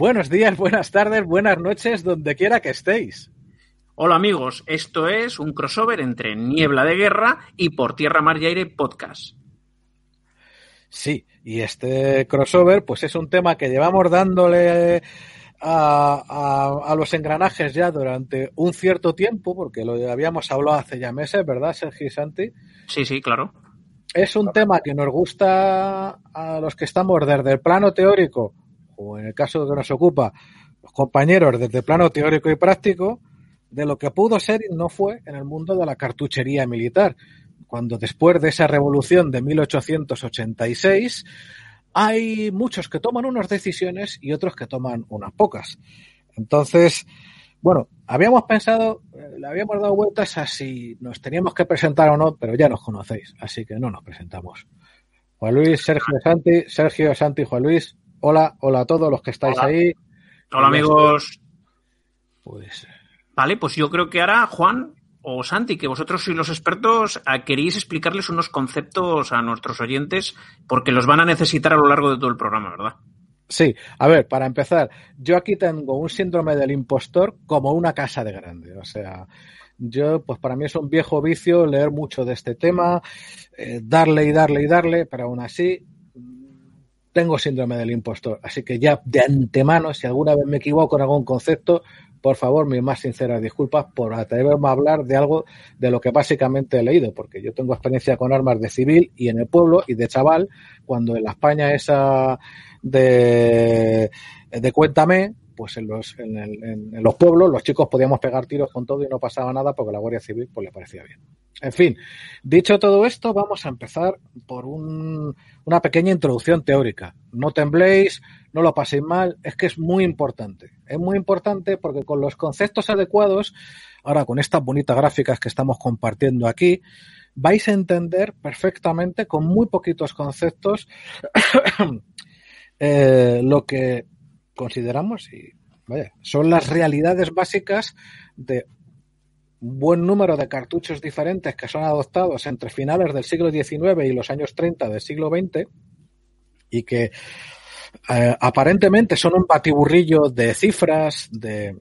Buenos días, buenas tardes, buenas noches, donde quiera que estéis. Hola amigos, esto es un crossover entre Niebla de Guerra y Por Tierra, Mar y Aire Podcast. Sí, y este crossover pues es un tema que llevamos dándole a, a, los engranajes ya durante un cierto tiempo, porque lo habíamos hablado hace ya meses, ¿verdad, Sergio y Santi? Sí, sí, claro. Es un tema que nos gusta a los que estamos desde el plano teórico, o en el caso que nos ocupa, los compañeros desde plano teórico y práctico, de lo que pudo ser y no fue en el mundo de la cartuchería militar, cuando después de esa revolución de 1886 hay muchos que toman unas decisiones y otros que toman unas pocas. Entonces, bueno, habíamos pensado, eh, le habíamos dado vueltas a si nos teníamos que presentar o no, pero ya nos conocéis, así que no nos presentamos. Juan Luis, Sergio Santi, Sergio Santi, Juan Luis, hola, hola a todos los que estáis ahí. Hola amigos. Pues. Vale, pues yo creo que ahora, Juan, o Santi, que vosotros sois los expertos, queréis explicarles unos conceptos a nuestros oyentes porque los van a necesitar a lo largo de todo el programa, ¿verdad? Sí, a ver, para empezar, yo aquí tengo un síndrome del impostor como una casa de grande, o sea, yo, pues para mí es un viejo vicio leer mucho de este tema, eh, darle y darle y darle, pero aún así tengo síndrome del impostor. Así que ya de antemano, si alguna vez me equivoco en algún concepto, por favor, mis más sinceras disculpas por atreverme a hablar de algo de lo que básicamente he leído, porque yo tengo experiencia con armas de civil y en el pueblo y de chaval, cuando en la España esa de, de Cuéntame, pues en los, en, los pueblos los chicos podíamos pegar tiros con todo y no pasaba nada porque la Guardia Civil pues le parecía bien. En fin, dicho todo esto, vamos a empezar por un, una pequeña introducción teórica. No tembléis, no lo paséis mal, es que es muy importante. Es muy importante porque con los conceptos adecuados, ahora con estas bonitas gráficas que estamos compartiendo aquí, vais a entender perfectamente con muy poquitos conceptos eh, lo que consideramos y vaya, son las realidades básicas de un buen número de cartuchos diferentes que son adoptados entre finales del siglo XIX y los años 30 del siglo XX y que eh, aparentemente son un batiburrillo de cifras, de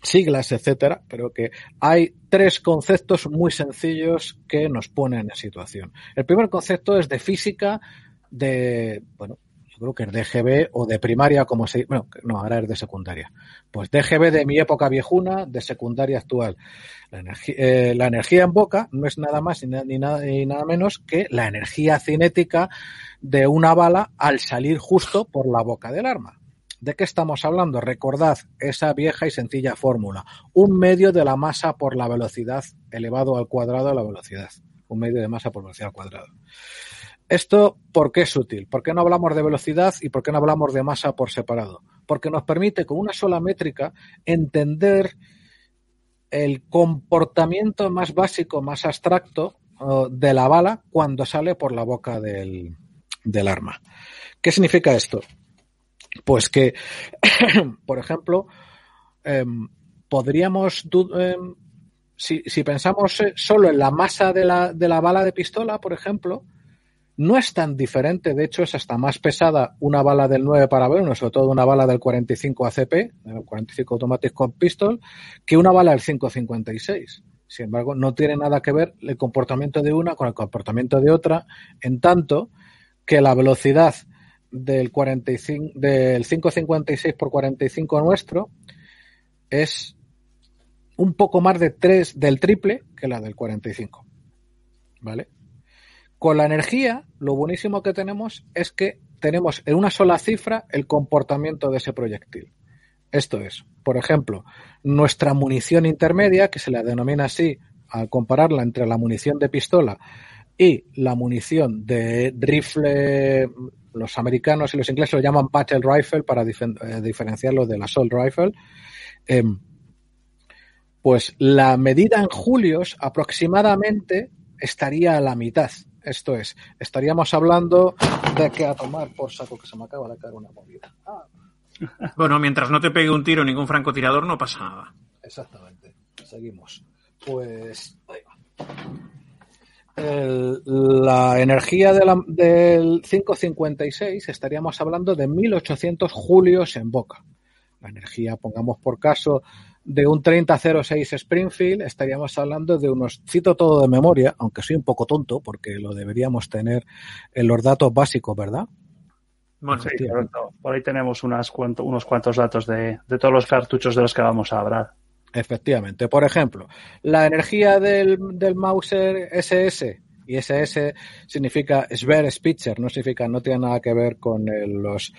siglas, etcétera, pero que hay tres conceptos muy sencillos que nos ponen en situación. El primer concepto es de física de, bueno, yo creo que es DGB o de primaria, como se bueno, no, ahora es de secundaria. Pues DGB de mi época viejuna, de secundaria actual. La energía, eh, energía en boca no es nada más ni, nada, ni nada menos que la energía cinética de una bala al salir justo por la boca del arma. ¿De qué estamos hablando? Recordad esa vieja y sencilla fórmula. Un medio de la masa por la velocidad elevado al cuadrado de la velocidad. Un medio de masa por velocidad al cuadrado. ¿Esto por qué es útil? ¿Por qué no hablamos de velocidad y por qué no hablamos de masa por separado? Porque nos permite con una sola métrica entender el comportamiento más básico, más abstracto de la bala cuando sale por la boca del, del arma. ¿Qué significa esto? Pues que, por ejemplo, eh, podríamos, eh, si, si, pensamos solo en la masa de la, de la bala de pistola, por ejemplo, no es tan diferente, de hecho es hasta más pesada una bala del 9 para B1, sobre todo una bala del 45 ACP, el 45 Automatic con Pistol, que una bala del 556. Sin embargo, no tiene nada que ver el comportamiento de una con el comportamiento de otra, en tanto que la velocidad del 45 del 556 por 45 nuestro es un poco más de 3 del triple que la del 45. ¿Vale? Con la energía, lo buenísimo que tenemos es que tenemos en una sola cifra el comportamiento de ese proyectil. Esto es, por ejemplo, nuestra munición intermedia, que se la denomina así al compararla entre la munición de pistola y la munición de rifle, los americanos y los ingleses lo llaman battle rifle para eh, diferenciarlo del assault rifle. Eh, pues la medida en julios aproximadamente estaría a la mitad. Esto es, estaríamos hablando de que a tomar por saco que se me acaba de caer una movida. Ah. Bueno, mientras no te pegue un tiro ningún francotirador, no pasa nada. Exactamente. Seguimos. Pues. Ahí va. El, la energía de la, del 556 estaríamos hablando de 1800 julios en boca. La energía, pongamos por caso, de un 3006 Springfield, estaríamos hablando de unos, cito todo de memoria, aunque soy un poco tonto porque lo deberíamos tener en los datos básicos, ¿verdad? Bueno, sí, por ahí tenemos unas unos cuantos datos de, de todos los cartuchos de los que vamos a hablar. Efectivamente. Por ejemplo, la energía del, del Mauser SS y SS significa Sver Spitzer, no significa, no tiene nada que ver con los,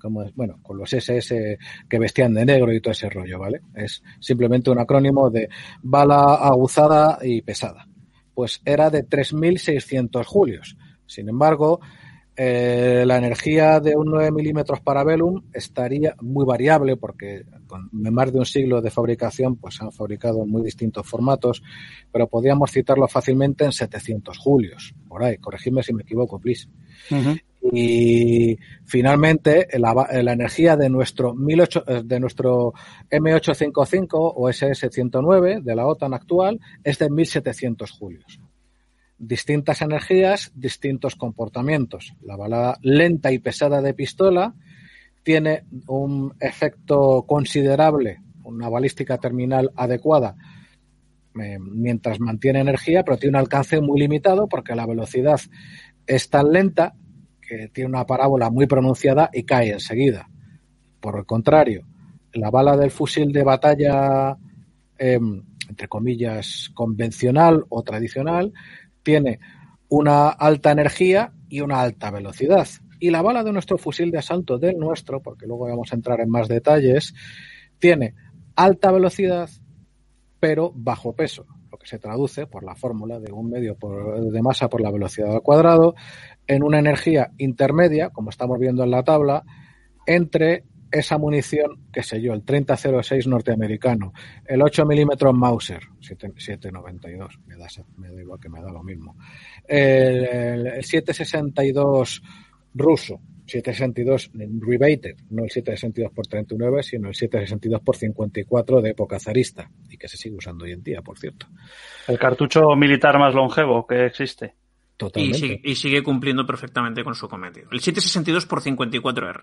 como, bueno, con los SS que vestían de negro y todo ese rollo, ¿vale? Es simplemente un acrónimo de bala aguzada y pesada. Pues era de 3.600 julios. Sin embargo, eh, la energía de un 9 milímetros para Velum estaría muy variable porque con más de un siglo de fabricación pues han fabricado muy distintos formatos, pero podríamos citarlo fácilmente en 700 julios. Por ahí, corregidme si me equivoco, please. Y finalmente, la, la, energía de nuestro, 18, eh, de nuestro M855 o SS-109 de la OTAN actual es de 1700 julios distintas energías, distintos comportamientos. La bala lenta y pesada de pistola tiene un efecto considerable, una balística terminal adecuada eh, mientras mantiene energía, pero tiene un alcance muy limitado porque la velocidad es tan lenta que tiene una parábola muy pronunciada y cae enseguida. Por el contrario, la bala del fusil de batalla, eh, entre comillas, convencional o tradicional, tiene una alta energía y una alta velocidad. Y la bala de nuestro fusil de asalto, del nuestro, porque luego vamos a entrar en más detalles, tiene alta velocidad, pero bajo peso, lo que se traduce por la fórmula de un medio de masa por la velocidad al cuadrado, en una energía intermedia, como estamos viendo en la tabla, entre esa munición, qué sé yo, el 3006 norteamericano, el 8 milímetros Mauser, 792, me da, me da igual que me da lo mismo, el, el 762 ruso, 762 rebated, no el 762 por 39, sino el 762 por 54 de época zarista y que se sigue usando hoy en día, por cierto. El cartucho militar más longevo que existe. Totalmente. Y sigue, y sigue cumpliendo perfectamente con su cometido. El 762 por 54R.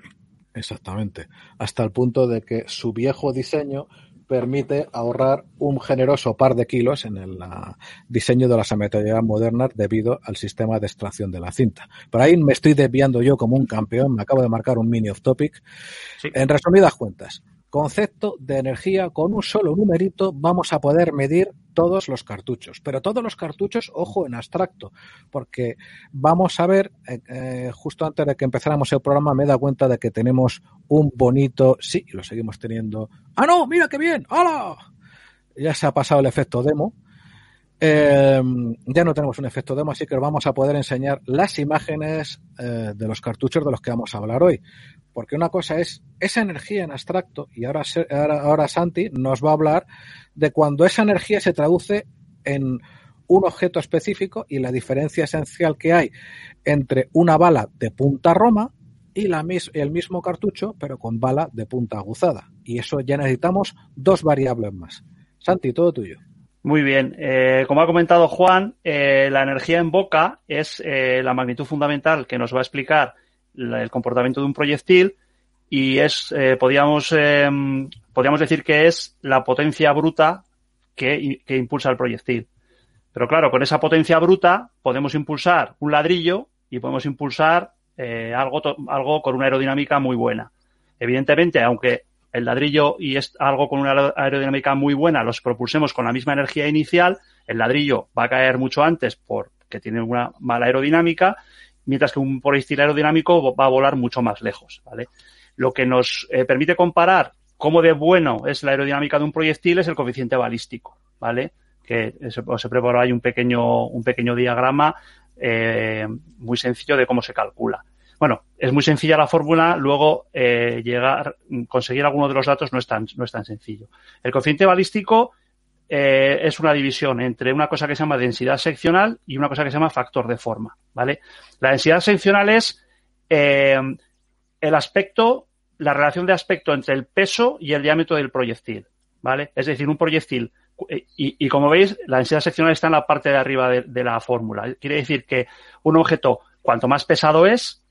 Exactamente. Hasta el punto de que su viejo diseño permite ahorrar un generoso par de kilos en el diseño de las ametralladoras modernas debido al sistema de extracción de la cinta. Por ahí me estoy desviando yo como un campeón, me acabo de marcar un mini off topic. En resumidas cuentas, concepto de energía con un solo numerito vamos a poder medir todos los cartuchos, pero todos los cartuchos, ojo, en abstracto, porque vamos a ver, eh, eh, justo antes de que empezáramos el programa me he dado cuenta de que tenemos un bonito, sí, lo seguimos teniendo. ¡Ah, no! ¡Mira qué bien! ¡Hala! Ya se ha pasado el efecto demo. Eh, ya no tenemos un efecto demo, así que vamos a poder enseñar las imágenes eh, de los cartuchos de los que vamos a hablar hoy. Porque una cosa es esa energía en abstracto, y ahora, ahora, ahora Santi nos va a hablar de cuando esa energía se traduce en un objeto específico y la diferencia esencial que hay entre una bala de punta roma y la el mismo cartucho, pero con bala de punta aguzada. Y eso ya necesitamos dos variables más. Santi, todo tuyo. Muy bien. Eh, como ha comentado Juan, eh, la energía en boca es eh, la magnitud fundamental que nos va a explicar el comportamiento de un proyectil y es, podríamos, em, podríamos decir que es la potencia bruta que, que impulsa el proyectil. Pero claro, con esa potencia bruta podemos impulsar un ladrillo y podemos impulsar algo, algo con una aerodinámica muy buena. Evidentemente, aunque el ladrillo y es algo con una aerodinámica muy buena los propulsemos con la misma energía inicial, el ladrillo va a caer mucho antes porque tiene una mala aerodinámica, mientras que un proyectil aerodinámico va a volar mucho más lejos, ¿vale? Lo que nos eh, permite comparar cómo de bueno es la aerodinámica de un proyectil es el coeficiente balístico, ¿vale? Que se, se prepara ahí un pequeño, un pequeño diagrama eh, muy sencillo de cómo se calcula. Bueno, es muy sencilla la fórmula, luego eh, llegar, conseguir alguno de los datos no es tan, no es tan sencillo. El coeficiente balístico eh, es una división entre una cosa que se llama densidad seccional y una cosa que se llama factor de forma, ¿vale? La densidad seccional es eh, el aspecto, la relación de aspecto entre el peso y el diámetro del proyectil, ¿vale? Es decir, un proyectil, y, como veis, la densidad seccional está en la parte de arriba de, la fórmula. Quiere decir que un objeto, cuanto más pesado es,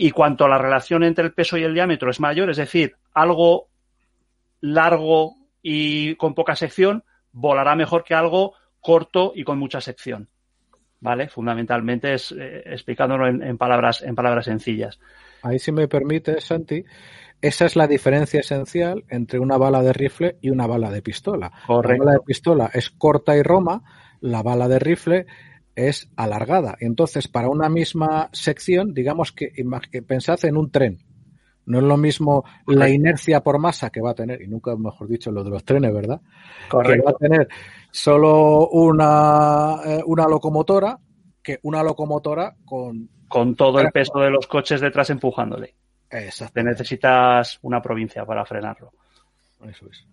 y cuanto la relación entre el peso y el diámetro es mayor, es decir, algo largo y con poca sección volará mejor que algo corto y con mucha sección. ¿Vale? Fundamentalmente es eh, explicándolo en, palabras, en palabras sencillas. Ahí si me permite, Santi, esa es la diferencia esencial entre una bala de rifle y una bala de pistola. La bala de pistola es corta y roma, la bala de rifle es alargada. Entonces, para una misma sección, digamos que, pensad en un tren. No es lo mismo la inercia por masa que va a tener, y nunca mejor dicho lo de los trenes, ¿verdad? Que va a tener solo una, eh, una locomotora que una locomotora con... Con todo el peso de los coches detrás empujándole. Te necesitas una provincia para frenarlo. Eso es.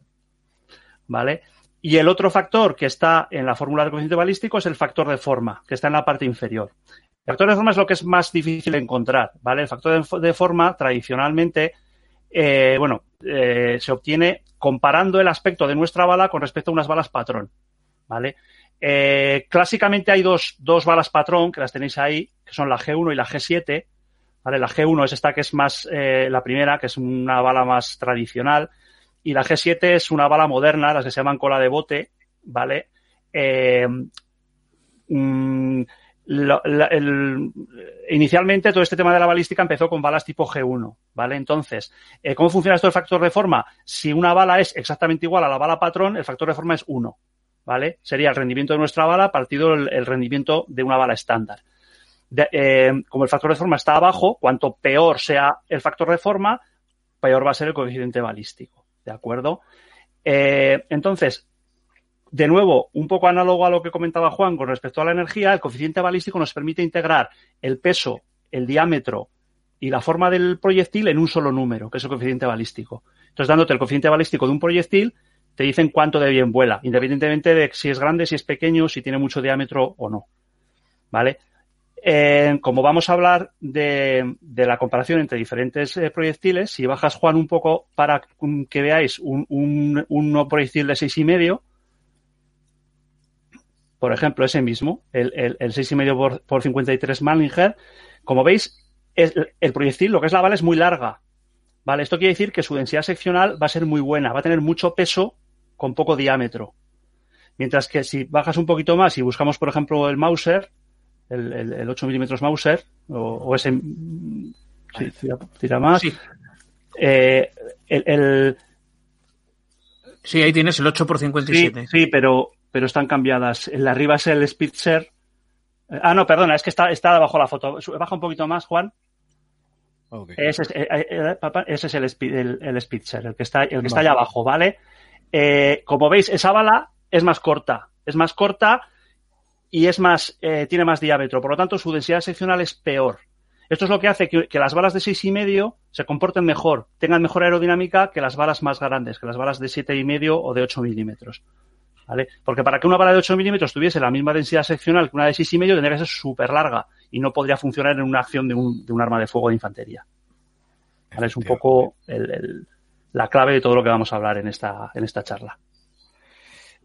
¿Vale? Y el otro factor que está en la fórmula del coeficiente balístico es el factor de forma, que está en la parte inferior. El factor de forma es lo que es más difícil de encontrar, ¿vale? El factor de forma, tradicionalmente, eh, bueno, eh, se obtiene comparando el aspecto de nuestra bala con respecto a unas balas patrón, ¿vale? Eh, clásicamente hay dos, dos balas patrón, que las tenéis ahí, que son la G1 y la G7, ¿vale? La G1 es esta que es más, la primera, que es una bala más tradicional, y la G7 es una bala moderna, las que se llaman cola de bote, ¿vale? Eh, mm, inicialmente todo este tema de la balística empezó con balas tipo G1, ¿vale? Entonces, eh, ¿cómo funciona esto el factor de forma? Si una bala es exactamente igual a la bala patrón, el factor de forma es 1, ¿vale? Sería el rendimiento de nuestra bala partido el, rendimiento de una bala estándar. Eh, como el factor de forma está abajo, cuanto peor sea el factor de forma, peor va a ser el coeficiente balístico. ¿De acuerdo? Eh, entonces, de nuevo, un poco análogo a lo que comentaba Juan con respecto a la energía, el coeficiente balístico nos permite integrar el peso, el diámetro y la forma del proyectil en un solo número, que es el coeficiente balístico. Entonces, dándote el coeficiente balístico de un proyectil, te dicen cuánto de bien vuela, independientemente de si es grande, si es pequeño, si tiene mucho diámetro o no. ¿Vale? Eh, como vamos a hablar de, la comparación entre diferentes eh, proyectiles, si bajas, Juan, un poco para que veáis un, proyectil de seis y medio, por ejemplo, ese mismo, el, el, el 6,5 por, por 53 Mallinger, como veis, el proyectil, lo que es la bala, es muy larga. ¿Vale? Esto quiere decir que su densidad seccional va a ser muy buena, va a tener mucho peso con poco diámetro. Mientras que si bajas un poquito más y buscamos, por ejemplo, el Mauser, el, el, 8 milímetros Mauser, o, ese. Sí, tira, más. Sí. Eh, el, sí, ahí tienes el 8 por 57. Sí, pero, pero están cambiadas. El de arriba es el Spitzer. Ah, no, perdona, es que está, está debajo la foto. Baja un poquito más, Juan. Ese, es, eh, eh, ese, es el, el, Spitzer, el que está, el que está allá abajo, ¿vale? como veis, esa bala es más corta. Es más corta y es más, eh, tiene más diámetro. Por lo tanto, su densidad seccional es peor. Esto es lo que hace que, las balas de seis y medio se comporten mejor, tengan mejor aerodinámica que las balas más grandes, que las balas de siete y medio o de 8 milímetros. ¿Vale? Porque para que una bala de 8 milímetros tuviese la misma densidad seccional que una de seis y medio, tendría que ser súper larga y no podría funcionar en una acción de un, de un arma de fuego de infantería. ¿Vale? Es un poco la clave de todo lo que vamos a hablar en esta, en esta charla.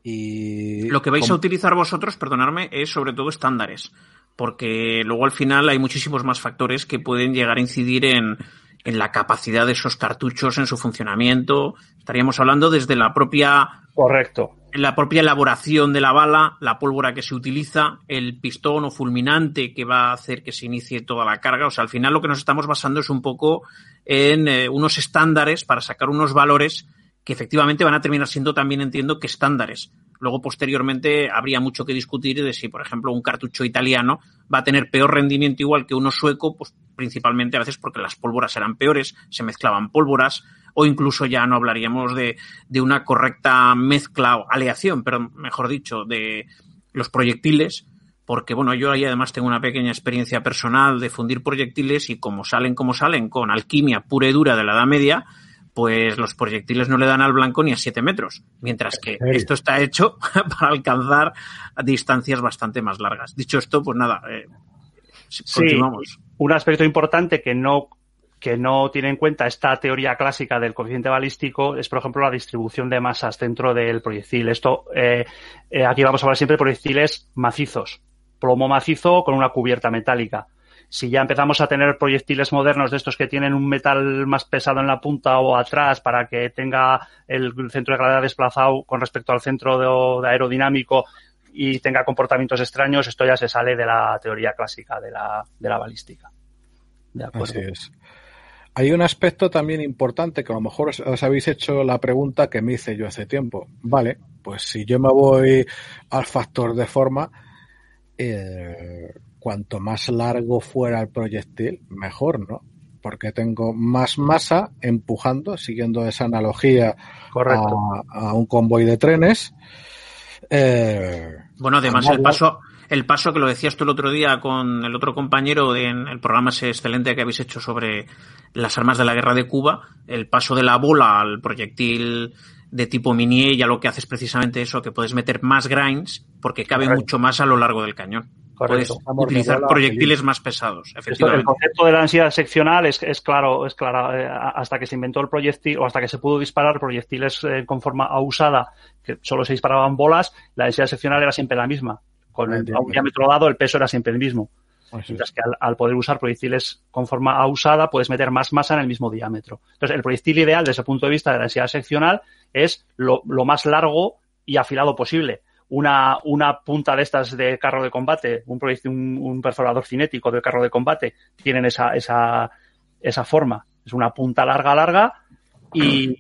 Y lo que vais a utilizar vosotros, perdonadme, es sobre todo estándares, porque luego al final hay muchísimos más factores que pueden llegar a incidir en, en la capacidad de esos cartuchos, en su funcionamiento. Estaríamos hablando desde la propia. Correcto. La propia elaboración de la bala, la pólvora que se utiliza, el pistón o fulminante que va a hacer que se inicie toda la carga. O sea, al final lo que nos estamos basando es un poco en eh, unos estándares para sacar unos valores que efectivamente van a terminar siendo también, entiendo, que estándares. Luego, posteriormente, habría mucho que discutir de si, por ejemplo, un cartucho italiano va a tener peor rendimiento igual que uno sueco, pues principalmente a veces porque las pólvoras eran peores, se mezclaban pólvoras, o incluso ya no hablaríamos de, de una correcta mezcla o aleación, pero mejor dicho, de los proyectiles, porque bueno, yo ahí además tengo una pequeña experiencia personal de fundir proyectiles y como salen como salen con alquimia pura y dura de la Edad Media, pues los proyectiles no le dan al blanco ni a 7 metros, mientras que esto está hecho para alcanzar distancias bastante más largas. Dicho esto, pues nada, eh, continuamos. un aspecto importante que no que no tiene en cuenta esta teoría clásica del coeficiente balístico es, por ejemplo, la distribución de masas dentro del proyectil. Esto, eh, eh, aquí vamos a hablar siempre de proyectiles macizos, plomo macizo con una cubierta metálica. Si ya empezamos a tener proyectiles modernos de estos que tienen un metal más pesado en la punta o atrás para que tenga el centro de gravedad desplazado con respecto al centro de, aerodinámico y tenga comportamientos extraños, esto ya se sale de la teoría clásica de la, de la balística. De. Así es. Hay un aspecto también importante que a lo mejor os, habéis hecho la pregunta que me hice yo hace tiempo. Vale, pues si yo me voy al factor de forma, eh, cuanto más largo fuera el proyectil, mejor, ¿no? Porque tengo más masa empujando, siguiendo esa analogía a, un convoy de trenes. Eh, bueno, además el paso, el paso que lo decías tú el otro día con el otro compañero en el programa ese excelente que habéis hecho sobre las armas de la guerra de Cuba, el paso de la bola al proyectil de tipo mini ya lo que hace es precisamente eso, que puedes meter más grinds porque cabe mucho más a lo largo del cañón. Puedes utilizar proyectiles más pesados, efectivamente. el concepto de la densidad seccional es, es claro, es claro. Eh, hasta que se inventó el proyectil o hasta que se pudo disparar proyectiles eh, con forma usada, que solo se disparaban bolas, la densidad seccional era siempre la misma. Con el, a un diámetro dado el peso era siempre el mismo. Pues Mientras que al, poder usar proyectiles con forma usada puedes meter más masa en el mismo diámetro. Entonces, el proyectil ideal desde el punto de vista de la densidad seccional es lo, más largo y afilado posible. Una, una, punta de estas de carro de combate, un, un, un perforador cinético de carro de combate, tienen esa, esa, esa forma. Es una punta larga, larga y,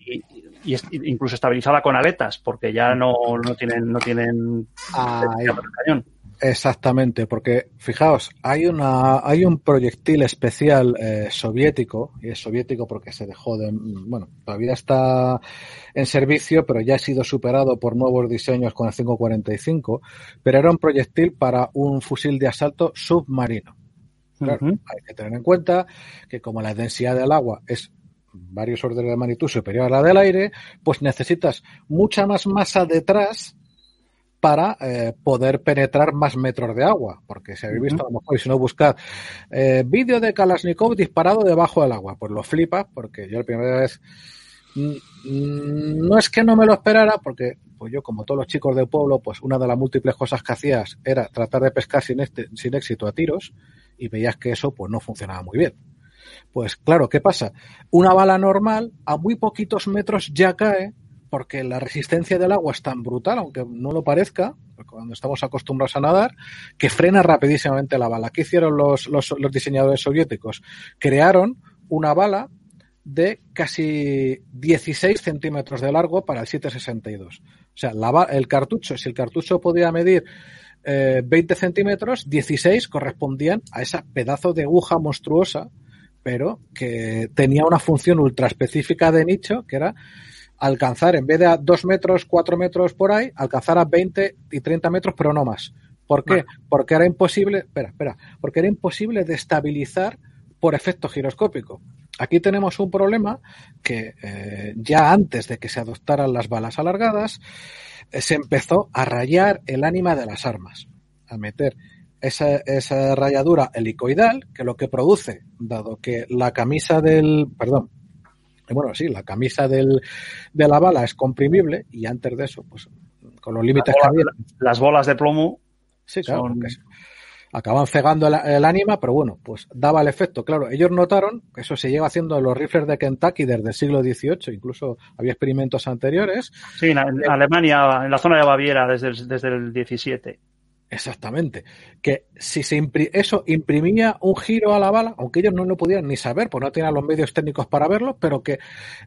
y incluso estabilizada con aletas, porque ya no, no tienen, no tienen cañón. Exactamente, porque fijaos, hay una, hay un proyectil especial eh, soviético, y es soviético porque se dejó de, bueno, todavía está en servicio, pero ya ha sido superado por nuevos diseños con el 545, pero era un proyectil para un fusil de asalto submarino. Hay que tener en cuenta que como la densidad del agua es varios órdenes de magnitud superior a la del aire, pues necesitas mucha más masa detrás para eh, poder penetrar más metros de agua. Porque si habéis visto, a lo mejor, y si no buscad eh, vídeo de Kalashnikov disparado debajo del agua, pues lo flipa, porque yo la primera vez mm, no es que no me lo esperara, porque pues yo, como todos los chicos del pueblo, pues una de las múltiples cosas que hacías era tratar de pescar sin, este, sin éxito a tiros, y veías que eso pues no funcionaba muy bien. Pues claro, ¿qué pasa? Una bala normal a muy poquitos metros ya cae porque la resistencia del agua es tan brutal, aunque no lo parezca, cuando estamos acostumbrados a nadar, que frena rapidísimamente la bala. ¿Qué hicieron los, los, diseñadores soviéticos? Crearon una bala de casi 16 centímetros de largo para el 762. O sea, el cartucho, si el cartucho podía medir 20 eh, centímetros, 16 correspondían a esa pedazo de aguja monstruosa pero que tenía una función ultra específica de nicho, que era alcanzar, en vez de a 2 metros, 4 metros por ahí, alcanzar a 20 y 30 metros, pero no más. ¿Por qué? Porque era imposible, espera, espera, porque era imposible de estabilizar por efecto giroscópico. Aquí tenemos un problema que eh, ya antes de que se adoptaran las balas alargadas, eh, se empezó a rayar el ánima de las armas, a meter esa, esa rayadura helicoidal, que lo que produce, dado que la camisa del, perdón, bueno, sí, la camisa del, de la bala es comprimible y antes de eso, pues con los límites que había. Las bolas de plomo. Sí, claro, acaban cegando el, ánima, pero bueno, pues daba el efecto. Claro, ellos notaron que eso se lleva haciendo en los rifles de Kentucky desde el siglo XVIII, incluso había experimentos anteriores. Sí, en, Alemania, en la zona de Baviera, desde el, desde el 17. Exactamente. Que si se eso imprimía un giro a la bala, aunque ellos no lo podían ni saber, pues no tenían los medios técnicos para verlo, pero que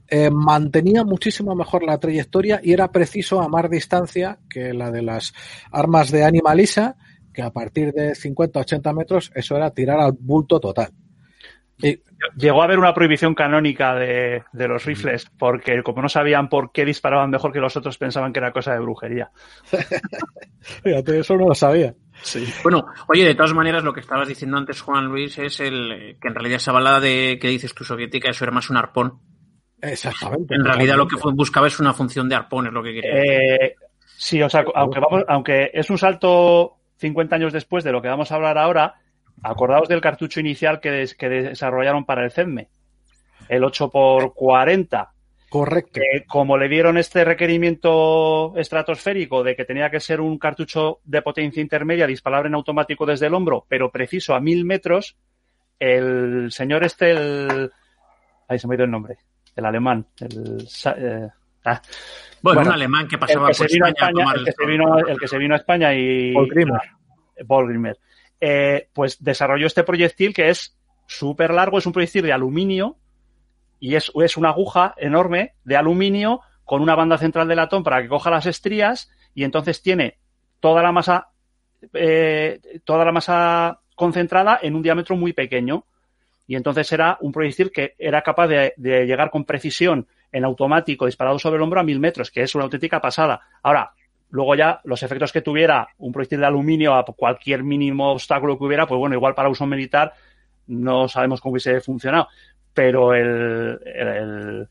eh, mantenía muchísimo mejor la trayectoria y era preciso a más distancia que la de las armas de animalisa, que a partir de 50 80 metros eso era tirar al bulto total. Llegó a haber una prohibición canónica de, los rifles, porque como no sabían por qué disparaban mejor que los otros, pensaban que era cosa de brujería. Fíjate, eso no lo sabía. Bueno, oye, de todas maneras, lo que estabas diciendo antes, Juan Luis, es el que en realidad esa balada de que dices tú soviética, eso era más un arpón. Exactamente. En realidad lo que buscaba es una función de arpón, es lo que quería. Eh, sí, o sea, aunque, vamos, aunque es un salto 50 años después de lo que vamos a hablar ahora, Acordaos del cartucho inicial que, desarrollaron para el CEDME, el 8x40. Correcto. como le dieron este requerimiento estratosférico de que tenía que ser un cartucho de potencia intermedia disparable en automático desde el hombro, pero preciso a mil metros, el señor este, el... Ahí se me ha ido el nombre. El alemán. El, eh, ah. bueno, un alemán que pasaba por España, el, que se vino, el que se vino a España y... Paul Grimmer. Paul Grimmer. Eh, pues desarrolló este proyectil que es súper largo, es un proyectil de aluminio y es, es una aguja enorme de aluminio con una banda central de latón para que coja las estrías y entonces tiene toda la masa eh, toda la masa concentrada en un diámetro muy pequeño. Y entonces era un proyectil que era capaz de, llegar con precisión en automático disparado sobre el hombro a mil metros, que es una auténtica pasada. Ahora, luego ya los efectos que tuviera un proyectil de aluminio a cualquier mínimo obstáculo que hubiera, pues bueno, igual para uso militar no sabemos cómo hubiese funcionado. Pero el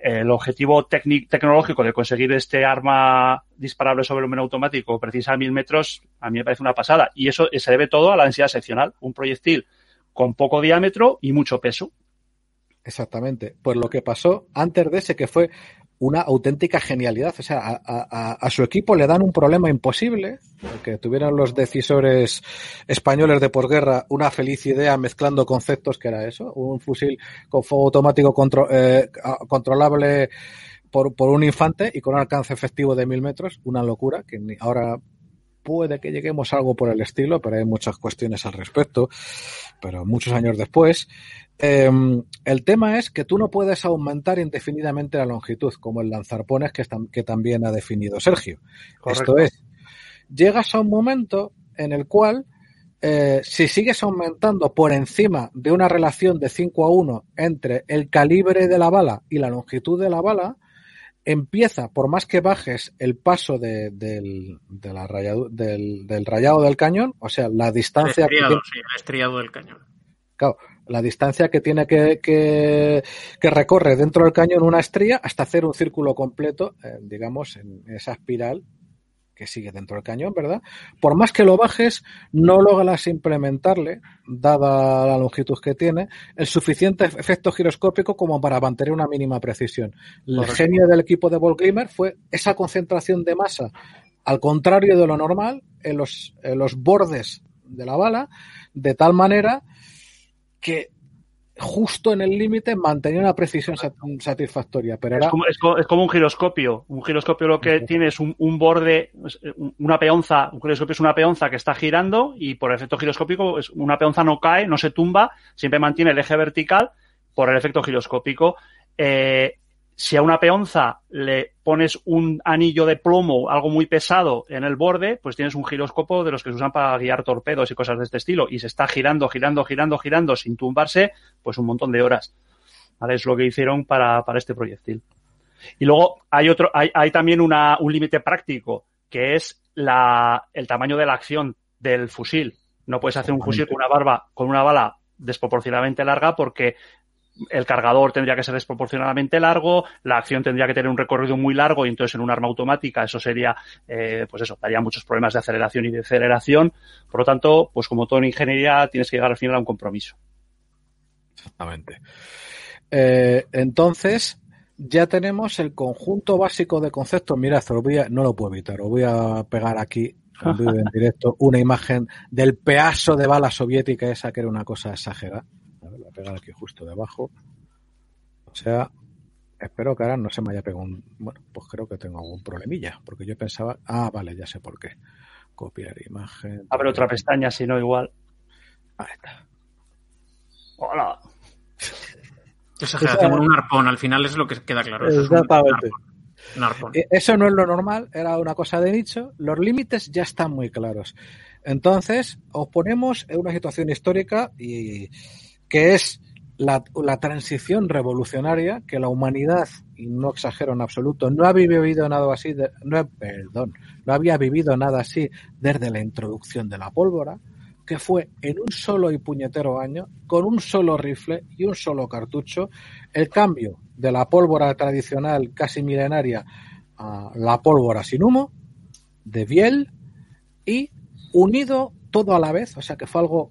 el objetivo tecnológico de conseguir este arma disparable sobre el automático precisa a mil metros, a mí me parece una pasada. Y eso se debe todo a la densidad seccional. Un proyectil con poco diámetro y mucho peso. Exactamente. Pues lo que pasó antes de ese, que fue una auténtica genialidad. O sea, a, su equipo le dan un problema imposible, que tuvieron los decisores españoles de posguerra una feliz idea mezclando conceptos que era eso, un fusil con fuego automático eh, controlable por, por, un infante y con un alcance efectivo de mil metros, una locura, que ahora puede que lleguemos a algo por el estilo, pero hay muchas cuestiones al respecto, pero muchos años después. Em, el tema es que tú no puedes aumentar indefinidamente la longitud, como el lanzarpones que, que también ha definido Sergio. Esto es, llegas a un momento en el cual, eh, si sigues aumentando por encima de una relación de 5 a 1 entre el calibre de la bala y la longitud de la bala, empieza, por más que bajes el paso de, del, rayado, del, rayado del cañón, o sea, la distancia... El estriado, sí, el estriado del cañón. Claro, la distancia que tiene que, que, que, recorre dentro del cañón una estría hasta hacer un círculo completo, eh, digamos, en esa espiral que sigue dentro del cañón, ¿verdad? Por más que lo bajes, no logras implementarle, dada la longitud que tiene, el suficiente efecto giroscópico como para mantener una mínima precisión. El genio del equipo de Volklimer fue esa concentración de masa, al contrario de lo normal, en los, en los bordes de la bala, de tal manera que justo en el límite mantenía una precisión satisfactoria. Pero es, como, es, como, un giroscopio. Un giroscopio lo que tiene es un, borde, una peonza, un giroscopio es una peonza que está girando y por efecto giroscópico una peonza no cae, no se tumba, siempre mantiene el eje vertical por el efecto giroscópico. Eh, si a una peonza le pones un anillo de plomo, algo muy pesado en el borde, pues tienes un giroscopo de los que se usan para guiar torpedos y cosas de este estilo. Y se está girando, girando, girando, girando sin tumbarse, pues un montón de horas. ¿Vale? Es lo que hicieron para, para este proyectil. Y luego hay otro, hay, hay también una, un límite práctico, que es la, el tamaño de la acción del fusil. No puedes hacer un fusil con una barba, con una bala desproporcionadamente larga porque el cargador tendría que ser desproporcionadamente largo, la acción tendría que tener un recorrido muy largo y entonces en un arma automática eso sería, eh, pues eso, daría muchos problemas de aceleración y de aceleración. Por lo tanto, pues como todo en ingeniería tienes que llegar al final a un compromiso. Exactamente. Eh, entonces, ya tenemos el conjunto básico de conceptos. Mira, no lo puedo evitar, os voy a pegar aquí en directo una imagen del pedazo de bala soviética esa que era una cosa exagerada voy a pegar aquí justo debajo. O sea, espero que ahora no se me haya pegado un... Bueno, pues creo que tengo algún problemilla, porque yo pensaba... Ah, vale, ya sé por qué. Copiar imagen. Abre otra pestaña, si no, igual. Ahí está. Hola. Exageración, un arpón, al final es lo que queda claro. Exactamente. Eh, eso no es lo normal, era una cosa de nicho. Los límites ya están muy claros. Entonces, os ponemos en una situación histórica y que es la, transición revolucionaria que la humanidad, y no exagero en absoluto, no había vivido nada así, no, perdón, no había vivido nada así desde la introducción de la pólvora, que fue en un solo y puñetero año, con un solo rifle y un solo cartucho, el cambio de la pólvora tradicional casi milenaria a la pólvora sin humo, de Biel, y unido todo a la vez, o sea que fue algo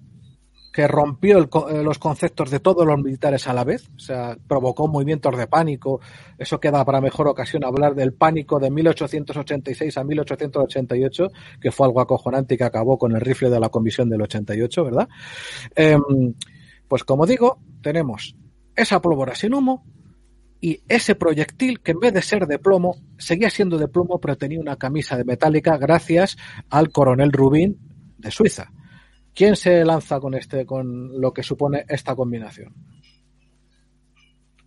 que rompió eh, los conceptos de todos los militares a la vez, o sea, provocó movimientos de pánico. Eso queda para mejor ocasión hablar del pánico de 1886 a 1888, que fue algo acojonante y que acabó con el rifle de la Comisión del 88, ¿verdad? Em, Pues como digo, tenemos esa pólvora sin humo y ese proyectil que en vez de ser de plomo, seguía siendo de plomo, pero tenía una camisa de metálica gracias al coronel Rubín de Suiza. ¿Quién se lanza con este, con lo que supone esta combinación?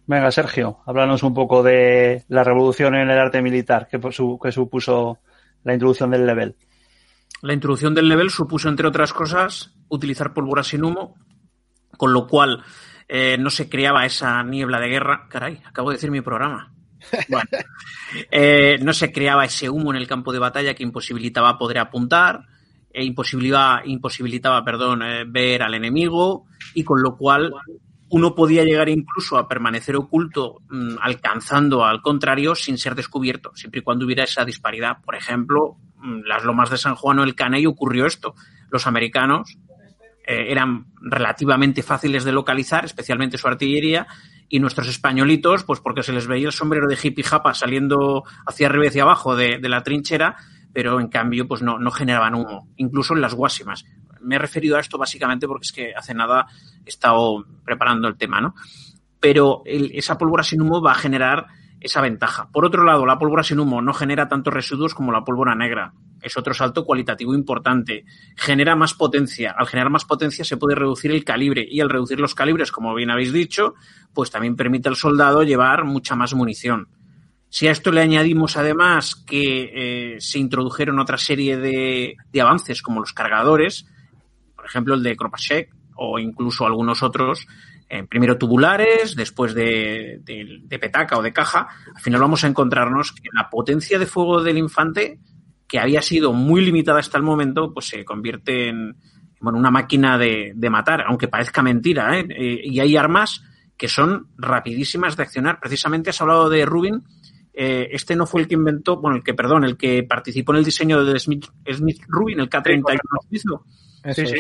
Venga, Sergio, háblanos un poco de la revolución en el arte militar que, que supuso la introducción del level. La introducción del level supuso, entre otras cosas, utilizar pólvora sin humo, con lo cual eh, no se creaba esa niebla de guerra. Caray, acabo de decir mi programa. Bueno, eh, no se creaba ese humo en el campo de batalla que imposibilitaba poder apuntar, e imposibilitaba, perdón, eh, ver al enemigo, y con lo cual uno podía llegar incluso a permanecer oculto, mmm, alcanzando al contrario sin ser descubierto, siempre y cuando hubiera esa disparidad. Por ejemplo, mmm, las lomas de San Juan o el Caney ocurrió esto. Los americanos eh, eran relativamente fáciles de localizar, especialmente su artillería, y nuestros españolitos, pues porque se les veía el sombrero de hippie japa saliendo hacia arriba y hacia abajo de la trinchera, pero en cambio pues no, no generaban humo, incluso en las guásimas me he referido a esto básicamente porque es que hace nada he estado preparando el tema, ¿no? Pero esa pólvora sin humo va a generar esa ventaja. Por otro lado, la pólvora sin humo no genera tantos residuos como la pólvora negra. Es otro salto cualitativo importante. Genera más potencia. Al generar más potencia se puede reducir el calibre y al reducir los calibres, como bien habéis dicho, pues también permite al soldado llevar mucha más munición. Si a esto le añadimos además que eh, se introdujeron otra serie de, avances como los cargadores, por ejemplo el de Kropashek o incluso algunos otros, eh, primero tubulares, después de, petaca o de caja, al final vamos a encontrarnos que la potencia de fuego del infante, que había sido muy limitada hasta el momento, pues se convierte en bueno, una máquina de, matar, aunque parezca mentira. Eh, y hay armas que son rapidísimas de accionar. Precisamente has hablado de Rubin, eh, este no fue el que inventó, bueno, el que, perdón, el que participó en el diseño de Smith, Smith Rubin, el K-31 suizo. Sí, sí.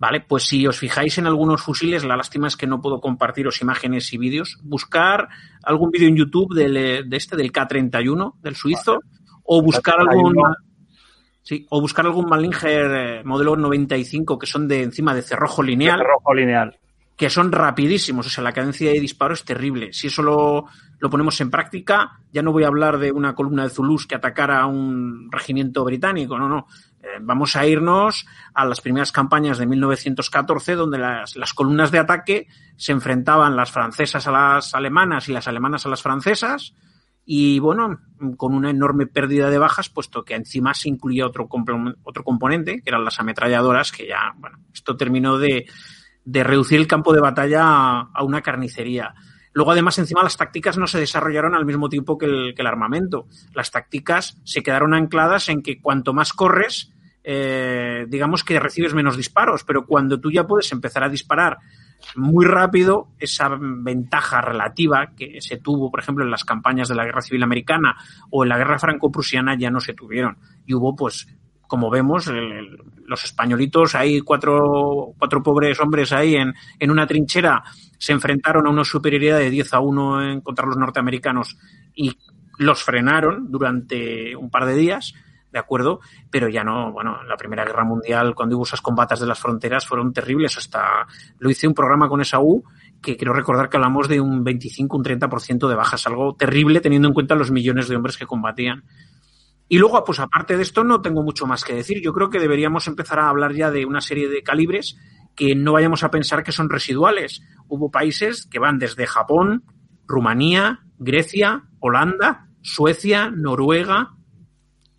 Vale, pues si os fijáis en algunos fusiles, la lástima es que no puedo compartiros imágenes y vídeos. Buscar algún vídeo en YouTube del, de este, del K31, del suizo, o buscar algún. Sí, o buscar algún Malinger modelo 95 que son de encima de cerrojo lineal. De cerrojo lineal. Que son rapidísimos, o sea, la cadencia de disparo es terrible. Si eso lo, ponemos en práctica, ya no voy a hablar de una columna de Zulus que atacara a un regimiento británico, no, no vamos a irnos a las primeras campañas de 1914, donde las, las, columnas de ataque se enfrentaban las francesas a las alemanas y las alemanas a las francesas, y bueno, con una enorme pérdida de bajas, puesto que encima se incluía otro, otro componente, que eran las ametralladoras, que ya, bueno, esto terminó de, de reducir el campo de batalla a, una carnicería. Luego, además, encima las tácticas no se desarrollaron al mismo tiempo que el, que el, armamento. Las tácticas se quedaron ancladas en que cuanto más corres, eh, digamos que recibes menos disparos, pero cuando tú ya puedes empezar a disparar muy rápido, esa ventaja relativa que se tuvo, por ejemplo, en las campañas de la Guerra Civil Americana o en la Guerra Franco-Prusiana ya no se tuvieron. Y hubo, pues, como vemos, el, los españolitos, hay cuatro, cuatro pobres hombres ahí en, en una trinchera, se enfrentaron a una superioridad de 10 a 1 en, contra los norteamericanos y los frenaron durante un par de días ¿de acuerdo? Pero ya no, bueno, la Primera Guerra Mundial, cuando hubo esas combatas de las fronteras, fueron terribles. Hasta lo hice un programa con esa U que quiero recordar que hablamos de un 25, un 30% de bajas, algo terrible teniendo en cuenta los millones de hombres que combatían. Y luego, pues aparte de esto, no tengo mucho más que decir. Yo creo que deberíamos empezar a hablar ya de una serie de calibres que no vayamos a pensar que son residuales. Hubo países que van desde Japón, Rumanía, Grecia, Holanda, Suecia, Noruega,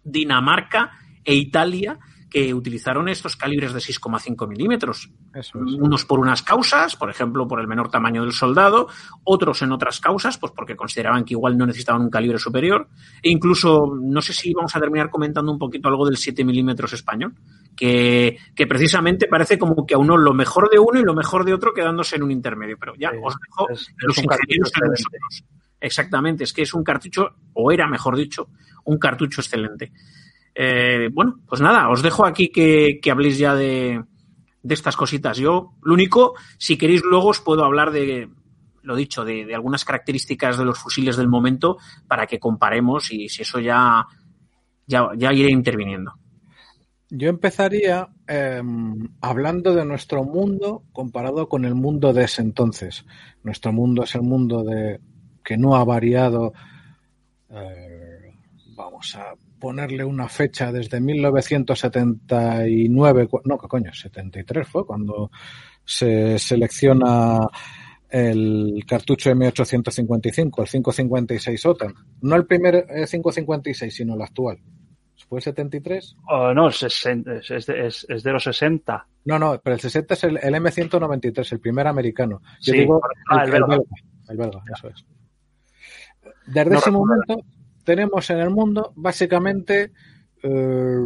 Dinamarca e Italia que utilizaron estos calibres de 6,5 milímetros. Es. Unos por unas causas, por ejemplo, por el menor tamaño del soldado, otros en otras causas, pues porque consideraban que igual no necesitaban un calibre superior. E incluso, no sé si vamos a terminar comentando un poquito algo del 7 milímetros español, que, que precisamente parece como que a uno lo mejor de uno y lo mejor de otro quedándose en un intermedio. Pero ya, sí, os dejo es, los ingenieros en nosotros. Exactamente, es que es un cartucho, o era, mejor dicho, un cartucho excelente. Eh, bueno, pues nada, os dejo aquí que, que habléis ya de, de, estas cositas. Yo, lo único, si queréis luego os puedo hablar de, lo dicho, de, de, algunas características de los fusiles del momento para que comparemos y si eso ya, ya, iré interviniendo. Yo empezaría eh, hablando de nuestro mundo comparado con el mundo de ese entonces. Nuestro mundo es el mundo de que no ha variado. Eh, vamos a ponerle una fecha desde 1979, no, ¿qué coño? 73 fue cuando se selecciona el cartucho M855, el 556 OTAN. No el primer 556, sino el actual. ¿Fue 73? Oh, no, es, es, de, es, de los 60. No, no, pero el 60 es el, el M193, el primer americano. Yo sí, digo ah, el, el, belga. El belga, eso es. Desde no ese momento tenemos en el mundo básicamente eh,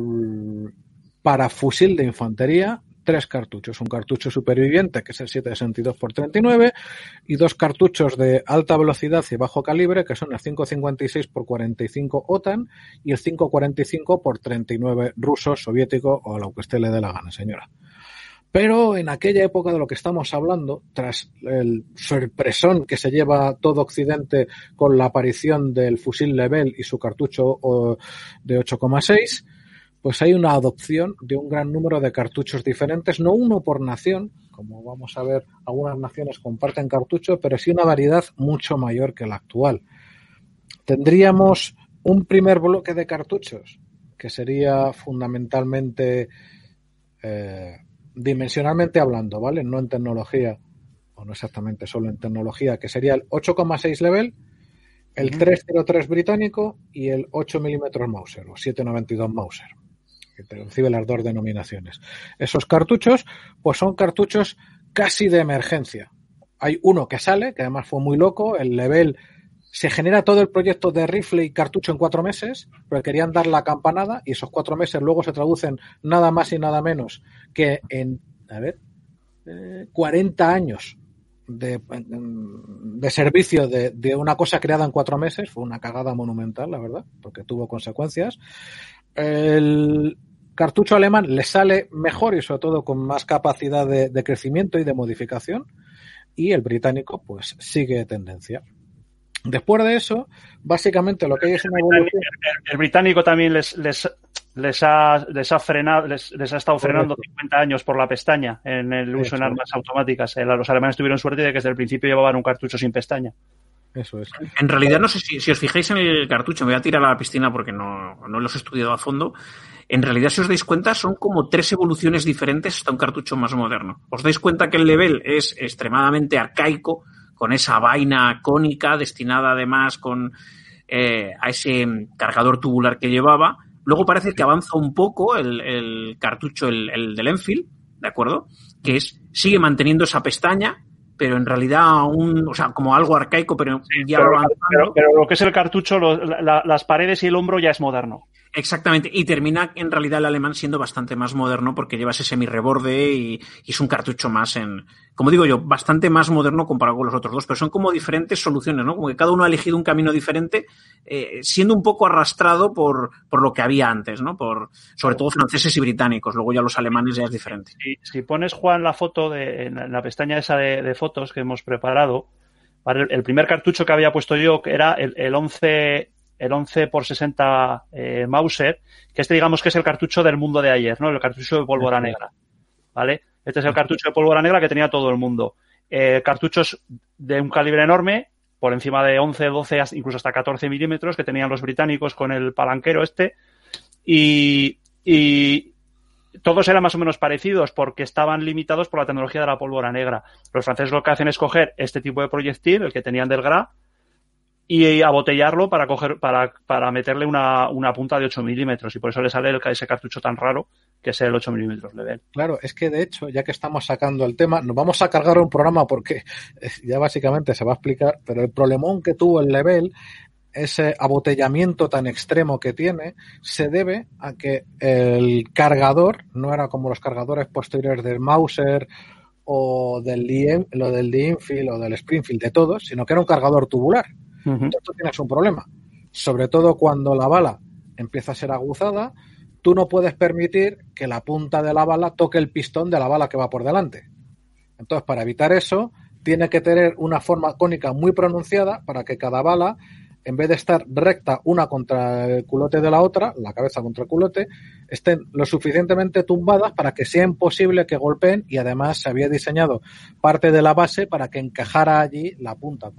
para fusil de infantería tres cartuchos. Un cartucho superviviente, que es el 762 x 39, y dos cartuchos de alta velocidad y bajo calibre, que son el 556 x 45 OTAN y el 545 x 39 ruso, soviético o lo que usted le dé la gana, señora. Pero en aquella época de lo que estamos hablando, tras el sorpresón que se lleva todo Occidente con la aparición del fusil Level y su cartucho de 8,6, pues hay una adopción de un gran número de cartuchos diferentes, no uno por nación, como vamos a ver, algunas naciones comparten cartuchos, pero sí una variedad mucho mayor que la actual. Tendríamos un primer bloque de cartuchos, que sería fundamentalmente, eh, dimensionalmente hablando, ¿vale? No en tecnología, o no exactamente solo en tecnología, que sería el 8,6 level, el 303 británico y el 8 mm Mauser, o 792 Mauser que recibe las dos denominaciones. Esos cartuchos, pues son cartuchos casi de emergencia. Hay uno que sale, que además fue muy loco, el level se genera todo el proyecto de rifle y cartucho en cuatro meses, pero querían dar la campanada y esos cuatro meses luego se traducen nada más y nada menos que en, a ver, eh, 40 años de, servicio de, de, una cosa creada en cuatro meses. Fue una cagada monumental, la verdad, porque tuvo consecuencias el cartucho alemán le sale mejor y sobre todo con más capacidad de, de crecimiento y de modificación y el británico pues sigue tendencia. Después de eso, básicamente lo que hay es una evolución. El, el británico también les, les, les, ha, les ha frenado, les, les ha estado frenando Correcto. 50 años por la pestaña en el uso Eso. en armas automáticas. Los alemanes tuvieron suerte de que desde el principio llevaban un cartucho sin pestaña. Eso es. En realidad, no sé si, si, os fijáis en el cartucho, me voy a tirar a la piscina porque no, no los he estudiado a fondo. En realidad, si os dais cuenta, son como tres evoluciones diferentes hasta un cartucho más moderno. Os dais cuenta que el level es extremadamente arcaico, con esa vaina cónica, destinada además con eh, a ese cargador tubular que llevaba. Luego parece que avanza un poco el, el cartucho, el, el del Enfield, ¿de acuerdo? Que es, sigue manteniendo esa pestaña, pero en realidad un, o sea, como algo arcaico, pero ya pero, pero, pero, lo que es el cartucho, lo, la, las paredes y el hombro ya es moderno. Exactamente, y termina en realidad el alemán siendo bastante más moderno porque lleva ese semi-reborde y, es un cartucho más en, como digo yo, bastante más moderno comparado con los otros dos, pero son como diferentes soluciones, ¿no? Como que cada uno ha elegido un camino diferente, eh, siendo un poco arrastrado por, por lo que había antes, ¿no? Por, sobre todo franceses y británicos, luego ya los alemanes ya es diferente. Si, pones, Juan, la foto de, en la pestaña esa de, de fotos que hemos preparado, el primer cartucho que había puesto yo, que era el, el 11 el 11 por 60 eh, Mauser, que este digamos que es el cartucho del mundo de ayer, ¿no? El cartucho de pólvora negra, ¿vale? Este es el cartucho de pólvora negra que tenía todo el mundo. Eh, cartuchos de un calibre enorme, por encima de 11, 12, incluso hasta 14 milímetros que tenían los británicos con el palanquero este. Y, y todos eran más o menos parecidos porque estaban limitados por la tecnología de la pólvora negra. Los franceses lo que hacen es coger este tipo de proyectil, el que tenían del GRA, y abotellarlo para coger, para, para meterle una, una punta de 8 milímetros y por eso le sale el, ese cartucho tan raro que es el 8 milímetros level. Claro, es que de hecho, ya que estamos sacando el tema, nos vamos a cargar un programa porque ya básicamente se va a explicar, pero el problemón que tuvo el level ese abotellamiento tan extremo que tiene se debe a que el cargador no era como los cargadores posteriores del Mauser o del lo del o del Springfield de todos, sino que era un cargador tubular. Entonces tienes un problema. Sobre todo cuando la bala empieza a ser aguzada, tú no puedes permitir que la punta de la bala toque el pistón de la bala que va por delante. Entonces, para evitar eso, tiene que tener una forma cónica muy pronunciada para que cada bala en vez de estar recta una contra el culote de la otra, la cabeza contra el culote, estén lo suficientemente tumbadas para que sea imposible que golpeen y además se había diseñado parte de la base para que encajara allí la punta.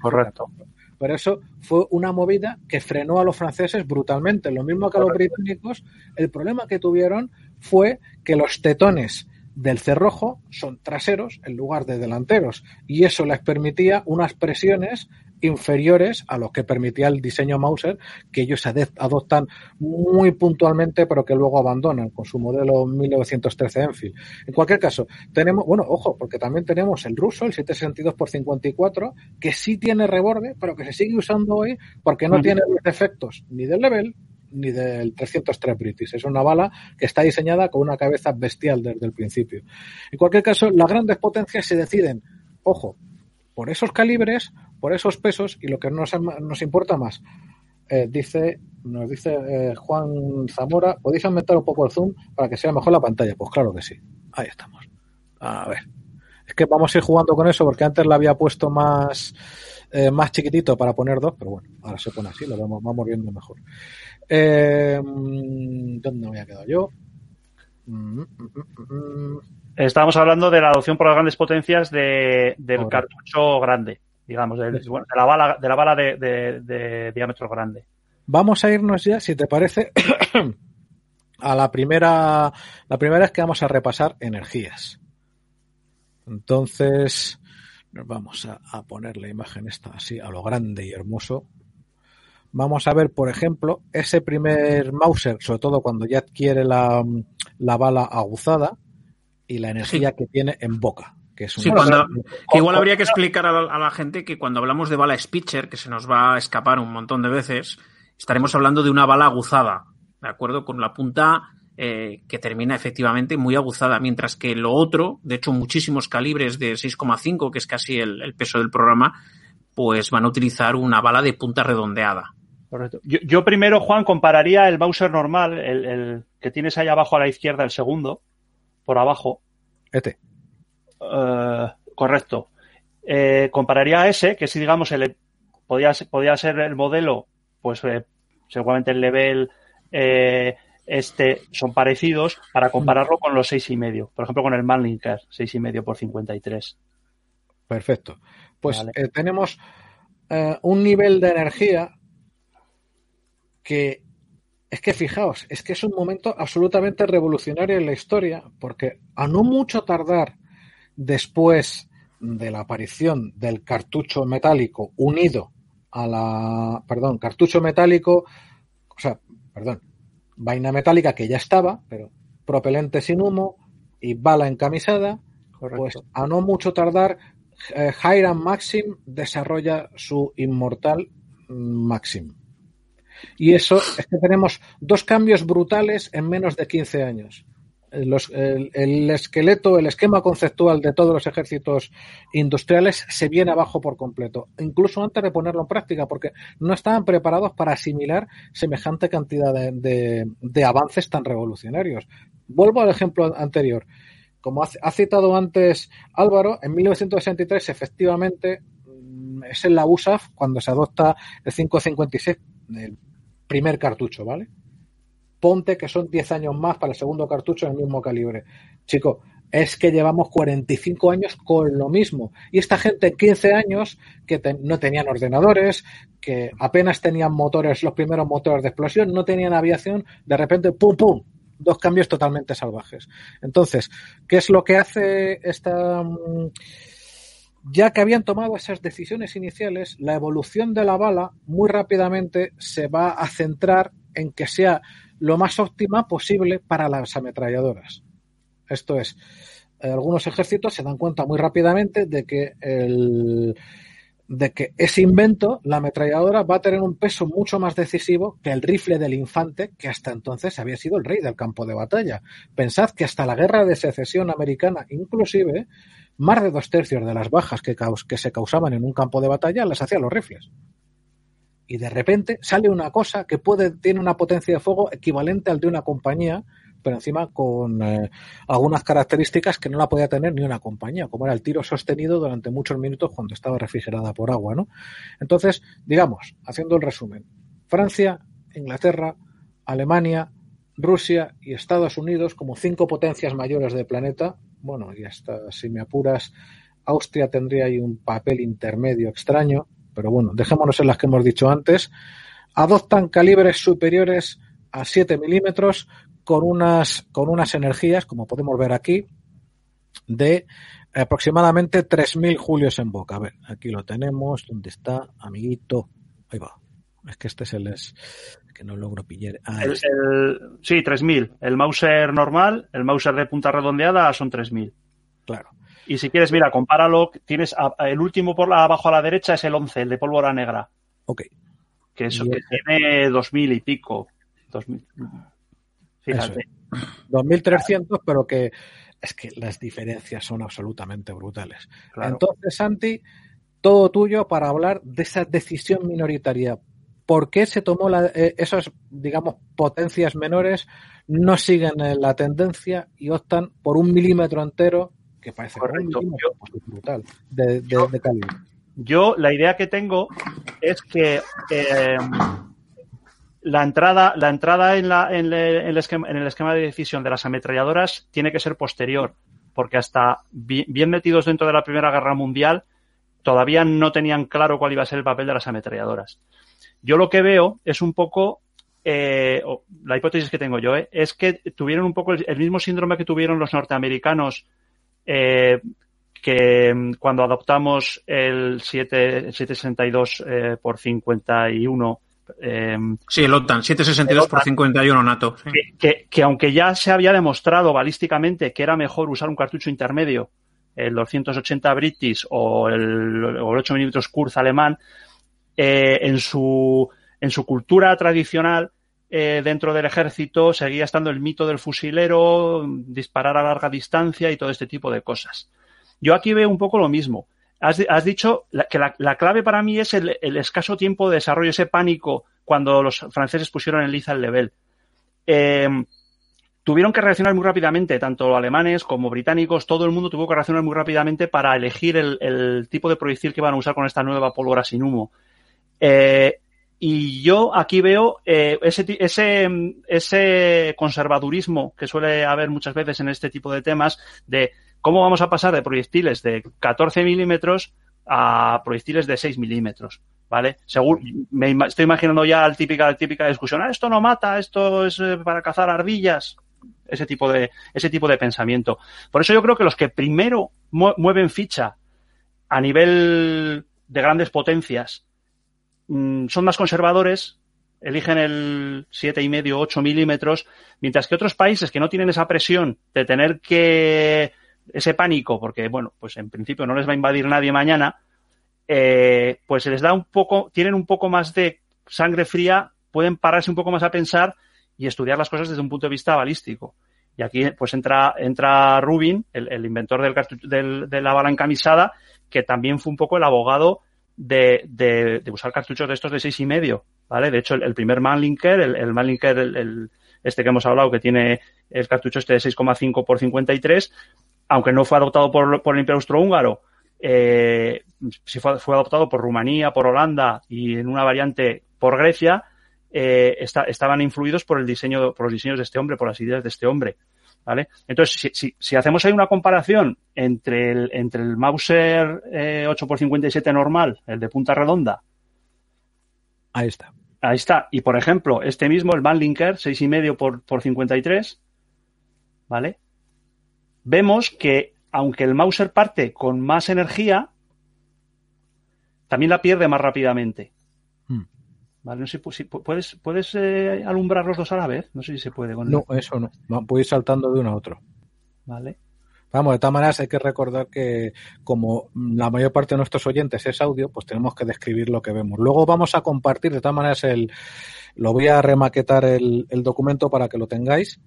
Correcto. Pero eso fue una movida que frenó a los franceses brutalmente. Lo mismo que a los británicos, el problema que tuvieron fue que los tetones del cerrojo son traseros en lugar de delanteros y eso les permitía unas presiones inferiores a los que permitía el diseño Mauser, que ellos adoptan muy puntualmente, pero que luego abandonan con su modelo 1913 Enfield. En cualquier caso, tenemos, bueno, ojo, porque también tenemos el ruso, el 762 x 54, que sí tiene reborde, pero que se sigue usando hoy porque no tiene los efectos ni del level ni del 303 British. Es una bala que está diseñada con una cabeza bestial desde el principio. En cualquier caso, las grandes potencias se deciden, ojo, por esos calibres por esos pesos y lo que nos, nos importa más. Eh, dice, nos dice eh, Juan Zamora, ¿podéis aumentar un poco el zoom para que sea mejor la pantalla? Pues claro que sí. Ahí estamos. A ver. Es que vamos a ir jugando con eso porque antes la había puesto más, eh, más chiquitito para poner dos, pero bueno, ahora se pone así, lo vamos, vamos viendo mejor. ¿Dónde me había quedado yo? Mm, mm, mm, Estábamos hablando de la adopción por las grandes potencias de, del cartucho grande digamos, de, la bala, de, la bala de, diámetro grande. Vamos a irnos ya, si te parece, a la primera, la primera es que vamos a repasar energías. Entonces, vamos a, poner la imagen esta así a lo grande y hermoso. Vamos a ver, por ejemplo, ese primer Mauser, sobre todo cuando ya adquiere la, la bala aguzada y la energía que tiene en boca. Que, igual habría que explicar a la, gente que cuando hablamos de bala Spitzer, que se nos va a escapar un montón de veces, estaremos hablando de una bala aguzada, ¿de acuerdo? Con la punta eh, que termina efectivamente muy aguzada, mientras que lo otro, de hecho muchísimos calibres de 6,5, que es casi el, peso del programa, pues van a utilizar una bala de punta redondeada. Correcto. Yo, primero, Juan, compararía el Bowser normal, el, el, que tienes ahí abajo a la izquierda, el segundo, por abajo. Este. Eh, correcto. Eh, compararía a ese, que si digamos el, podía, podía ser el modelo, pues eh, seguramente el level este son parecidos para compararlo con los seis y medio. Por ejemplo, con el Manlinker, seis y medio por 53. Perfecto. Pues tenemos un nivel de energía que es que fijaos, es que es un momento absolutamente revolucionario en la historia, porque a no mucho tardar después de la aparición del cartucho metálico unido a la, perdón, cartucho metálico, o sea, perdón, vaina metálica que ya estaba, pero propelente sin humo y bala encamisada, pues a no mucho tardar, eh, Hiram Maxim desarrolla su inmortal Maxim. Y eso es que tenemos dos cambios brutales en menos de 15 años el, esqueleto, el esquema conceptual de todos los ejércitos industriales se viene abajo por completo, incluso antes de ponerlo en práctica, porque no estaban preparados para asimilar semejante cantidad de, avances tan revolucionarios. Vuelvo al ejemplo anterior. Como ha, citado antes Álvaro, en 1963 efectivamente mm, es en la USAF cuando se adopta el 556, el primer cartucho, ¿vale? ponte que son 10 años más para el segundo cartucho en el mismo calibre. Chico, es que llevamos 45 años con lo mismo. Y esta gente, 15 años, que no tenían ordenadores, que apenas tenían motores, los primeros motores de explosión, no tenían aviación, de repente, ¡pum, pum! Dos cambios totalmente salvajes. Entonces, ¿qué es lo que hace esta... Mm, ya que habían tomado esas decisiones iniciales, la evolución de la bala muy rápidamente se va a centrar en que sea lo más óptima posible para las ametralladoras. Esto es, algunos ejércitos se dan cuenta muy rápidamente de que el de que ese invento, la ametralladora, va a tener un peso mucho más decisivo que el rifle del infante, que hasta entonces había sido el rey del campo de batalla. Pensad que hasta la guerra de secesión americana, inclusive, más de dos tercios de las bajas que, que se causaban en un campo de batalla las hacían los rifles y de repente sale una cosa que puede tiene una potencia de fuego equivalente al de una compañía pero encima con eh, algunas características que no la podía tener ni una compañía, como era el tiro sostenido durante muchos minutos cuando estaba refrigerada por agua, ¿no? Entonces, digamos, haciendo el resumen, Francia, Inglaterra, Alemania, Rusia y Estados Unidos como cinco potencias mayores del planeta, bueno, y hasta si me apuras, Austria tendría ahí un papel intermedio extraño, pero bueno, dejémonos en las que hemos dicho antes, adoptan calibres superiores a 7 milímetros con unas, con unas energías, como podemos ver aquí, de aproximadamente 3.000 julios en boca. A ver, aquí lo tenemos. ¿Dónde está, amiguito? Ahí va. Es que este es el es que no logro pillar. Ah, el, este. sí, 3.000. El Mauser normal, el Mauser de punta redondeada son 3.000. Claro. Y si quieres, mira, compáralo. Tienes el último por la, abajo a la derecha es el 11, el de pólvora negra. Ok. Que, eso, que tiene 2.000 y pico. 2000. Fíjate. 2.300, pero que es que las diferencias son absolutamente brutales. Entonces, Santi, todo tuyo para hablar de esa decisión minoritaria. ¿Por qué se tomó la, eh, esas, digamos, potencias menores no siguen la tendencia y optan por un milímetro entero, que parece Correcto. Pues, brutal, de, de, calibre? Yo, la idea que tengo es que eh, la entrada, la entrada en, la, en, el esquema, en, el esquema, de decisión de las ametralladoras tiene que ser posterior, porque hasta bien, metidos dentro de la Primera Guerra Mundial, todavía no tenían claro cuál iba a ser el papel de las ametralladoras. Yo lo que veo es un poco, eh, la hipótesis que tengo yo, eh, es que tuvieron un poco el, mismo síndrome que tuvieron los norteamericanos eh, que mm, cuando adoptamos el, 7, 762 eh, por 51 eh, sí, el OTAN, 762 por 51 NATO. Que, que, aunque ya se había demostrado balísticamente que era mejor usar un cartucho intermedio, el 280 British o el, o el 8 mm Kurz alemán, eh, en, su, en su cultura tradicional eh, dentro del ejército seguía estando el mito del fusilero, disparar a larga distancia y todo este tipo de cosas. Yo aquí veo un poco lo mismo has, dicho que la, clave para mí es el, escaso tiempo de desarrollo, ese pánico cuando los franceses pusieron en liza el level. Eh, tuvieron que reaccionar muy rápidamente, tanto alemanes como británicos, todo el mundo tuvo que reaccionar muy rápidamente para elegir el, tipo de proyectil que van a usar con esta nueva pólvora sin humo. Eh, y yo aquí veo eh, ese, ese, ese conservadurismo que suele haber muchas veces en este tipo de temas de ¿Cómo vamos a pasar de proyectiles de 14 milímetros a proyectiles de 6 milímetros? ¿Vale? Seguro, me estoy imaginando ya la típica, típica discusión, ah, esto no mata, esto es eh, para cazar ardillas. Ese tipo de, ese tipo de pensamiento. Por eso yo creo que los que primero mueven ficha a nivel de grandes potencias mm, son más conservadores, eligen el 7,5, 8 milímetros, mientras que otros países que no tienen esa presión de tener que ese pánico, porque, bueno, pues en principio no les va a invadir nadie mañana, eh, pues se les da un poco, tienen un poco más de sangre fría, pueden pararse un poco más a pensar y estudiar las cosas desde un punto de vista balístico. Y aquí pues entra, entra Rubin, el, inventor del, de la bala encamisada, que también fue un poco el abogado de, de, usar cartuchos de estos de seis y medio, ¿vale? De hecho, el, primer Manlinker, el, el Manlinker, el, este que hemos hablado, que tiene el cartucho este de 6,5 por 53, aunque no fue adoptado por, por el Imperio Austrohúngaro, eh, sí fue, fue, adoptado por Rumanía, por Holanda y en una variante por Grecia, eh, estaban influidos por el diseño, por los diseños de este hombre, por las ideas de este hombre. ¿Vale? Entonces, si, si, si hacemos ahí una comparación entre el, entre el Mauser eh, 8x57 normal, el de punta redonda. Ahí está. Ahí está. Y por ejemplo, este mismo, el Manlinker, 6,5 por, por 53, ¿vale? vemos que aunque el Mauser parte con más energía, también la pierde más rápidamente. Vale, no sé si puedes, puedes eh, alumbrar los dos a la vez. No sé si se puede. no, eso no. Puedo ir saltando de uno a otro. Vale. Vamos, de todas maneras hay que recordar que como la mayor parte de nuestros oyentes es audio, pues tenemos que describir lo que vemos. Luego vamos a compartir, de todas maneras, el, lo voy a remaquetar el, el documento para que lo tengáis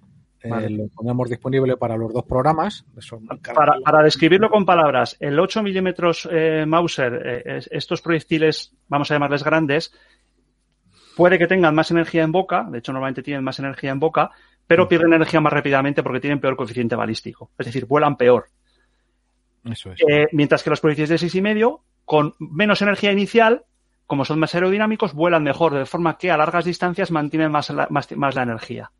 eh, lo ponemos disponible para los dos programas. Para, describirlo con palabras, el 8 milímetros eh, Mauser, eh, estos proyectiles, vamos a llamarles grandes, puede que tengan más energía en boca, de hecho normalmente tienen más energía en boca, pero pierden energía más rápidamente porque tienen peor coeficiente balístico. Es decir, vuelan peor. Eso es. Eh, mientras que los proyectiles de 6,5, con menos energía inicial, como son más aerodinámicos, vuelan mejor, de forma que a largas distancias mantienen más la, más, más la energía.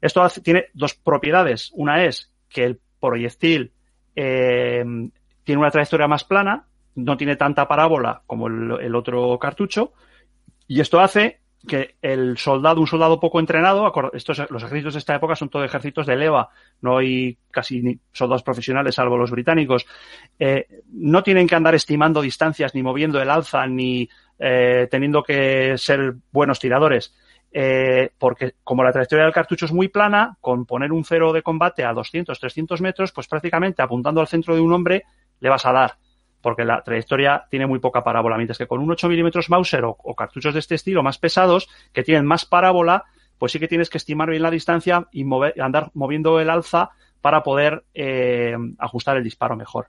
Esto hace- tiene dos propiedades. Una es que el proyectil eh, tiene una trayectoria más plana, no tiene tanta parábola como el, el otro cartucho, y esto hace que el soldado, un soldado poco entrenado, estos, los ejércitos de esta época son todos ejércitos de leva, no hay casi ni soldados profesionales salvo los británicos, eh, no tienen que andar estimando distancias, ni moviendo el alza, ni eh, teniendo que ser buenos tiradores. Eh, porque como la trayectoria del cartucho es muy plana, con poner un cero de combate a 200, 300 metros, pues prácticamente apuntando al centro de un hombre le vas a dar, porque la trayectoria tiene muy poca parábola, mientras que con un 8 milímetros Mauser o, cartuchos de este estilo más pesados, que tienen más parábola, pues sí que tienes que estimar bien la distancia y mover- andar moviendo el alza para poder eh, ajustar el disparo mejor.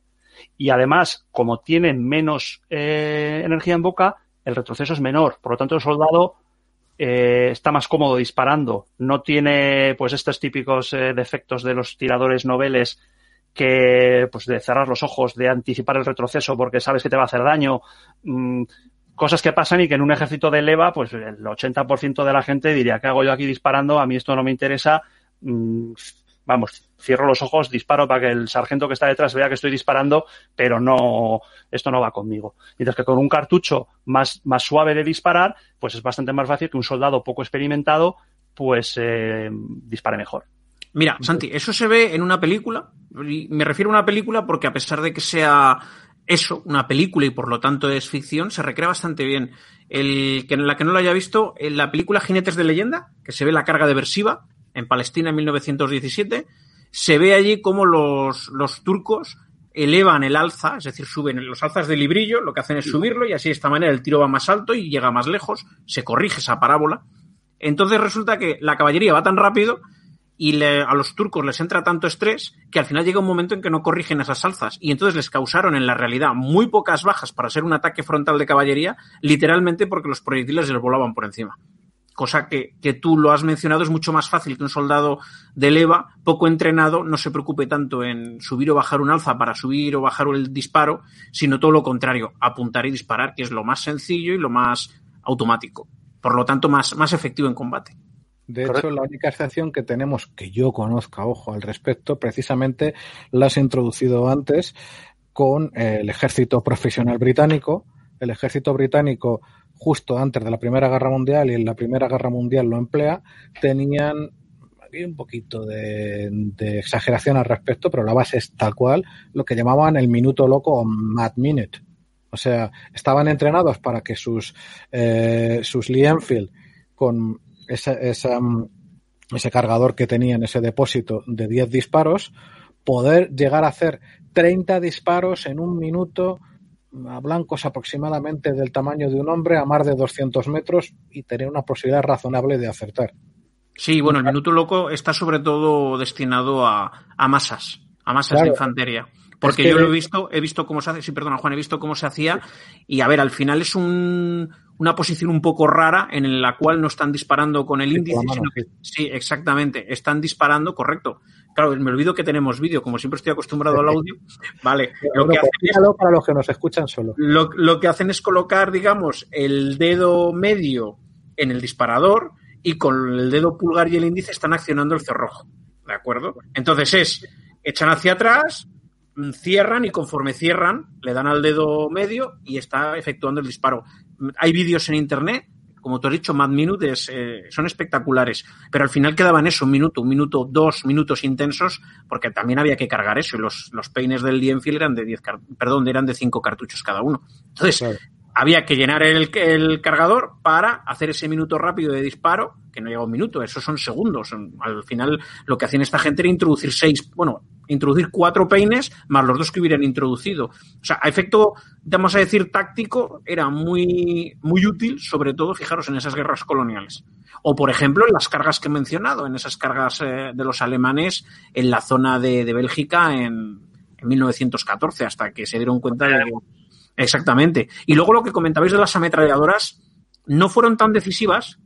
Y además, como tienen menos eh, energía en boca, el retroceso es menor. Por lo tanto, el soldado eh, está más cómodo disparando. No tiene pues estos típicos defectos de los tiradores noveles que pues de cerrar los ojos, de anticipar el retroceso porque sabes que te va a hacer daño. Mm, cosas que pasan y que en un ejército de leva, pues el 80% de la gente diría, ¿qué hago yo aquí disparando? A mí esto no me interesa. Mm, vamos, cierro los ojos, disparo para que el sargento que está detrás vea que estoy disparando, pero no, esto no va conmigo. Mientras que con un cartucho más, más suave de disparar, pues es bastante más fácil que un soldado poco experimentado, pues eh, dispare mejor. Mira, Santi, eso se ve en una película. y Me refiero a una película porque a pesar de que sea eso, una película y por lo tanto es ficción, se recrea bastante bien. El que la que no lo haya visto, en la película Jinetes de leyenda, que se ve la carga de Versiva en Palestina en 1917, se ve allí como los, los turcos elevan el alza, es decir, suben los alzas de librillo, lo que hacen es subirlo y así de esta manera el tiro va más alto y llega más lejos, se corrige esa parábola. Entonces resulta que la caballería va tan rápido y a los turcos les entra tanto estrés que al final llega un momento en que no corrigen esas alzas y entonces les causaron en la realidad muy pocas bajas para ser un ataque frontal de caballería, literalmente porque los proyectiles les volaban por encima. Cosa que, que tú lo has mencionado, es mucho más fácil que un soldado de leva, poco entrenado, no se preocupe tanto en subir o bajar un alza para subir o bajar el disparo, sino todo lo contrario, apuntar y disparar, que es lo más sencillo y lo más automático. Por lo tanto, más, más efectivo en combate. De hecho, la única excepción que tenemos, que yo conozca, ojo, al respecto, precisamente la has introducido antes con el ejército profesional británico. El ejército británico, justo antes de la Primera Guerra Mundial y en la Primera Guerra Mundial lo emplea, tenían aquí un poquito de, de exageración al respecto, pero la base es tal cual, lo que llamaban el minuto loco o Mad Minute. O sea, estaban entrenados para que sus, eh, sus Lee Enfield con esa, esa, ese cargador que tenía en ese depósito de 10 disparos, poder llegar a hacer 30 disparos en un minuto a blancos aproximadamente del tamaño de un hombre a más de 200 metros y tener una posibilidad razonable de acertar. Sí, bueno, el minuto loco está sobre todo destinado a, a masas, a masas claro. de infantería. Porque es que... yo lo he visto, he visto cómo se hace, sí, perdona Juan, he visto cómo se hacía y a ver, al final es un, una posición un poco rara en la cual no están disparando con el índice, mano, sino que sí, exactamente, están disparando, correcto. Claro, me olvido que tenemos vídeo, como siempre estoy acostumbrado al audio. Vale, lo que hacen es, para los que nos escuchan solo. Lo, lo que hacen es colocar, digamos, el dedo medio en el disparador y con el dedo pulgar y el índice están accionando el cerrojo. ¿De acuerdo? Entonces es, echan hacia atrás, cierran y conforme cierran le dan al dedo medio y está efectuando el disparo. Hay vídeos en internet, como tú has dicho, Mad Minutes eh, son espectaculares, pero al final quedaban eso, un minuto, un minuto, dos minutos intensos, porque también había que cargar eso y los, los peines del Enfield eran de 10, perdón, eran de 5 cartuchos cada uno. Entonces. Había que llenar el, cargador para hacer ese minuto rápido de disparo, que no llega un minuto, esos son segundos. Al final, lo que hacían esta gente era introducir seis, bueno, introducir cuatro peines más los dos que hubieran introducido. O sea, a efecto, vamos a decir, táctico, era muy, muy útil, sobre todo, fijaros, en esas guerras coloniales. O, por ejemplo, en las cargas que he mencionado, en esas cargas eh, de los alemanes en la zona de, Bélgica en, en, 1914, hasta que se dieron cuenta de. Exactamente. Y luego lo que comentabais de las ametralladoras no fueron tan decisivas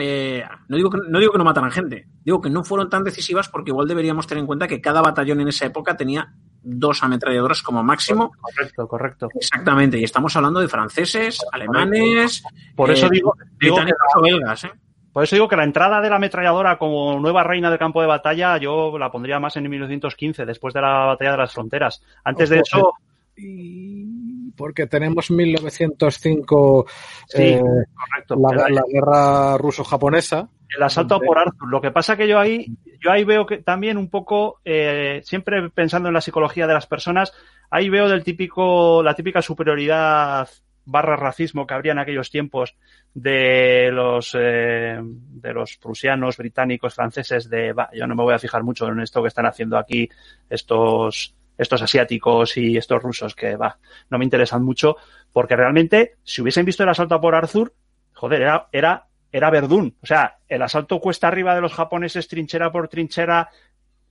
eh, no, digo que, no digo que no mataran gente, digo que no fueron tan decisivas porque igual deberíamos tener en cuenta que cada batallón en esa época tenía dos ametralladoras como máximo. Correcto, correcto. Exactamente, y estamos hablando de franceses, alemanes, por eso eh, digo, digo que británicos la- o belgas. ¿eh? Por eso digo que la entrada de la ametralladora como nueva reina del campo de batalla yo la pondría más en 1915, después de la batalla de las fronteras. Antes de eso, Y porque tenemos 1905 sí, eh, correcto. la, guerra ruso-japonesa. El asalto a por Arthur. Lo que pasa que yo ahí, yo ahí veo que también un poco, eh, siempre pensando en la psicología de las personas, ahí veo del típico, la típica superioridad barra racismo que habría en aquellos tiempos de los eh, de los prusianos, británicos, franceses, de va, yo no me voy a fijar mucho en esto que están haciendo aquí estos estos asiáticos y estos rusos que va, no me interesan mucho, porque realmente, si hubiesen visto el asalto a por Arthur, joder, era, era, era Verdún. O sea, el asalto cuesta arriba de los japoneses, trinchera por trinchera,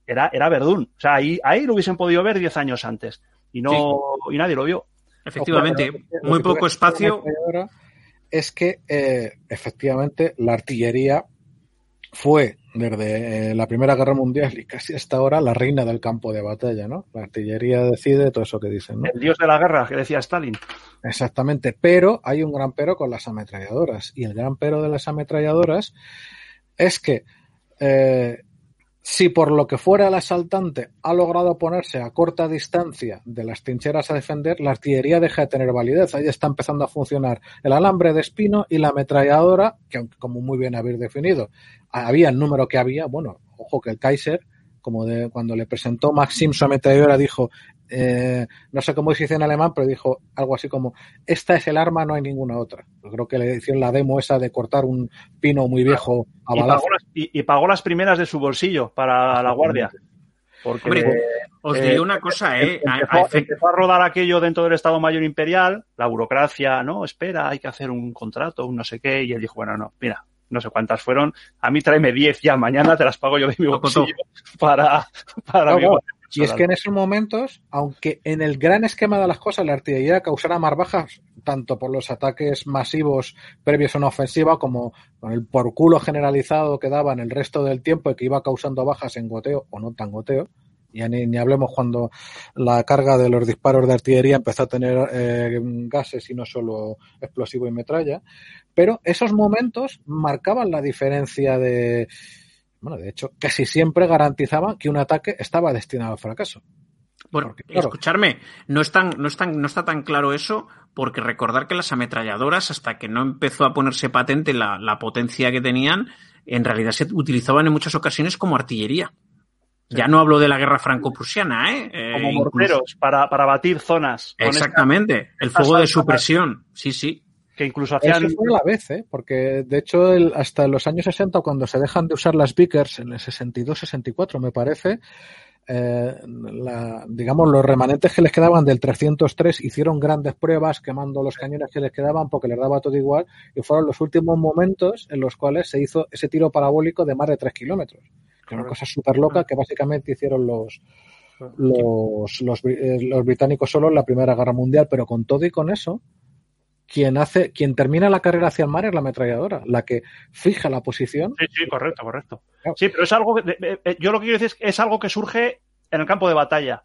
era, era Verdún. O sea, ahí, ahí lo hubiesen podido ver 10 años antes. Y no, y nadie lo vio. Efectivamente, Ojo, pero lo muy poco espacio. Es que eh, efectivamente la artillería fue desde eh, la Primera Guerra Mundial y casi hasta ahora la reina del campo de batalla, ¿no? La artillería decide todo eso que dicen, ¿no? El dios de la guerra, que decía Stalin. Exactamente, pero hay un gran pero con las ametralladoras. Y el gran pero de las ametralladoras es que eh, si por lo que fuera el asaltante ha logrado ponerse a corta distancia de las trincheras a defender, la artillería deja de tener validez. Ahí está empezando a funcionar el alambre de espino y la ametralladora, que aunque como muy bien habéis definido, había el número que había, bueno, ojo que el Kaiser, como de cuando le presentó Maxim su ametralladora, dijo, eh, no sé cómo se dice en alemán, pero dijo algo así como, esta es el arma, no hay ninguna otra. Yo creo que le hicieron la demo esa de cortar un pino muy viejo a Y balazo. pagó, las, y, y pagó las primeras de su bolsillo para la guardia. Porque Hombre, Os eh, diré una cosa, ¿eh? A- empezó, a empezó a rodar aquello dentro del Estado Mayor Imperial, la burocracia, no, espera, hay que hacer un contrato, un no sé qué, y él dijo, bueno, no, mira, no sé cuántas fueron, a mí tráeme 10 ya, mañana te las pago yo de mi bolsillo para, para mi. Y es que en esos momentos, aunque en el gran esquema de las cosas la artillería causara más bajas, tanto por los ataques masivos previos a una ofensiva como con el por culo generalizado que daba en el resto del tiempo y que iba causando bajas en goteo o no tan goteo, ya ni, ni hablemos cuando la carga de los disparos de artillería empezó a tener eh, gases y no solo explosivo y metralla, pero esos momentos marcaban la diferencia de, bueno, de hecho, casi siempre garantizaban que un ataque estaba destinado al fracaso. Bueno, Porque, claro. escucharme, no, es tan, no, es tan- no está tan claro eso, porque recordar que las ametralladoras, hasta que no empezó a ponerse patente la, la potencia que tenían, en realidad se utilizaban en muchas ocasiones como artillería. Ya no hablo de la guerra franco-prusiana, ¿eh? Eh, como incluso- morteros para, para batir zonas. esta- Exactamente, el fuego de supresión, sí, sí. Que incluso hacían. Eso fue a la vez, ¿eh? porque de hecho el- hasta los años 60, cuando se dejan de usar las Vickers, en el 62-64 me parece, eh, la- digamos los remanentes que les quedaban del 303 hicieron grandes pruebas quemando los cañones que les quedaban porque les daba todo igual y fueron los últimos momentos en los cuales se hizo ese tiro parabólico de más de 3 kilómetros. Que una cosa súper loca que básicamente hicieron los, los, los, eh, los británicos solo en la Primera Guerra Mundial, pero con todo y con eso, quien hace, quien termina la carrera hacia el mar es la ametralladora, la que fija la posición. Sí, sí, correcto, correcto. Claro. Sí, pero es algo que, eh, yo lo que quiero decir es que es algo que surge en el campo de batalla.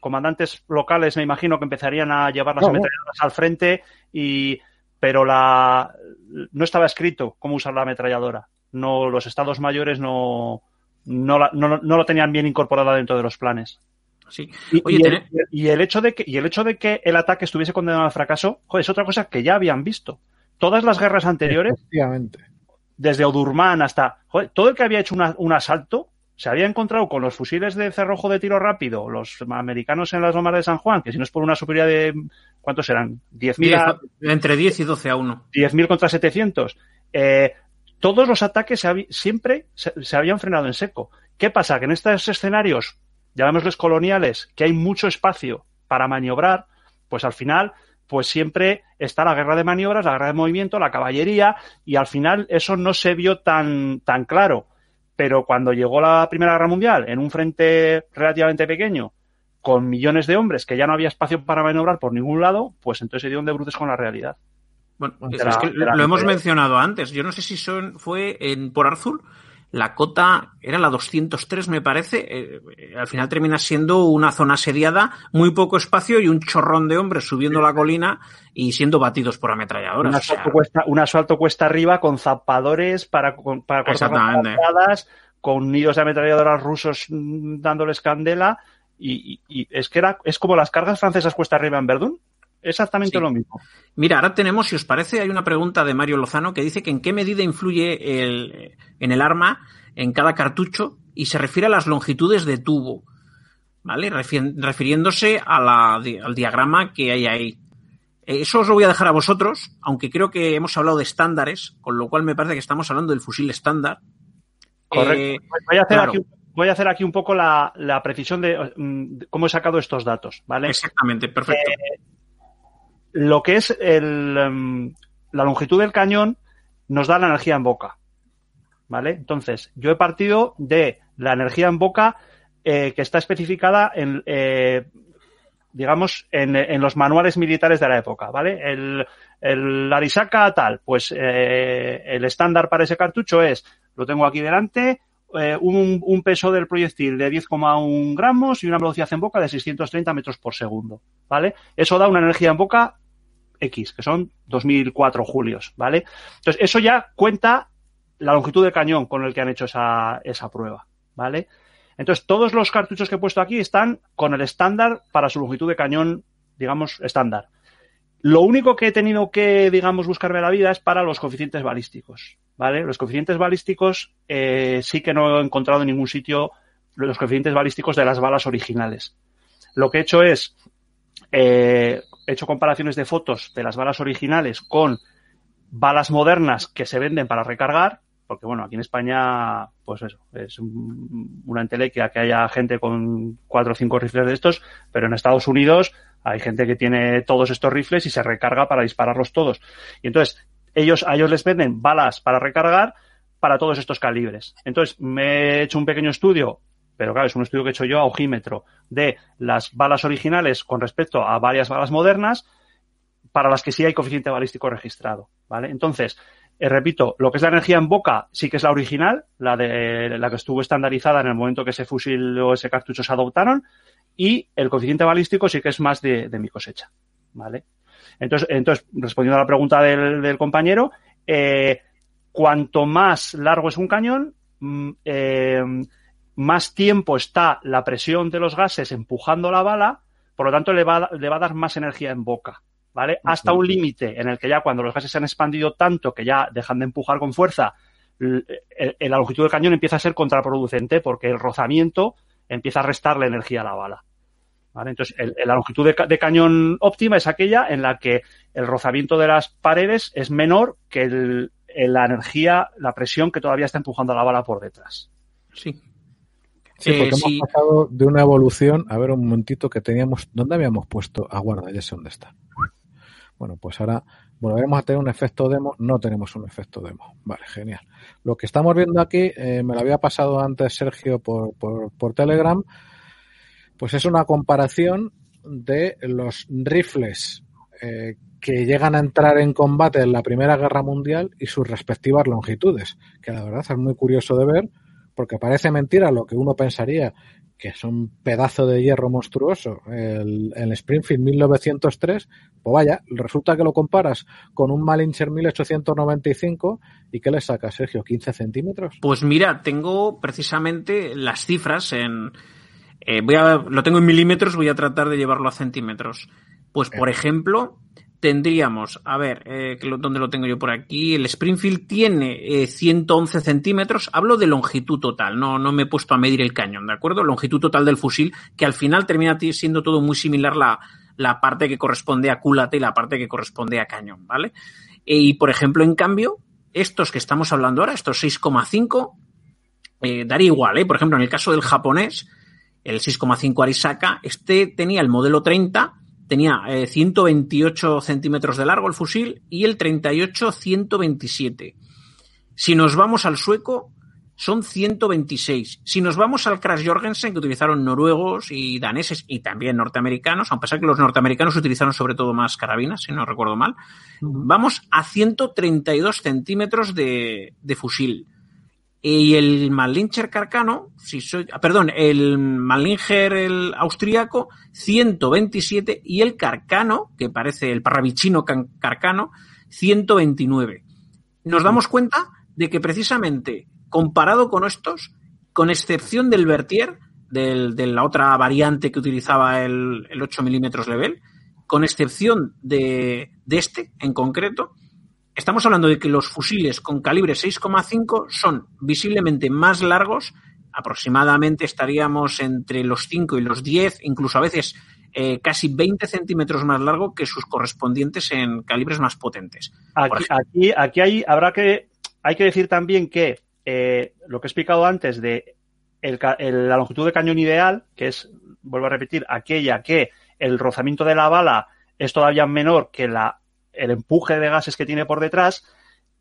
Comandantes locales, me imagino que empezarían a llevar las Claro. ametralladoras al frente y pero la no estaba escrito cómo usar la ametralladora. No los estados mayores no no, la- no, no lo tenían bien incorporada dentro de los planes. Sí. Y, Oye, y el, tené- y el hecho de que, y el hecho de que el ataque estuviese condenado al fracaso, joder, es otra cosa que ya habían visto. Todas las guerras anteriores, desde Odurman hasta. Joder, todo el que había hecho una- un asalto se había encontrado con los fusiles de cerrojo de tiro rápido, los americanos en las lomas de San Juan, que si no es por una superioridad de. ¿Cuántos eran? 10.000 a- Diez- entre 10 y 12 a 1. 10.000 contra 700. Eh, todos los ataques se siempre se, se habían frenado en seco. ¿Qué pasa? Que en estos escenarios, llamémosles coloniales, que hay mucho espacio para maniobrar, pues al final, pues siempre está la guerra de maniobras, la guerra de movimiento, la caballería, y al final eso no se vio tan, tan claro. Pero cuando llegó la Primera Guerra Mundial, en un frente relativamente pequeño, con millones de hombres, que ya no había espacio para maniobrar por ningún lado, pues entonces se dieron de bruces con la realidad. Bueno, es, que lo hemos mencionado antes. Yo no sé si son, fue en por Arzul la cota era la 203, me parece. Eh, eh, al final termina siendo una zona asediada, muy poco espacio y un chorrón de hombres subiendo la colina y siendo batidos por ametralladoras. Un asalto, cuesta, un asalto cuesta arriba con zapadores para, para cortar las con nidos de ametralladoras rusos dándoles candela. Y, es que era, es como las cargas francesas cuesta arriba en Verdún. Exactamente lo mismo. Mira, ahora tenemos, si os parece, hay una pregunta de Mario Lozano que dice que en qué medida influye el, en el arma en cada cartucho y se refiere a las longitudes de tubo, ¿vale? refiriéndose a la, al diagrama que hay ahí. Eso os lo voy a dejar a vosotros, aunque creo que hemos hablado de estándares, con lo cual me parece que estamos hablando del fusil estándar. Correcto. Eh, voy, a hacer aquí, voy, a hacer aquí, un poco la, precisión mm, de, cómo he sacado estos datos, ¿vale? Exactamente, perfecto. Eh, lo que es em, la longitud del cañón nos da la energía en boca. ¿Vale? Entonces, yo he partido de la energía en boca eh, que está especificada en, eh, digamos, en, los manuales militares de la época, ¿vale? El, el Arisaka tal, pues eh, el estándar para ese cartucho es, lo tengo aquí delante, un, un, peso del proyectil de 10,1 gramos y una velocidad en boca de 630 metros por segundo, ¿vale? Eso da una energía en boca X, que son 2004 julios, ¿vale? Entonces, eso ya cuenta la longitud de cañón con el que han hecho esa, esa prueba, ¿vale? Entonces, todos los cartuchos que he puesto aquí están con el estándar para su longitud de cañón, digamos, estándar. Lo único que he tenido que, digamos, buscarme la vida es para los coeficientes balísticos, ¿vale? Los coeficientes balísticos eh, sí que no he encontrado en ningún sitio los coeficientes balísticos de las balas originales. Lo que he hecho es eh, he hecho comparaciones de fotos de las balas originales con balas modernas que se venden para recargar, porque bueno, aquí en España, pues eso, es una entelequia que haya gente con cuatro o cinco rifles de estos, pero en Estados Unidos hay gente que tiene todos estos rifles y se recarga para dispararlos todos. Y entonces, ellos, a ellos les venden balas para recargar para todos estos calibres. Entonces, me he hecho un pequeño estudio pero claro, es un estudio que he hecho yo a ojímetro de las balas originales con respecto a varias balas modernas para las que sí hay coeficiente balístico registrado, ¿vale? Entonces, eh, repito, lo que es la energía en boca sí que es la original, la de la que estuvo estandarizada en el momento que ese fusil o ese cartucho se adoptaron, y el coeficiente balístico sí que es más de, mi cosecha, ¿vale? Entonces, entonces, respondiendo a la pregunta del, compañero, eh, cuanto más largo es un cañón, mm, eh, más tiempo está la presión de los gases empujando la bala, por lo tanto le va, le va a dar más energía en boca, ¿vale? Hasta un límite en el que ya cuando los gases se han expandido tanto que ya dejan de empujar con fuerza, la longitud del cañón empieza a ser contraproducente porque el rozamiento empieza a restarle energía a la bala. ¿Vale? Entonces, la longitud de, cañón óptima es aquella en la que el rozamiento de las paredes es menor que la energía, la presión que todavía está empujando a la bala por detrás. Sí, Sí, porque eh, hemos pasado de una evolución, a ver un momentito que teníamos, ¿dónde habíamos puesto? Aguarda, ya sé dónde está. Bueno, pues ahora volveremos a tener un efecto demo. No tenemos un efecto demo. Vale, genial. Lo que estamos viendo aquí, eh, me lo había pasado antes Sergio por, por, por Telegram, pues es una comparación de los rifles eh, que llegan a entrar en combate en la Primera Guerra Mundial y sus respectivas longitudes, que la verdad es muy curioso de ver porque parece mentira lo que uno pensaría que es un pedazo de hierro monstruoso, el, el Springfield 1903, pues vaya, resulta que lo comparas con un Malincher 1895 y ¿qué le sacas, Sergio? ¿15 centímetros? Pues mira, tengo precisamente las cifras en... Eh, voy a, lo tengo en milímetros, voy a tratar de llevarlo a centímetros. Pues, por ejemplo, tendríamos, a ver, eh, ¿dónde lo tengo yo por aquí? El Springfield tiene 111 eh, centímetros. Hablo de longitud total, no, no me he puesto a medir el cañón, ¿de acuerdo? Longitud total del fusil, que al final termina siendo todo muy similar la, la parte que corresponde a culata y la parte que corresponde a cañón, ¿vale? Y, por ejemplo, en cambio, estos que estamos hablando ahora, estos 6,5, eh, daría igual, ¿eh? Por ejemplo, en el caso del japonés, el 6,5 Arisaka, este tenía el modelo 30 tenía 128 eh, centímetros de largo el fusil y el 38 127. Si nos vamos al sueco, son 126. Si nos vamos al Crash Jorgensen, que utilizaron noruegos y daneses y también norteamericanos, a pesar que los norteamericanos utilizaron sobre todo más carabinas, si no recuerdo mal, vamos a 132 centímetros de, de fusil. Y el Mallinger Carcano, si soy, ah, perdón, el Mallinger el austríaco, 127 y el Carcano, que parece el parrabichino Carcano, 129. Nos damos cuenta de que precisamente comparado con estos, con excepción del Vertier, del, de la otra variante que utilizaba el, el 8 milímetros level, con excepción de, de este en concreto, estamos hablando de que los fusiles con calibre 6,5 son visiblemente más largos, aproximadamente estaríamos entre los 5 y los 10, incluso a veces eh, casi 20 centímetros más largo que sus correspondientes en calibres más potentes. Aquí, aquí, aquí hay, habrá que, hay que decir también que eh, lo que he explicado antes de el, el, la longitud de cañón ideal, que es, vuelvo a repetir, aquella que el rozamiento de la bala es todavía menor que la el empuje de gases que tiene por detrás,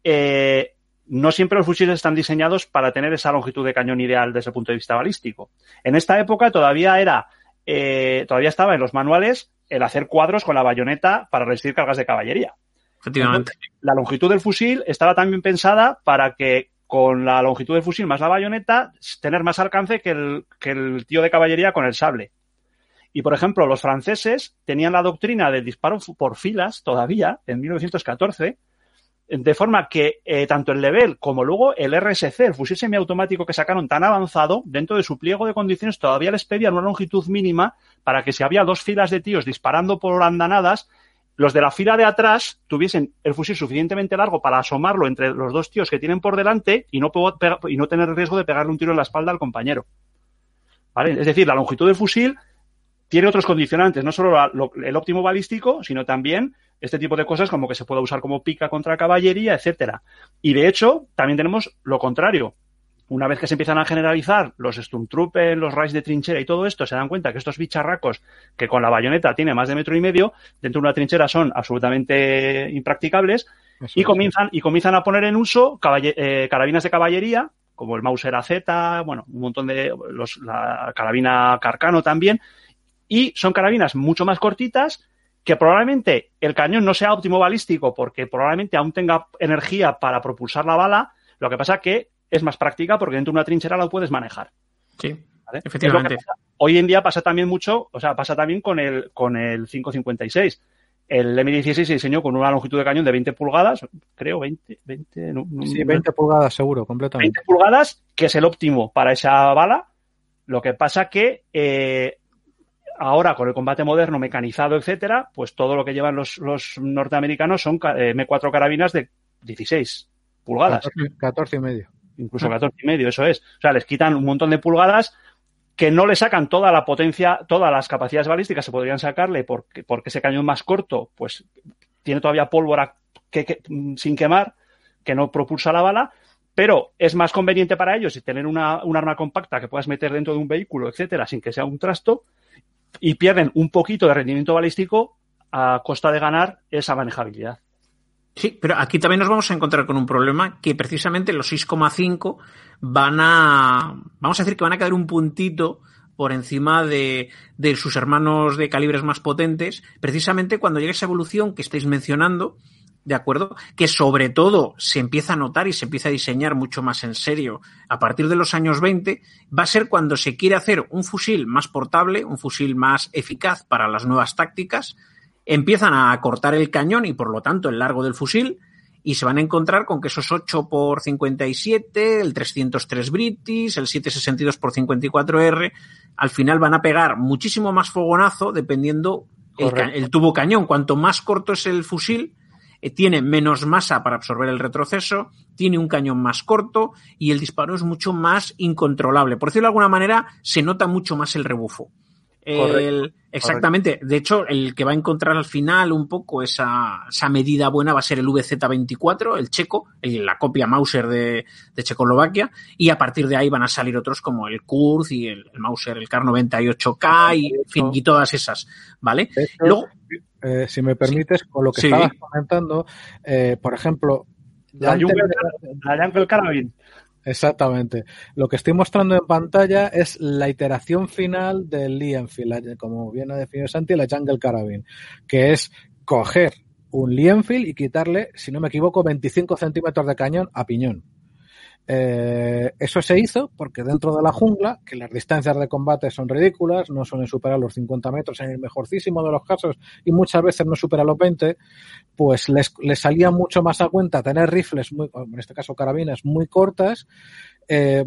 eh, no siempre los fusiles están diseñados para tener esa longitud de cañón ideal desde el punto de vista balístico. En esta época todavía era, eh, todavía estaba en los manuales el hacer cuadros con la bayoneta para resistir cargas de caballería. Efectivamente. Entonces, la longitud del fusil estaba también pensada para que con la longitud del fusil más la bayoneta tener más alcance que el, que el tío de caballería con el sable. Y, por ejemplo, los franceses tenían la doctrina del disparo por filas todavía, en 1914, de forma que eh, tanto el Level como luego el RSC, el fusil semiautomático que sacaron tan avanzado, dentro de su pliego de condiciones todavía les pedían una longitud mínima para que si había dos filas de tíos disparando por andanadas, los de la fila de atrás tuviesen el fusil suficientemente largo para asomarlo entre los dos tíos que tienen por delante y no, y no tener riesgo de pegarle un tiro en la espalda al compañero. ¿Vale? Es decir, la longitud del fusil tiene otros condicionantes, no solo la, lo, el óptimo balístico, sino también este tipo de cosas como que se pueda usar como pica contra caballería, etcétera. Y de hecho, también tenemos lo contrario. Una vez que se empiezan a generalizar los Sturmtruppen, los Raids de trinchera y todo esto, se dan cuenta que estos bicharracos que con la bayoneta tiene más de metro y medio, dentro de una trinchera son absolutamente impracticables Eso y comienzan, y comienzan a poner en uso eh, carabinas de caballería, como el Mauser AZ, bueno, un montón de los, la carabina Carcano también, y son carabinas mucho más cortitas que probablemente el cañón no sea óptimo balístico porque probablemente aún tenga energía para propulsar la bala, lo que pasa que es más práctica porque dentro de una trinchera lo puedes manejar. Sí, ¿vale? efectivamente. Hoy en día pasa también mucho, o sea, pasa también con el, con el 556. El M16 se diseñó con una longitud de cañón de 20 pulgadas, creo, 20, 20, no, no, sí, 20 pulgadas seguro, completamente. 20 pulgadas, que es el óptimo para esa bala. Lo que pasa que eh, ahora con el combate moderno, mecanizado, etcétera, pues todo lo que llevan los, los norteamericanos son eh, M4 carabinas de 16 pulgadas. 14, 14 y medio. Incluso 14 y medio, eso es. O sea, les quitan un montón de pulgadas que no le sacan toda la potencia, todas las capacidades balísticas se podrían sacarle porque, porque ese cañón más corto, pues tiene todavía pólvora que, que, sin quemar, que no propulsa la bala, pero es más conveniente para ellos tener una, un arma compacta que puedas meter dentro de un vehículo, etcétera, sin que sea un trasto, y pierden un poquito de rendimiento balístico a costa de ganar esa manejabilidad. Sí, pero aquí también nos vamos a encontrar con un problema que precisamente los 6,5 van a, vamos a decir que van a quedar un puntito por encima de, de, sus hermanos de calibres más potentes, precisamente cuando llegue esa evolución que estáis mencionando, ¿de acuerdo? Que sobre todo se empieza a notar y se empieza a diseñar mucho más en serio a partir de los años 20, va a ser cuando se quiere hacer un fusil más portable, un fusil más eficaz para las nuevas tácticas, empiezan a cortar el cañón y por lo tanto el largo del fusil y se van a encontrar con que esos 8 por 57, el 303 British, el 762 por 54R, al final van a pegar muchísimo más fogonazo dependiendo el, el tubo cañón. Cuanto más corto es el fusil, eh, tiene menos masa para absorber el retroceso, tiene un cañón más corto y el disparo es mucho más incontrolable. Por decirlo de alguna manera, se nota mucho más el rebufo. El, exactamente. Correcto. De hecho, el que va a encontrar al final un poco esa, esa medida buena va a ser el VZ24, el checo, el, la copia Mauser de, de, Checoslovaquia, y a partir de ahí van a salir otros como el Kurz y el, el Mauser, el Kar 98K y, en fin, y todas esas, ¿vale? Luego, eh, si me permites, con lo que sí. estabas comentando, eh, por ejemplo, la, Jungle, la Jungle Carabin. Exactamente. Lo que estoy mostrando en pantalla es la iteración final del Lee Enfield, como bien ha definido Santi, la Jungle Carabin, que es coger un Lee Enfield y quitarle, si no me equivoco, 25 centímetros de cañón a piñón. Eh, eso se hizo porque dentro de la jungla, que las distancias de combate son ridículas, no suelen superar los 50 metros en el mejorcísimo de los casos y muchas veces no supera los 20, pues les, les salía mucho más a cuenta tener rifles, muy, en este caso carabinas, muy cortas, eh,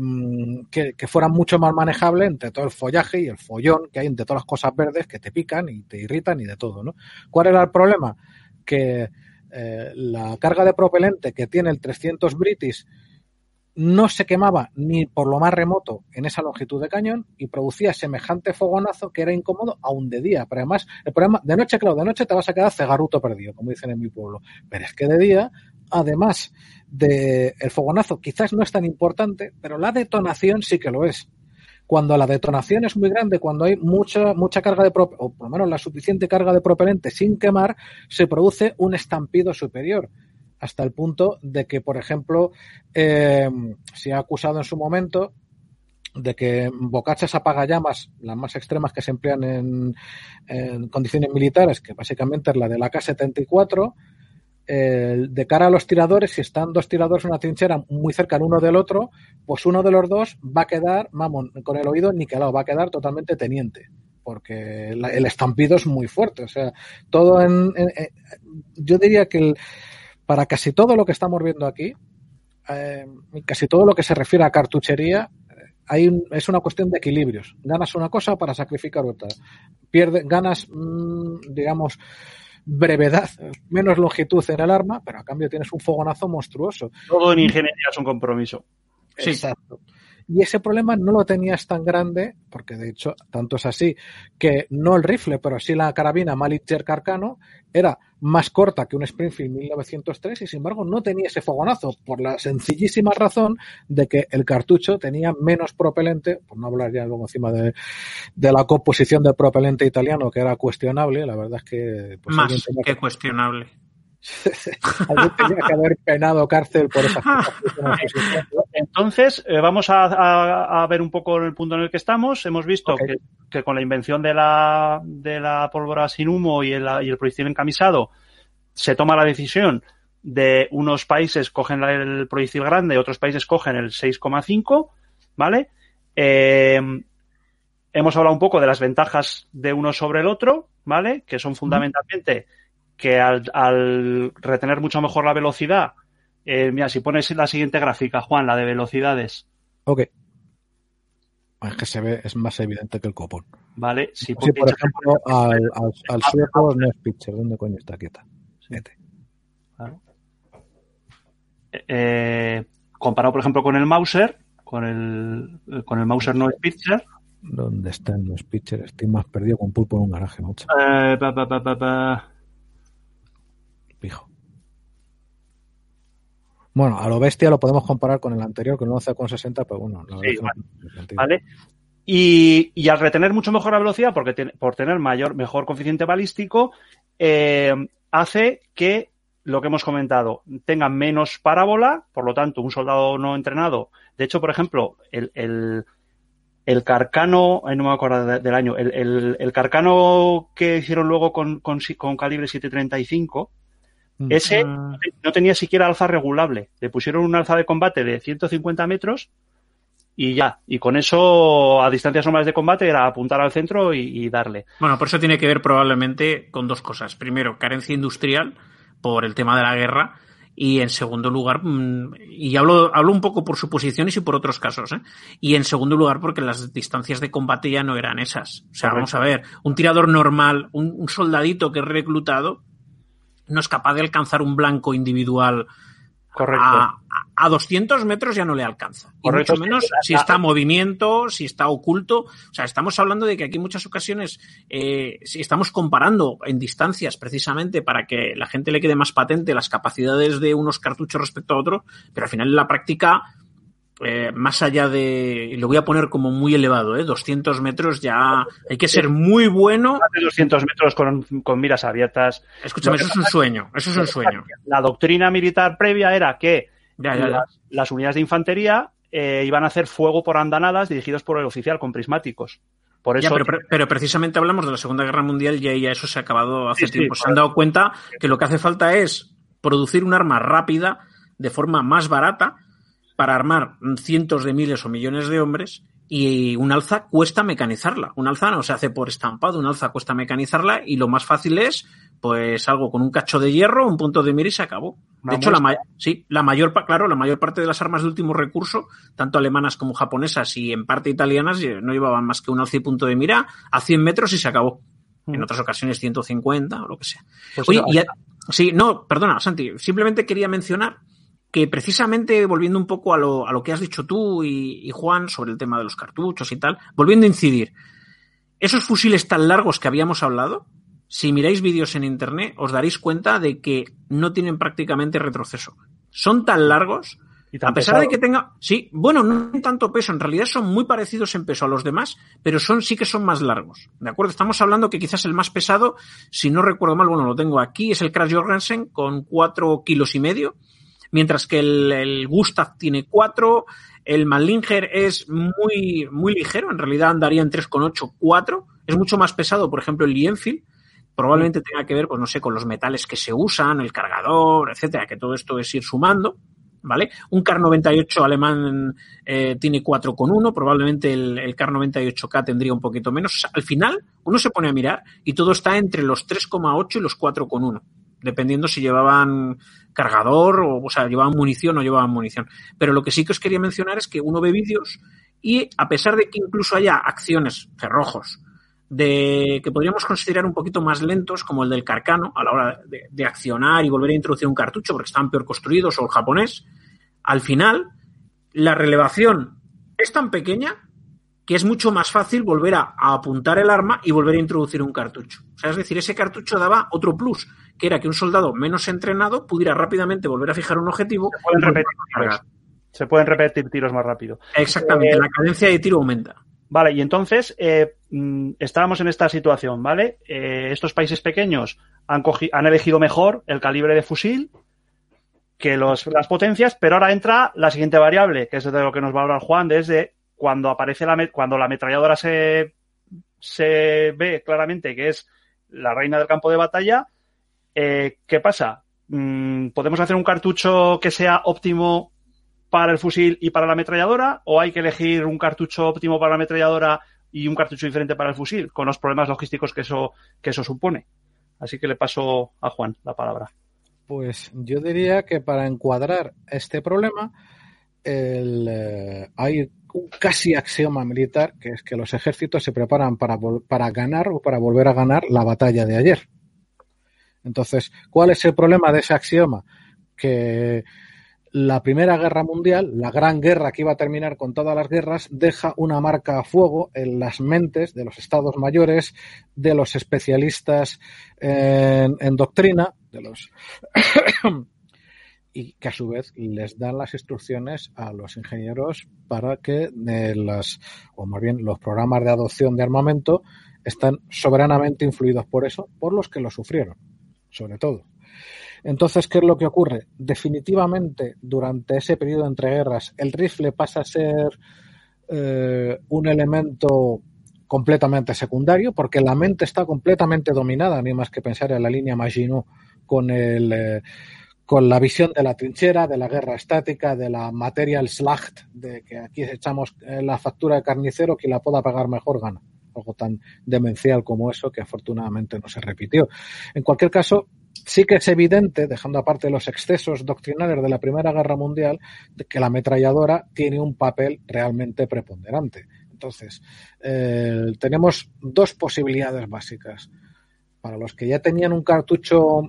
que, fueran mucho más manejables entre todo el follaje y el follón que hay entre todas las cosas verdes que te pican y te irritan y de todo, ¿no? ¿Cuál era el problema? Que eh, la carga de propelente que tiene el 300 British no se quemaba ni por lo más remoto en esa longitud de cañón y producía semejante fogonazo que era incómodo aún de día. Pero además, el problema, de noche, claro, de noche te vas a quedar cegaruto perdido, como dicen en mi pueblo. Pero es que de día, además de el fogonazo, quizás no es tan importante, pero la detonación sí que lo es. Cuando la detonación es muy grande, cuando hay mucha, mucha carga de o por lo menos la suficiente carga de propelente sin quemar, se produce un estampido superior hasta el punto de que, por ejemplo, eh, se ha acusado en su momento de que bocachas apagallamas, las más extremas que se emplean en, en condiciones militares, que básicamente es la de la K-74, eh, de cara a los tiradores, si están dos tiradores en una trinchera muy cerca el uno del otro, pues uno de los dos va a quedar, vamos, con el oído niquelado, va a quedar totalmente teniente, porque el, el estampido es muy fuerte. O sea, todo en yo diría que el, para casi todo lo que estamos viendo aquí, eh, casi todo lo que se refiere a cartuchería, hay un, es una cuestión de equilibrios. Ganas una cosa para sacrificar otra. Pierde, ganas, mmm, digamos, brevedad, menos longitud en el arma, pero a cambio tienes un fogonazo monstruoso. Todo en ingeniería es un compromiso. Sí. Exacto. Y ese problema no lo tenías tan grande, porque de hecho, tanto es así, que no el rifle, pero sí la carabina Malinger Carcano era más corta que un Springfield 1903 y sin embargo no tenía ese fogonazo por la sencillísima razón de que el cartucho tenía menos propelente, por no hablar ya luego encima de, de la composición del propelente italiano que era cuestionable, la verdad es que... Pues, más que cuestionable. Alguien tenía que haber penado cárcel por esas cosas. Entonces, eh, vamos a, a, a, ver un poco el punto en el que estamos. Hemos visto okay. que, que, con la invención de la, de la pólvora sin humo y el, y el proyectil encamisado, se toma la decisión de unos países cogen el proyectil grande, otros países cogen el 6,5, ¿vale? Eh, hemos hablado un poco de las ventajas de uno sobre el otro, ¿vale? Que son fundamentalmente que al, al retener mucho mejor la velocidad, eh, mira, si pones la siguiente gráfica, Juan, la de velocidades. Ok. Es que se ve, es más evidente que el copón. Vale, si sí, por ejemplo, al, al, al sueco no es pitcher, ¿dónde coño está quieta? Vete. Claro. Eh, comparado, por ejemplo, con el Mauser, con el, con el Mauser no es pitcher. ¿Dónde están los pitchers? Estoy más perdido con pulpo en un garaje, mucho. Eh, pa, pa, pa, pa, Pijo. Bueno, a lo bestia lo podemos comparar con el anterior, con el 11,60, pero bueno, la sí, vale. Vale. Y, y, al retener mucho mejor la velocidad, porque por tener mayor, mejor coeficiente balístico, eh, hace que lo que hemos comentado tenga menos parábola, por lo tanto, un soldado no entrenado. De hecho, por ejemplo, el, el, el carcano, no me acuerdo de, del año, el, el, el, carcano que hicieron luego con, con, con calibre 735, ese uh... no tenía siquiera alza regulable. Le pusieron un alza de combate de 150 metros y ya. Y con eso, a distancias normales de combate, era apuntar al centro y, y, darle. Bueno, por eso tiene que ver probablemente con dos cosas. Primero, carencia industrial por el tema de la guerra. Y en segundo lugar, mm, y hablo, hablo un poco por suposiciones y por otros casos, ¿eh? y en segundo lugar porque las distancias de combate ya no eran esas. O sea, Correcto. vamos a ver, un tirador normal, un, un soldadito que es reclutado, no es capaz de alcanzar un blanco individual Correcto. A, a, 200 metros ya no le alcanza. Y Correcto. mucho menos si está en movimiento, si está oculto. O sea, estamos hablando de que aquí en muchas ocasiones, eh, si estamos comparando en distancias precisamente para que la gente le quede más patente las capacidades de unos cartuchos respecto a otros, pero al final en la práctica eh, más allá de, lo voy a poner como muy elevado, ¿eh? 200 metros ya hay que ser muy bueno. 200 metros con, con miras abiertas. Escúchame, eso es un sueño, eso es un sueño. La doctrina militar previa era que ya, ya, ya. Las, las, unidades de infantería eh, iban a hacer fuego por andanadas dirigidos por el oficial con prismáticos. Por eso... pero, precisamente hablamos de la Segunda Guerra Mundial y ya eso se ha acabado hace tiempo. se han dado cuenta que lo que hace falta es producir un arma rápida de forma más barata para armar cientos de miles o millones de hombres y un alza cuesta mecanizarla. Un alza no se hace por estampado, un alza cuesta mecanizarla y lo más fácil es pues algo con un cacho de hierro, un punto de mira y se acabó. De hecho, la, sí, la mayor, claro, la mayor parte de las armas de último recurso, tanto alemanas como japonesas y en parte italianas, eh, no llevaban más que un alza y punto de mira a 100 metros y se acabó. En mm. otras ocasiones 150 o lo que sea. Pues Oye, sí, no, perdona, Santi, simplemente quería mencionar que precisamente volviendo un poco a lo, a lo que has dicho tú y, y, Juan sobre el tema de los cartuchos y tal, volviendo a incidir, esos fusiles tan largos que habíamos hablado, si miráis vídeos en internet, os daréis cuenta de que no tienen prácticamente retroceso. Son tan largos, a pesar de que tenga, sí, bueno, no tanto peso, en realidad son muy parecidos en peso a los demás, pero son, sí que son más largos. ¿De acuerdo? Estamos hablando que quizás el más pesado, si no recuerdo mal, bueno, lo tengo aquí, es el Crash Jorgensen con cuatro kilos y medio, mientras que el, Gustav tiene cuatro, el Mallinger es muy, muy ligero, en realidad andaría en 3,8, 4, es mucho más pesado, por ejemplo, el Lienfield, Probablemente tenga que ver, pues no sé, con los metales que se usan, el cargador, etcétera, que todo esto es ir sumando. ¿Vale? Un CAR 98 alemán eh, tiene 4,1, probablemente el, el CAR 98K tendría un poquito menos. al final, uno se pone a mirar y todo está entre los 3,8 y los 4,1, dependiendo si llevaban cargador o, o sea, llevaban munición o llevaban munición. Pero lo que sí que os quería mencionar es que uno ve vídeos y a pesar de que incluso haya acciones, cerrojos, de que podríamos considerar un poquito más lentos, como el del Carcano, a la hora de, accionar y volver a introducir un cartucho porque están peor construidos, o el japonés, al final la relevación es tan pequeña que es mucho más fácil volver a, apuntar el arma y volver a introducir un cartucho. O sea, es decir, ese cartucho daba otro plus, que era que un soldado menos entrenado pudiera rápidamente volver a fijar un objetivo. Se pueden repetir, Se pueden repetir tiros más rápido. Exactamente, la cadencia de tiro aumenta. Vale, y entonces eh, mm, estábamos en esta situación, ¿vale? Eh, estos países pequeños han, han elegido mejor el calibre de fusil que los, las potencias, pero ahora entra la siguiente variable, que es de lo que nos va a hablar Juan, desde cuando aparece la, cuando la ametralladora se, se ve claramente que es la reina del campo de batalla, eh, ¿qué pasa? Mm, ¿Podemos hacer un cartucho que sea óptimo para el fusil y para la ametralladora? ¿O hay que elegir un cartucho óptimo para la ametralladora y un cartucho diferente para el fusil, con los problemas logísticos que eso, que eso supone? Así que le paso a Juan la palabra. Pues yo diría que para encuadrar este problema eh, hay un casi axioma militar, que es que los ejércitos se preparan para, para ganar o para volver a ganar la batalla de ayer. Entonces, ¿cuál es el problema de ese axioma? Que la Primera Guerra Mundial, la gran guerra que iba a terminar con todas las guerras, deja una marca a fuego en las mentes de los estados mayores, de los especialistas en, doctrina, de los y que a su vez les dan las instrucciones a los ingenieros para que las, o más bien los programas de adopción de armamento están soberanamente influidos por eso, por los que lo sufrieron, sobre todo. Entonces, ¿qué es lo que ocurre? Definitivamente, durante ese periodo de entreguerras, el rifle pasa a ser eh, un elemento completamente secundario, porque la mente está completamente dominada, ni más que pensar en la línea Maginot con el eh, con la visión de la trinchera, de la guerra estática, de la material slacht, de que aquí echamos eh, la factura de carnicero, quien la pueda pagar mejor gana. Algo tan demencial como eso que afortunadamente no se repitió. En cualquier caso, sí que es evidente, dejando aparte los excesos doctrinales de la Primera Guerra Mundial, que la ametralladora tiene un papel realmente preponderante. Entonces, eh, tenemos dos posibilidades básicas. Para los que ya tenían un cartucho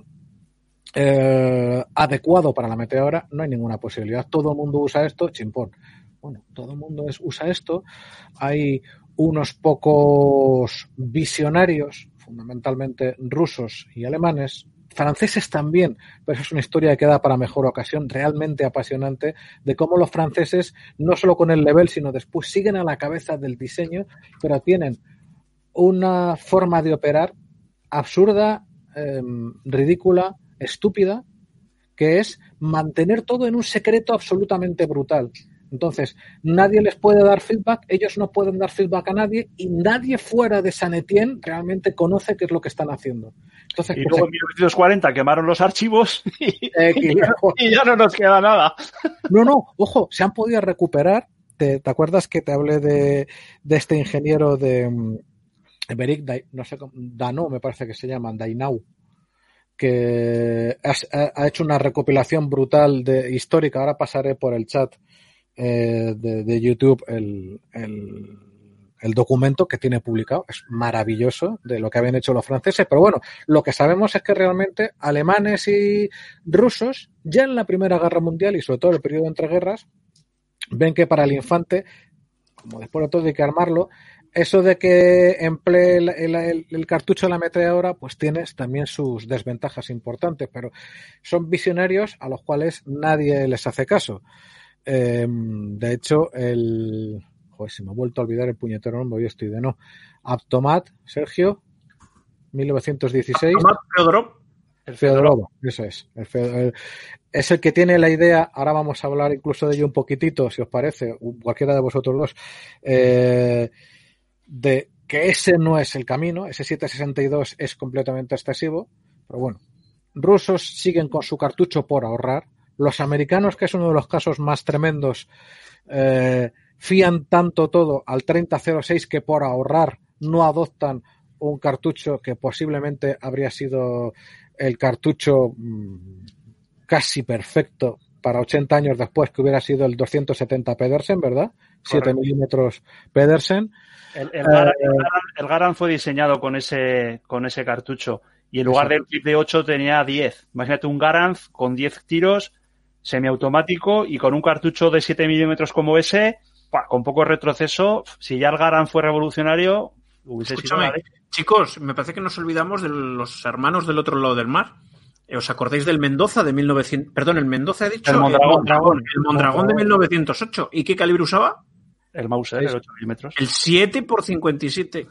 eh, adecuado para la ametralladora, no hay ninguna posibilidad. Todo el mundo usa esto, chimpón. Bueno, todo el mundo usa esto. Hay unos pocos visionarios, fundamentalmente rusos y alemanes, franceses también, pero es una historia que queda para mejor ocasión, realmente apasionante, de cómo los franceses, no solo con el level, sino después siguen a la cabeza del diseño, pero tienen una forma de operar absurda, em, ridícula, estúpida, que es mantener todo en un secreto absolutamente brutal. Entonces, nadie les puede dar feedback, ellos no pueden dar feedback a nadie y nadie fuera de San Etienne realmente conoce qué es lo que están haciendo. Entonces, y pues luego en 1940 quemaron los archivos y, ya, no nos queda nada. No, no, ojo, se han podido recuperar. ¿Te, acuerdas que te hablé de, este ingeniero de mm, Beric, no sé, Dano, me parece que se llama, Dainau? que ha, hecho una recopilación brutal de histórica. Ahora pasaré por el chat eh, de, YouTube el, el, documento que tiene publicado. Es maravilloso de lo que habían hecho los franceses. Pero bueno, lo que sabemos es que realmente alemanes y rusos, ya en la Primera Guerra Mundial y sobre todo el periodo entre guerras, ven que para el infante, como después de todo hay que armarlo, eso de que emplee el, cartucho de la metralladora, pues tienes también sus desventajas importantes, pero son visionarios a los cuales nadie les hace caso. Em, de hecho, el. Joder, se me ha vuelto a olvidar el puñetero nombre, yo estoy de no. Aptomat, Sergio, 1916. Aptomat Feodorov. El Feodorov, eso es. es el que tiene la idea, ahora vamos a hablar incluso de ello un poquitito, si os parece, cualquiera de vosotros dos. Eh, de que ese no es el camino, ese 762 es completamente excesivo, pero bueno, rusos siguen con su cartucho por ahorrar, los americanos, que es uno de los casos más tremendos, eh, fían tanto todo al 3006 que por ahorrar no adoptan un cartucho que posiblemente habría sido el cartucho mm, casi perfecto para 80 años después que hubiera sido el 270 Pedersen, ¿verdad? 7 milímetros Pedersen. El, el, Garan, fue diseñado con ese, con ese cartucho y en lugar del clip de 8 tenía 10. Imagínate un Garan con 10 tiros semiautomático y con un cartucho de 7 milímetros como ese, con poco retroceso, si ya el Garan fue revolucionario, hubiese sido Chicos, me parece que nos olvidamos de los hermanos del otro lado del mar. ¿Os acordáis del Mendoza de 1900? Perdón, el Mendoza he dicho. El Mondragón. El Mondragón, de 1908. ¿Y qué calibre usaba? El Mauser, el 8 milímetros. El 7 por 57.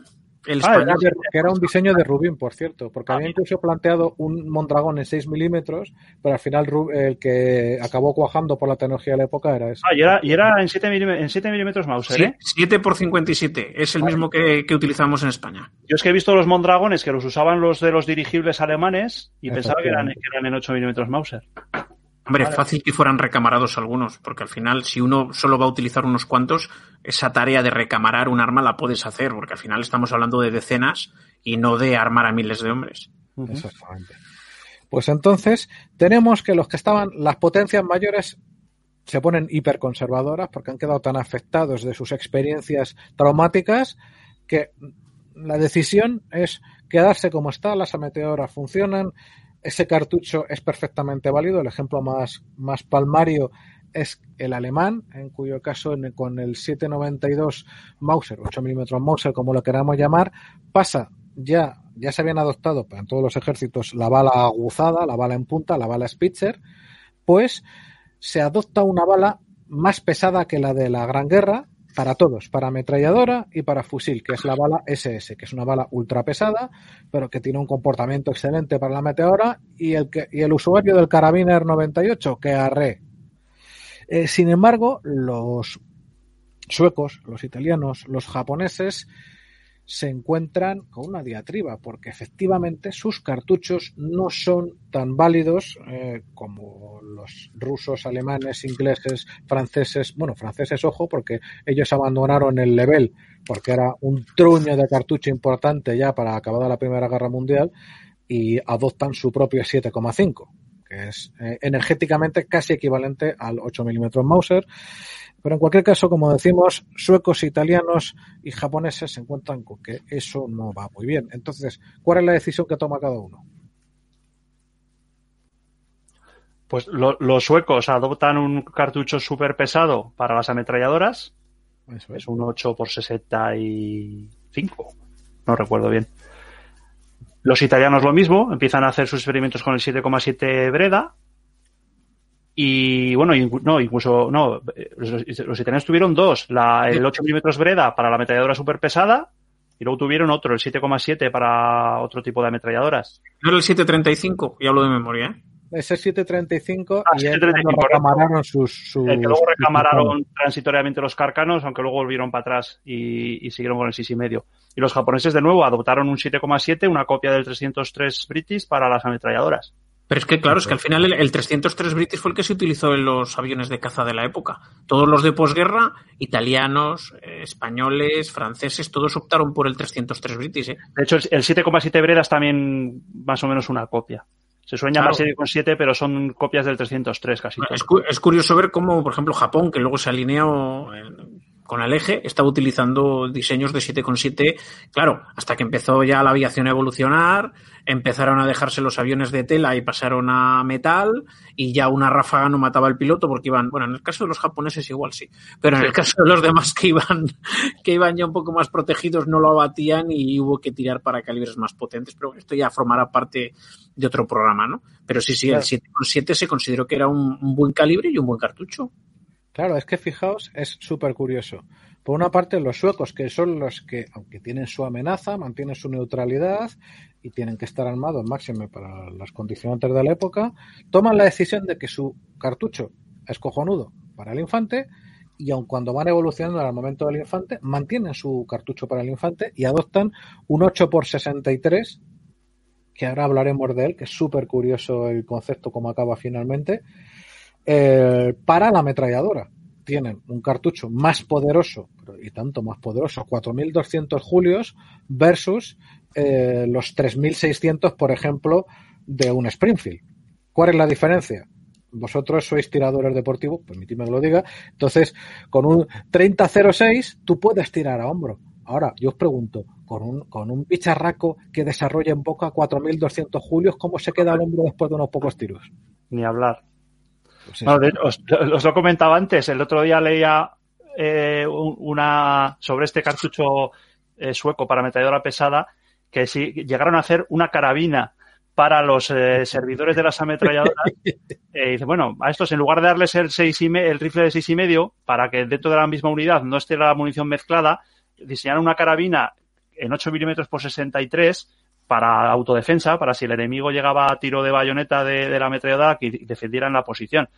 El ah, que era un diseño de Rubin, por cierto, porque había incluso planteado un Mondragón en 6 milímetros, pero al final el que acabó cuajando por la tecnología de la época era ese. Ah, y era, y era en 7 milímetros, en 7 milímetros Mauser, ¿eh? 7 por 57, es el mismo que, que, utilizamos en España. Yo es que he visto los Mondragones que los usaban los de los dirigibles alemanes y pensaba que eran, que eran en 8 milímetros Mauser. Hombre, es fácil que fueran recamarados algunos, porque al final, si uno solo va a utilizar unos cuantos, esa tarea de recamarar un arma la puedes hacer, porque al final estamos hablando de decenas y no de armar a miles de hombres. Exactamente. Pues entonces, tenemos que los que estaban, las potencias mayores se ponen hiperconservadoras porque han quedado tan afectados de sus experiencias traumáticas que la decisión es quedarse como está, las ameteoras funcionan, ese cartucho es perfectamente válido. El ejemplo más, más palmario es el alemán, en cuyo caso con el 792 Mauser, 8 mm Mauser, como lo queramos llamar, pasa ya, ya se habían adoptado en todos los ejércitos la bala aguzada, la bala en punta, la bala Spitzer, pues se adopta una bala más pesada que la de la Gran Guerra, para todos, para ametralladora y para fusil, que es la bala SS, que es una bala ultra pesada, pero que tiene un comportamiento excelente para la meteora, y el, que, y el usuario del Carabiner 98, que arre. Eh, sin embargo, los suecos, los italianos, los japoneses se encuentran con una diatriba, porque efectivamente sus cartuchos no son tan válidos eh, como los rusos, alemanes, ingleses, franceses, bueno, franceses, ojo, porque ellos abandonaron el level, porque era un truño de cartucho importante ya para acabada la Primera Guerra Mundial, y adoptan su propio 7,5 que es eh, energéticamente casi equivalente al 8 mm Mauser pero en cualquier caso, como decimos, suecos, italianos y japoneses se encuentran con que eso no va muy bien. Entonces, ¿cuál es la decisión que toma cada uno? Pues los suecos adoptan un cartucho súper pesado para las ametralladoras. es. un 8 por 65. No recuerdo bien. Los italianos lo mismo, empiezan a hacer sus experimentos con el 7,7 Breda, y bueno, no, incluso, no, los, italianos tuvieron dos, la, el 8 milímetros Breda para la ametralladora super pesada y luego tuvieron otro, el 7,7 para otro tipo de ametralladoras. No era el 735, y hablo de memoria, ¿eh? ese 735 Ah, y 735, ellos recamararon sus, sus- El que luego sus recamararon transitoriamente los carcanos, aunque luego volvieron para atrás y, y siguieron con el 6,5. Y los japoneses, de nuevo, adoptaron un 7,7, una copia del 303 British para las ametralladoras. Pero es que, claro, es que al final el, el 303 British fue el que se utilizó en los aviones de caza de la época. Todos los de posguerra, italianos, eh, españoles, franceses, todos optaron por el 303 British. ¿eh? De hecho, el el 7,7 Breda es también más o menos una copia. Se suele llamar Claro. 7,7, pero son copias del 303 casi. Es, todos. cu- es curioso ver cómo, por ejemplo, Japón, que luego se alineó eh, con el eje, estaba utilizando diseños de 7,7. Claro, hasta que empezó ya la aviación a evolucionar, empezaron a dejarse los aviones de tela y pasaron a metal, y ya una ráfaga no mataba al piloto porque iban, bueno, en el caso de los japoneses igual sí, pero en el caso de los demás que iban, que iban ya un poco más protegidos no lo abatían y hubo que tirar para calibres más potentes. Pero esto ya formará parte de otro programa, ¿no? Pero sí, sí, el Claro. 7,7 se consideró que era un, un buen calibre y un buen cartucho. Claro, es que fijaos, es súper curioso. Por una parte, los suecos, que son los que, aunque tienen su amenaza, mantienen su neutralidad y tienen que estar armados máximo para las condicionantes de la época, toman la decisión de que su cartucho es cojonudo para el infante y aun cuando van evolucionando al momento del infante, mantienen su cartucho para el infante y adoptan un 8x63, que ahora hablaremos de él, que es súper curioso el concepto como acaba finalmente, eh, para la ametralladora. Tienen un cartucho más poderoso, y tanto más poderoso, 4.200 julios versus eh, los 3.600, por ejemplo, de un Springfield. ¿Cuál es la diferencia? Vosotros sois tiradores deportivos, permitidme que lo diga. Entonces, con un 30-06, tú puedes tirar a hombro. Ahora, yo os pregunto, con un, con un bicharraco que desarrolla en boca 4.200 julios, ¿cómo se queda el hombro después de unos pocos tiros? Ni hablar. Bueno, os, os lo comentaba antes. El otro día leía eh, un- una sobre este cartucho eh, sueco para ametralladora pesada que si llegaron a hacer una carabina para los eh, servidores de las ametralladoras. Eh, dice, bueno, a estos en lugar de darles el, seis y me- el rifle de 6,5 para que dentro de la misma unidad no esté la munición mezclada, diseñaron una carabina en 8 milímetros por 63 para autodefensa, para si el enemigo llegaba a tiro de bayoneta de, de la ametralladora que defendieran la posición.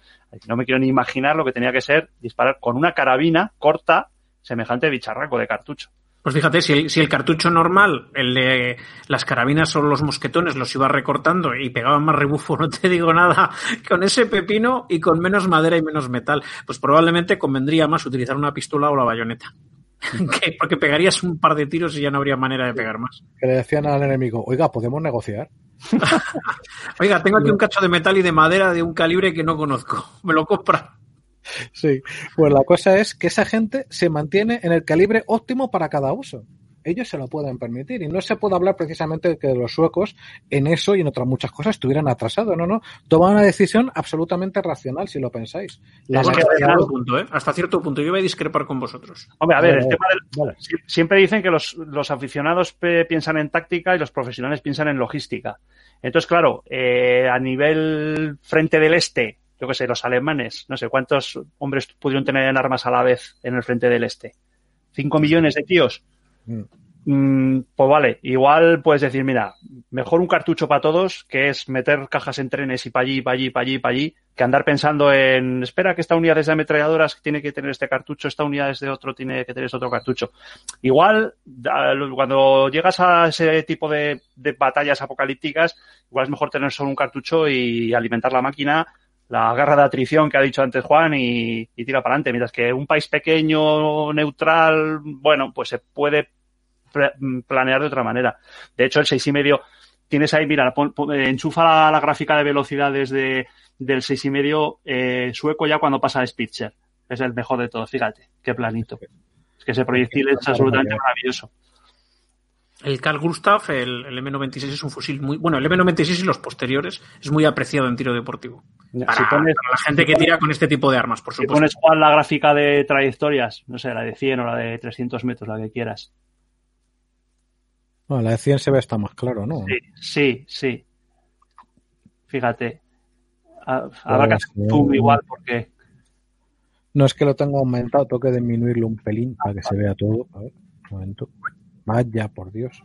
No me quiero ni imaginar lo que tenía que ser disparar con una carabina corta semejante bicharraco de cartucho. Pues fíjate, si el, si el cartucho normal, el de las carabinas o los mosquetones, los iba recortando y pegaban más rebufo, no te digo nada, con ese pepino y con menos madera y menos metal, pues probablemente convendría más utilizar una pistola o la bayoneta. Que- Porque pegarías un par de tiros y ya no habría manera de pegar más. que le decían al enemigo, oiga, ¿podemos negociar? Oiga, tengo aquí un cacho de metal y de madera de un calibre que no conozco. ¿Me lo compra? Sí, pues la cosa es que esa gente se mantiene en el calibre óptimo para cada uso. Ellos se lo pueden permitir y no se puede hablar precisamente de que los suecos en eso y en otras muchas cosas estuvieran atrasados, no, no, toman una decisión absolutamente racional si lo pensáis. La hasta, cierto punto, ¿eh? hasta cierto punto. Yo voy a discrepar con vosotros. Hombre, a ver, el Vale, tema del, vale. Sie- Siempre dicen que los, los aficionados piensan en táctica y los profesionales piensan en logística. Entonces, claro, eh, a nivel frente del este, yo que sé, los alemanes, no sé cuántos hombres pudieron tener en armas a la vez en el frente del este. ¿Cinco millones de tíos? Mm. Pues vale, igual puedes decir, mira, mejor un cartucho para todos, que es meter cajas en trenes y para allí, para allí, para allí, para allí, que andar pensando en, espera que esta unidad es de ametralladoras tiene que tener este cartucho, esta unidad es de otro, tiene que tener este otro cartucho. Igual, cuando llegas a ese tipo de, batallas apocalípticas, igual es mejor tener solo un cartucho y alimentar la máquina, la guerra de atrición que ha dicho antes Juan y, y tira para adelante. Mientras que un país pequeño, neutral, bueno, pues se puede planear de otra manera. De hecho, el seis y medio tienes ahí, mira, pon- pon- eh, enchufa la, la gráfica de velocidades de, del seis y medio eh, sueco ya cuando pasa a Spitzer. Es el mejor de todos, fíjate, qué planito. Es que ese proyectil es absolutamente maravilloso. El Carl Gustav, el, el M96 es un fusil muy. Bueno, el M96 y los posteriores es muy apreciado en tiro deportivo. Para, si pones, para la gente que tira con este tipo de armas, por si supuesto. pones Juan la gráfica de trayectorias, no sé, la de 100 o la de 300 metros, la que quieras. Bueno, la de 100 se ve está más claro, ¿no? Sí, sí, sí. Fíjate. Ha- Habrá que Pues, hacer un zoom igual porque No es que lo tengo aumentado, tengo que disminuirlo un pelín para que se vea todo. A ver, un momento. Vaya, por Dios.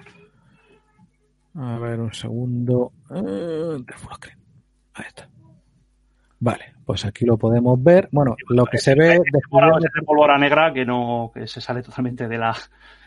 A ver, un segundo. Eh, de. Ahí está. Vale, pues aquí lo podemos ver. Bueno, lo que se ve... de pólvora negra que no que se sale totalmente de la,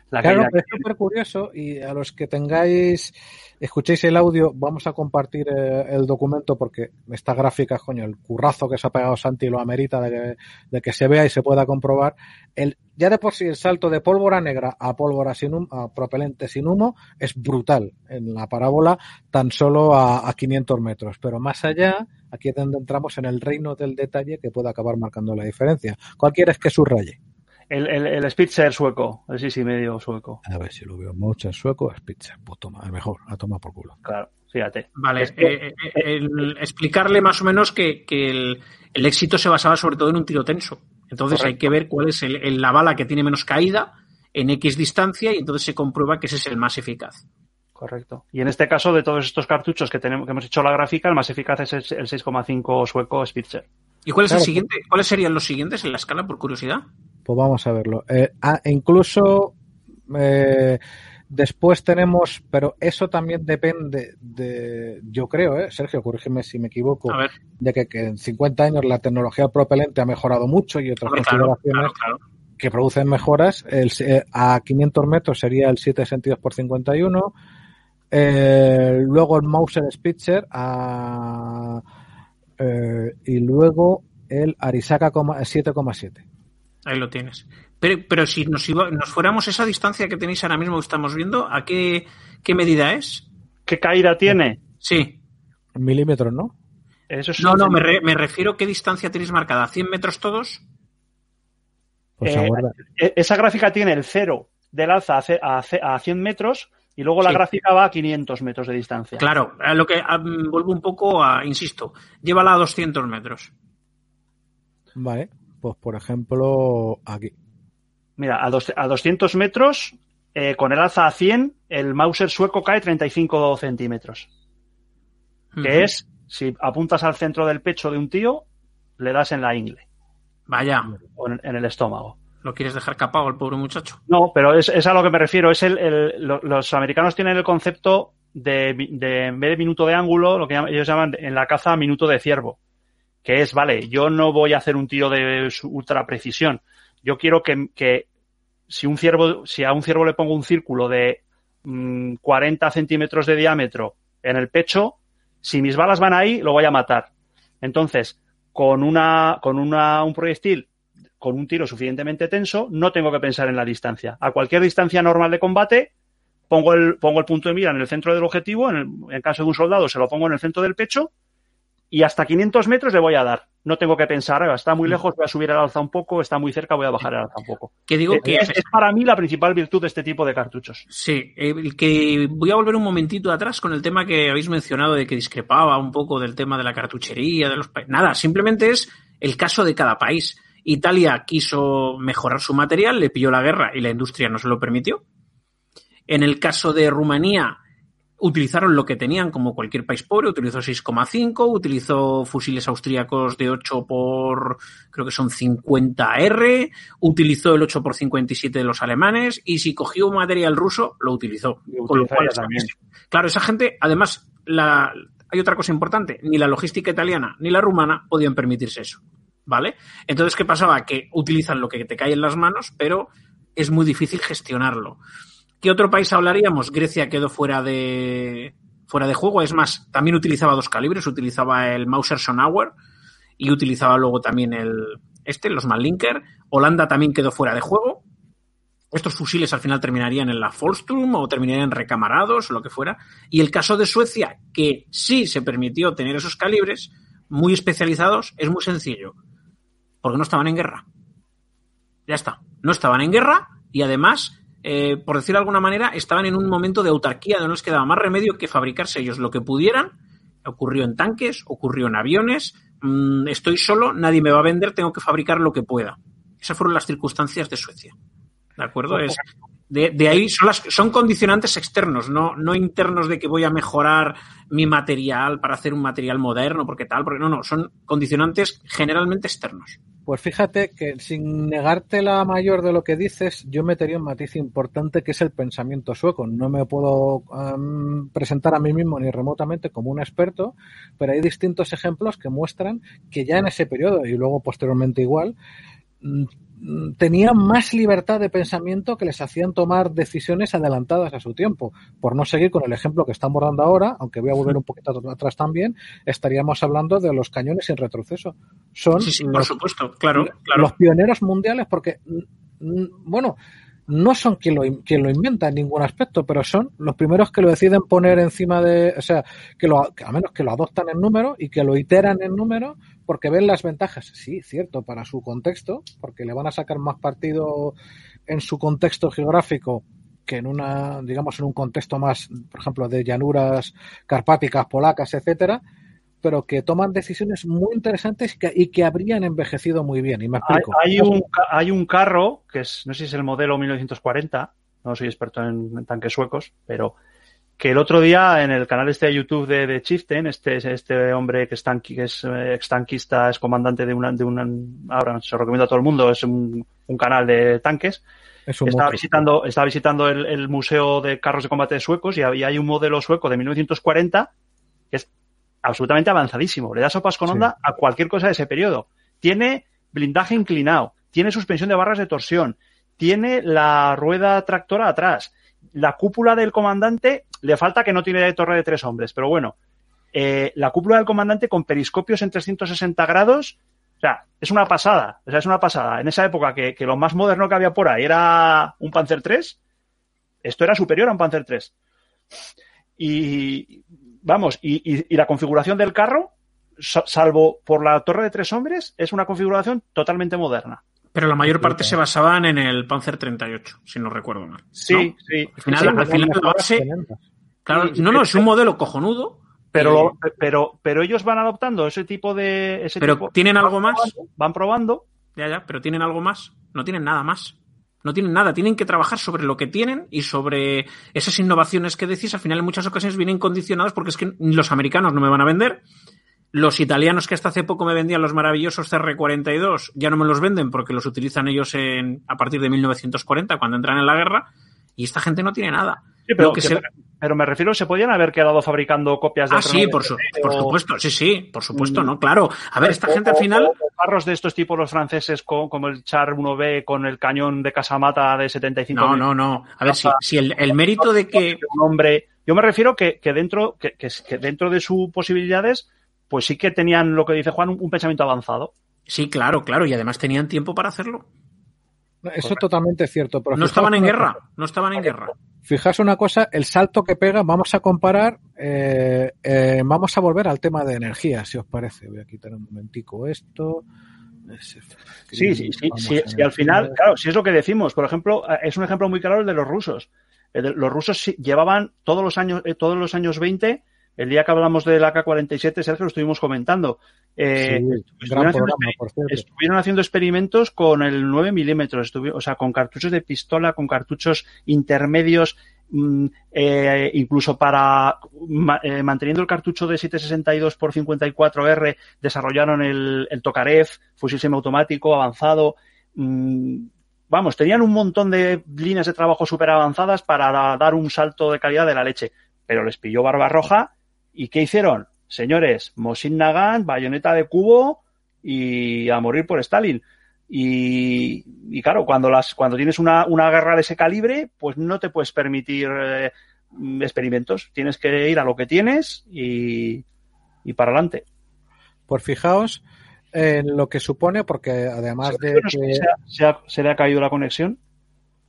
claro, es súper curioso y a los que tengáis, escuchéis el audio, vamos a compartir eh, el documento porque esta gráfica, coño, el currazo que se ha pegado Santi lo amerita de que, se vea y se pueda comprobar. El, ya de por sí el salto de pólvora negra a pólvora sin humo, a propelente sin humo es brutal en la parábola tan solo a, a 500 metros. Pero más allá, aquí es donde entramos en el reino del detalle que puede acabar marcando la diferencia. ¿Cuál quieres que subraye? El, el, el Spitzer sueco, el sí, sí, medio sueco. A ver si lo veo mucho en sueco, Spitzer. Pues toma, el mejor, a tomar por culo. Claro, fíjate. Vale, eh, eh, explicarle más o menos que, que el, el, éxito se basaba sobre todo en un tiro tenso. Entonces hay que ver cuál es el, la bala que tiene menos caída en X distancia y entonces se comprueba que ese es el más eficaz. Correcto. Y en este caso, de todos estos cartuchos que, tenemos, que hemos hecho la gráfica, el más eficaz es el, 6,5 sueco Spitzer. ¿Y cuál es el siguiente? ¿Cuáles serían los siguientes en la escala, por curiosidad? Pues vamos a verlo. Eh, ah, incluso eh, después tenemos, pero eso también depende de, yo creo, eh, Sergio, corrígeme si me equivoco, de que, en 50 años la tecnología propelente ha mejorado mucho y otras consideraciones que producen mejoras. El, a 500 metros sería el 7 sentidos por 51. luego el Mauser Spitzer a, y luego el Arisaka 7,7. Ahí lo tienes. Pero, pero si nos, nos fuéramos esa distancia que tenéis ahora mismo que estamos viendo, ¿a qué, qué medida es? ¿Qué caída tiene? Sí. Milímetros, ¿no? Eso no, no, me, me, refiero a qué distancia tenéis marcada. ¿100 metros todos? Pues eh, e, esa gráfica tiene el cero del alza a, a 100 metros y luego la gráfica va a 500 metros de distancia. Claro, a lo que vuelvo un poco a, insisto, llévala a 200 metros. Vale. Pues, por ejemplo, aquí. Mira, a, a 200 metros, eh, con el alza a 100, el Mauser sueco cae 35 centímetros. Que es, si apuntas al centro del pecho de un tío, le das en la ingle. Vaya. O en, el estómago. ¿Lo quieres dejar capado al pobre muchacho? No, pero es, a lo que me refiero. Es el, los americanos tienen el concepto de, de, en vez de minuto de ángulo, lo que ellos llaman en la caza minuto de ciervo que es, vale, yo no voy a hacer un tiro de ultra precisión. Yo quiero que, si un ciervo, si a un ciervo le pongo un círculo de 40 mm, centímetros de diámetro en el pecho, si mis balas van ahí, lo voy a matar. Entonces, con una, con una, un proyectil, con un tiro suficientemente tenso, no tengo que pensar en la distancia. A cualquier distancia normal de combate, pongo el, pongo el punto de mira en el centro del objetivo, en, el, en caso de un soldado se lo pongo en el centro del pecho y hasta 500 metros le voy a dar. No tengo que pensar, está muy mm. lejos, voy a subir el alza un poco, está muy cerca, voy a bajar el alza un poco. Que digo eh, que es, para mí la principal virtud de este tipo de cartuchos. Sí, el que voy a volver un momentito atrás con el tema que habéis mencionado de que discrepaba un poco del tema de la cartuchería, de los nada, simplemente es el caso de cada país. Italia quiso mejorar su material, le pilló la guerra y la industria no se lo permitió. En el caso de Rumanía, utilizaron lo que tenían como cualquier país pobre, utilizó 6,5, utilizó fusiles austríacos de 8 por, creo que son 50R, utilizó el 8 por 57 de los alemanes y si cogió material ruso, lo utilizó. Con lo cual, también. Claro, esa gente, además, la, hay otra cosa importante, ni la logística italiana ni la rumana podían permitirse eso. ¿Vale? Entonces, ¿qué pasaba? Que utilizan lo que te cae en las manos, pero es muy difícil gestionarlo. ¿Qué otro país hablaríamos? Grecia quedó fuera de, fuera de juego. Es más, también utilizaba dos calibres. Utilizaba el Mauser Sonauer y utilizaba luego también el este, los Mallinker. Holanda también quedó fuera de juego. Estos fusiles al final terminarían en la Folstrum o terminarían recamarados o lo que fuera. Y el caso de Suecia, que sí se permitió tener esos calibres muy especializados, es muy sencillo. Porque no estaban en guerra. Ya está. No estaban en guerra y además eh, por decirlo de alguna manera, estaban en un momento de autarquía donde no les quedaba más remedio que fabricarse ellos lo que pudieran. Ocurrió en tanques, ocurrió en aviones. Mm, estoy solo, nadie me va a vender, tengo que fabricar lo que pueda. Esas fueron las circunstancias de Suecia. ¿De acuerdo? Es, De, ahí son, las, son condicionantes externos, no, no internos de que voy a mejorar mi material para hacer un material moderno, porque tal, porque no, no, son condicionantes generalmente externos. Pues fíjate que sin negarte la mayor de lo que dices, yo metería un matiz importante que es el pensamiento sueco. No me puedo um, presentar a mí mismo ni remotamente como un experto, pero hay distintos ejemplos que muestran que ya en ese periodo y luego posteriormente igual, tenían más libertad de pensamiento que les hacían tomar decisiones adelantadas a su tiempo. Por no seguir con el ejemplo que estamos dando ahora, aunque voy a volver un poquito atrás también, estaríamos hablando de los cañones sin retroceso. Son sí, sí, por los, supuesto, claro, claro. los pioneros mundiales porque, bueno, no son quien lo, quien lo inventa en ningún aspecto, pero son los primeros que lo deciden poner encima de, o sea, que lo, a menos que lo adoptan en número y que lo iteran en número porque ven las ventajas, sí, cierto, para su contexto, porque le van a sacar más partido en su contexto geográfico que en una, digamos, en un contexto más, por ejemplo, de llanuras carpáticas, polacas, etcétera, pero que toman decisiones muy interesantes que, y que habrían envejecido muy bien. Y me explico. Hay, hay, un, hay un carro, que es, no sé si es el modelo 1940, no soy experto en, en tanques suecos, pero que el otro día en el canal este de YouTube de, de Chieftain, este, este hombre que es, tanqui, que es eh, ex tanquista, es comandante de una, de una, ahora se lo recomiendo a todo el mundo, es un, un canal de tanques. Estaba visitando, estaba visitando el, el, Museo de Carros de Combate Suecos y había, hay un modelo sueco de 1940 que es absolutamente avanzadísimo. Le da sopas con onda sí. a cualquier cosa de ese periodo. Tiene blindaje inclinado, tiene suspensión de barras de torsión, tiene la rueda tractora atrás, la cúpula del comandante le falta que no tiene torre de tres hombres, pero bueno, eh, la cúpula del comandante con periscopios en 360 grados, o sea, es una pasada, o sea, es una pasada. En esa época que, que lo más moderno que había por ahí era un Panzer 3, esto era superior a un Panzer 3. Y vamos, y, y, y la configuración del carro, salvo por la torre de tres hombres, es una configuración totalmente moderna. Pero la mayor parte se basaban en el Panzer 38, si no recuerdo mal. Sí, ¿no? sí. Al final, sí, al final la base. Claro, no, no, es un modelo cojonudo. Pero, lo, pero, pero ellos van adoptando ese tipo de. Ese pero tipo, tienen algo más. Probando, van probando. Ya, ya, pero tienen algo más. No tienen nada más. No tienen nada. Tienen que trabajar sobre lo que tienen y sobre esas innovaciones que decís. Al final, en muchas ocasiones vienen condicionadas porque es que los americanos no me van a vender los italianos que hasta hace poco me vendían los maravillosos CR42 ya no me los venden porque los utilizan ellos en, a partir de 1940 cuando entran en la guerra y esta gente no tiene nada. Sí, pero, que que se... pero, me refiero, se podían haber quedado fabricando copias de Ah, sí, por, su, por, supuesto, sí, sí, por supuesto, ¿no? Claro. A ver, esta o, gente al final. O, carros de estos tipos, los franceses, con, como el Char 1B con el cañón de casamata de 75. No, no, no. A ver, si, si el, el, mérito de que. Un hombre. Yo me refiero que, que dentro, que, dentro de sus posibilidades pues sí que tenían lo que dice Juan, un, un pensamiento avanzado. Sí, claro, claro, y además tenían tiempo para hacerlo. Eso es totalmente cierto. Pero no estaban en guerra, no estaban en guerra. Fijaos una cosa, el salto que pega, vamos a comparar, eh, eh, vamos a volver al tema de energía, si os parece. Voy a quitar un momentico esto. Sí, sí, sí, sí, sí, al final, claro, si es lo que decimos, por ejemplo, es un ejemplo muy claro el de los rusos. Los rusos llevaban todos los años, eh, todos los años 20 el día que hablamos del AK-47, Sergio, lo estuvimos comentando. Eh, sí, estuvieron, haciendo programa, estuvieron, haciendo experimentos con el 9 milímetros, o sea, con cartuchos de pistola, con cartuchos intermedios, mmm, eh, incluso para ma, eh, manteniendo el cartucho de 762 por 54R, desarrollaron el, el Tokarev, fusil semiautomático avanzado. Mmm, vamos, tenían un montón de líneas de trabajo súper avanzadas para dar un salto de calidad de la leche. Pero les pilló barba roja ¿Y qué hicieron? Señores, Mosin Nagant, bayoneta de cubo y a morir por Stalin. Y, y claro, cuando, las, cuando tienes una, una, guerra de ese calibre, pues no te puedes permitir eh, experimentos. Tienes que ir a lo que tienes y, y para adelante. Pues fijaos en lo que supone, porque además de. Que... ¿Se, se, ha, ¿Se le ha caído la conexión?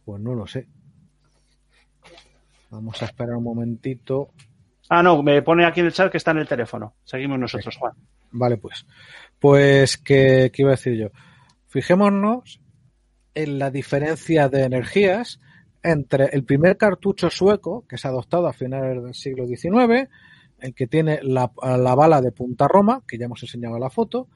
Pues no lo sé. Vamos a esperar un momentito. Ah, no, me pone aquí en el chat que está en el teléfono. Seguimos nosotros, Juan. Vale, pues. Pues, ¿qué, qué iba a decir yo? Fijémonos en la diferencia de energías entre el primer cartucho sueco, que se ha adoptado a finales del siglo XIX, en que tiene la, la bala de punta Roma, que ya hemos enseñado en la foto,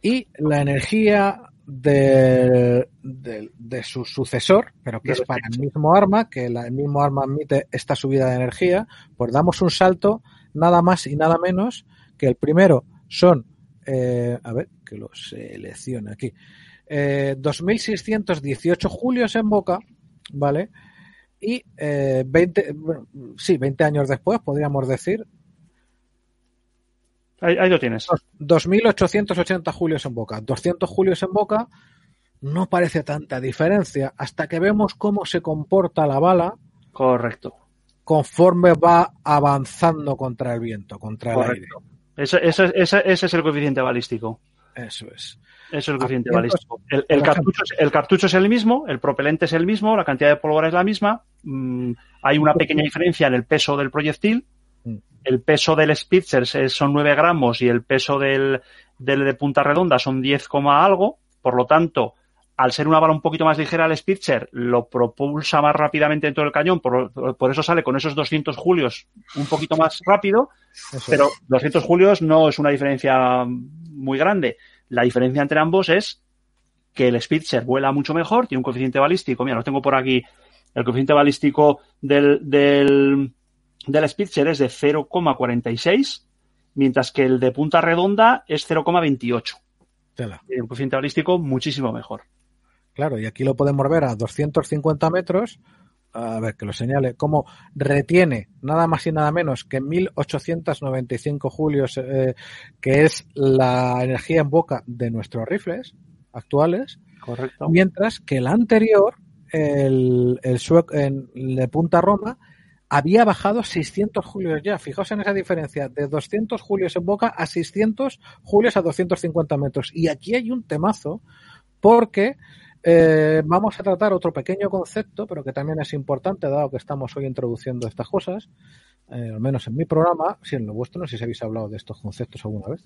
y la energía de, de, su sucesor, pero que es para el mismo arma, que el mismo arma admite esta subida de energía, pues damos un salto nada más y nada menos que el primero son, eh, a ver, que lo seleccione aquí, eh, 2.618 julios en boca, ¿vale? Y eh, 20, bueno, sí, 20 años después, podríamos decir. Ahí, ahí lo tienes. 2.880 julios en boca. 200 julios en boca no parece tanta diferencia hasta que vemos cómo se comporta la bala. Correcto. Conforme va avanzando contra el viento, contra el aire. Ese, ese, ese, ese es el coeficiente balístico. Eso es. Eso es el coeficiente balístico. El, el, cartucho, el, cartucho, es el mismo, el propelente es el mismo, la cantidad de pólvora es la misma. Mmm, hay una pequeña diferencia en el peso del proyectil. El peso del Spitzer son 9 gramos y el peso del, del de punta redonda son 10, algo. Por lo tanto, al ser una bala un poquito más ligera el Spitzer, lo propulsa más rápidamente dentro del cañón, por, por, eso sale con esos 200 julios un poquito más rápido, eso pero es. 200 julios no es una diferencia muy grande. La diferencia entre ambos es que el Spitzer vuela mucho mejor, tiene un coeficiente balístico, mira, lo tengo por aquí, el coeficiente balístico del, del, del Spitzer es de 0,46, mientras que el de punta redonda es 0,28. Un coeficiente balístico muchísimo mejor. Claro, y aquí lo podemos ver a 250 metros, a ver que lo señale, cómo retiene nada más y nada menos que 1895 julios, eh, que es la energía en boca de nuestros rifles actuales. Correcto. Mientras que el anterior, el, el, el de Punta Roma, había bajado 600 julios ya. Fijaos en esa diferencia, de 200 julios en boca a 600 julios a 250 metros. Y aquí hay un temazo, porque eh, vamos a tratar otro pequeño concepto, pero que también es importante, dado que estamos hoy introduciendo estas cosas, eh, al menos en mi programa, si en lo vuestro, no sé si habéis hablado de estos conceptos alguna vez.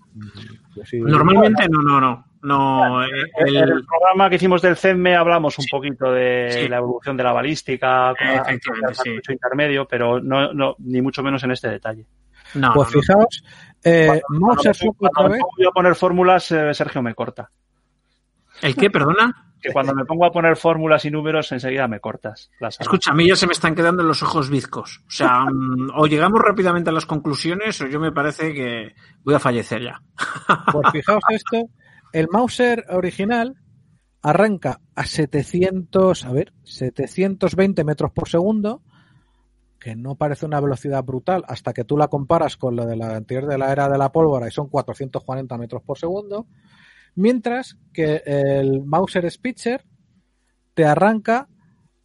Sí, Normalmente no, no, no. no el, el, el, programa que hicimos del CEDME hablamos un sí. poquito de sí. la evolución de la balística, con el sí. intermedio, pero no, no, ni mucho menos en este detalle. No, pues fijaos, eh, cuando voy a poner fórmulas, eh, Sergio me corta. ¿El qué, perdona? Que cuando me pongo a poner fórmulas y números enseguida me cortas. Escucha, a mí ya se me están quedando los ojos bizcos. O sea, o llegamos rápidamente a las conclusiones o yo me parece que voy a fallecer ya. Pues fijaos esto, el Mauser original arranca a 700, a ver, 720 metros por segundo, que no parece una velocidad brutal hasta que tú la comparas con lo de la anterior de la era de la pólvora y son 440 metros por segundo. Mientras que el Mauser Spitzer te arranca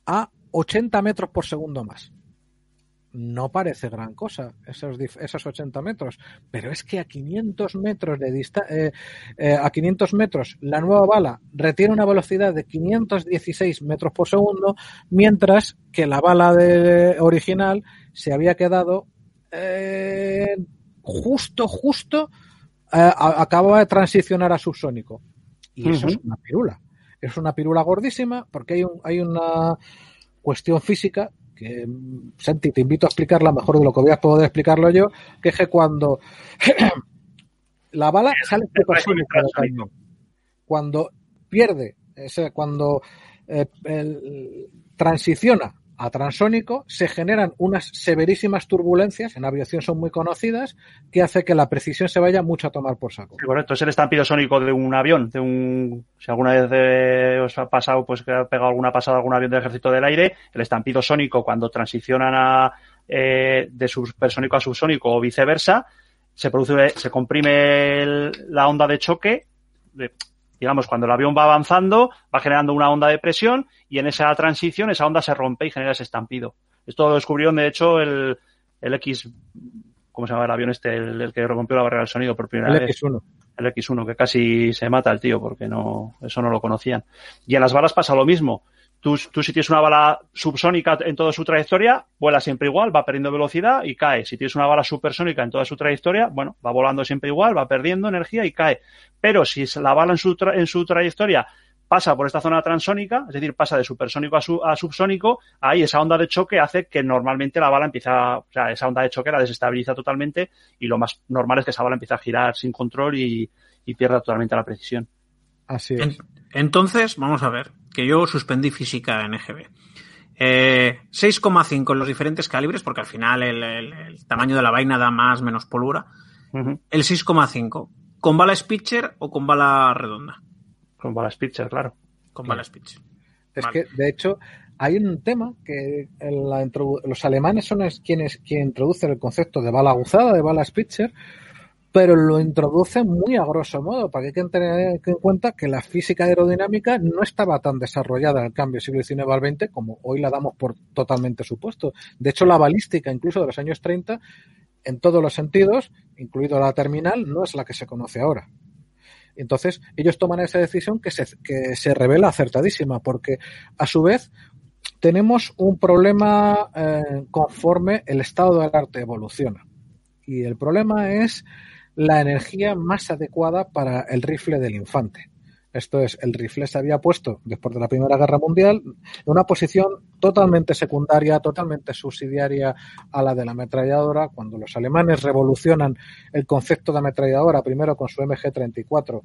a 80 metros por segundo más. No parece gran cosa esos, esos 80 metros, pero es que a 500 metros de eh, eh, a 500 metros la nueva bala retiene una velocidad de 516 metros por segundo, mientras que la bala de, original se había quedado eh, justo, justo eh, acaba de transicionar a subsónico. Y eso uh -huh. es una pirula. Es una pirula gordísima porque hay, un, hay una cuestión física que, Santi, te invito a explicarla mejor de lo que voy a poder explicarlo yo, que es que cuando la bala sale supersónica cuando pierde, ese, cuando eh, el, transiciona a transónico, se generan unas severísimas turbulencias, en aviación son muy conocidas, que hace que la precisión se vaya mucho a tomar por saco. Correcto, es el estampido sónico de un avión, de un, si alguna vez eh, os ha pasado, pues que ha pegado alguna pasada algún avión del ejército del aire, el estampido sónico cuando transicionan a, eh, de supersónico a subsónico o viceversa, se produce, se comprime el, la onda de choque, de, digamos, cuando el avión va avanzando, va generando una onda de presión y en esa transición esa onda se rompe y genera ese estampido. Esto lo descubrió, de hecho, el, el X, ¿cómo se llama el avión este? El, el que rompió la barrera del sonido por primera el vez. X1. El X1, que casi se mata el tío porque no, eso no lo conocían. Y en las balas pasa lo mismo. Tú, tú, si tienes una bala subsónica en toda su trayectoria, vuela siempre igual, va perdiendo velocidad y cae. Si tienes una bala supersónica en toda su trayectoria, bueno, va volando siempre igual, va perdiendo energía y cae. Pero si la bala en su, tra en su trayectoria pasa por esta zona transónica, es decir, pasa de supersónico a, su a, subsónico, ahí esa onda de choque hace que normalmente la bala empieza, o sea, esa onda de choque la desestabiliza totalmente y lo más normal es que esa bala empiece a girar sin control y, y pierda totalmente la precisión. Así es. entonces, vamos a ver, que yo suspendí física en EGB. Eh, 6,5 en los diferentes calibres, porque al final el, el, el, tamaño de la vaina da más menos. Uh -huh. El 6,5. ¿Con bala Spitzer o con bala redonda? Con bala Spitzer, claro. Con claro. bala Spitzer. Es vale. que, de hecho, hay un tema que la, los alemanes son quienes, quienes introducen el concepto de bala aguzada, de bala Spitzer, pero lo introducen muy a grosso modo, para que hay que tener en cuenta que la física aerodinámica no estaba tan desarrollada en el cambio siglo XIX al XX como hoy la damos por totalmente supuesto. De hecho, la balística, incluso de los años 30, en todos los sentidos, incluido la terminal, no es la que se conoce ahora. Entonces, ellos toman esa decisión que se, que se revela acertadísima, porque a su vez tenemos un problema eh, conforme el estado del arte evoluciona. Y el problema es la energía más adecuada para el rifle del infante. Esto es, el rifle se había puesto después de la Primera Guerra Mundial en una posición totalmente secundaria, totalmente subsidiaria a la de la ametralladora. Cuando los alemanes revolucionan el concepto de ametralladora, primero con su MG-34,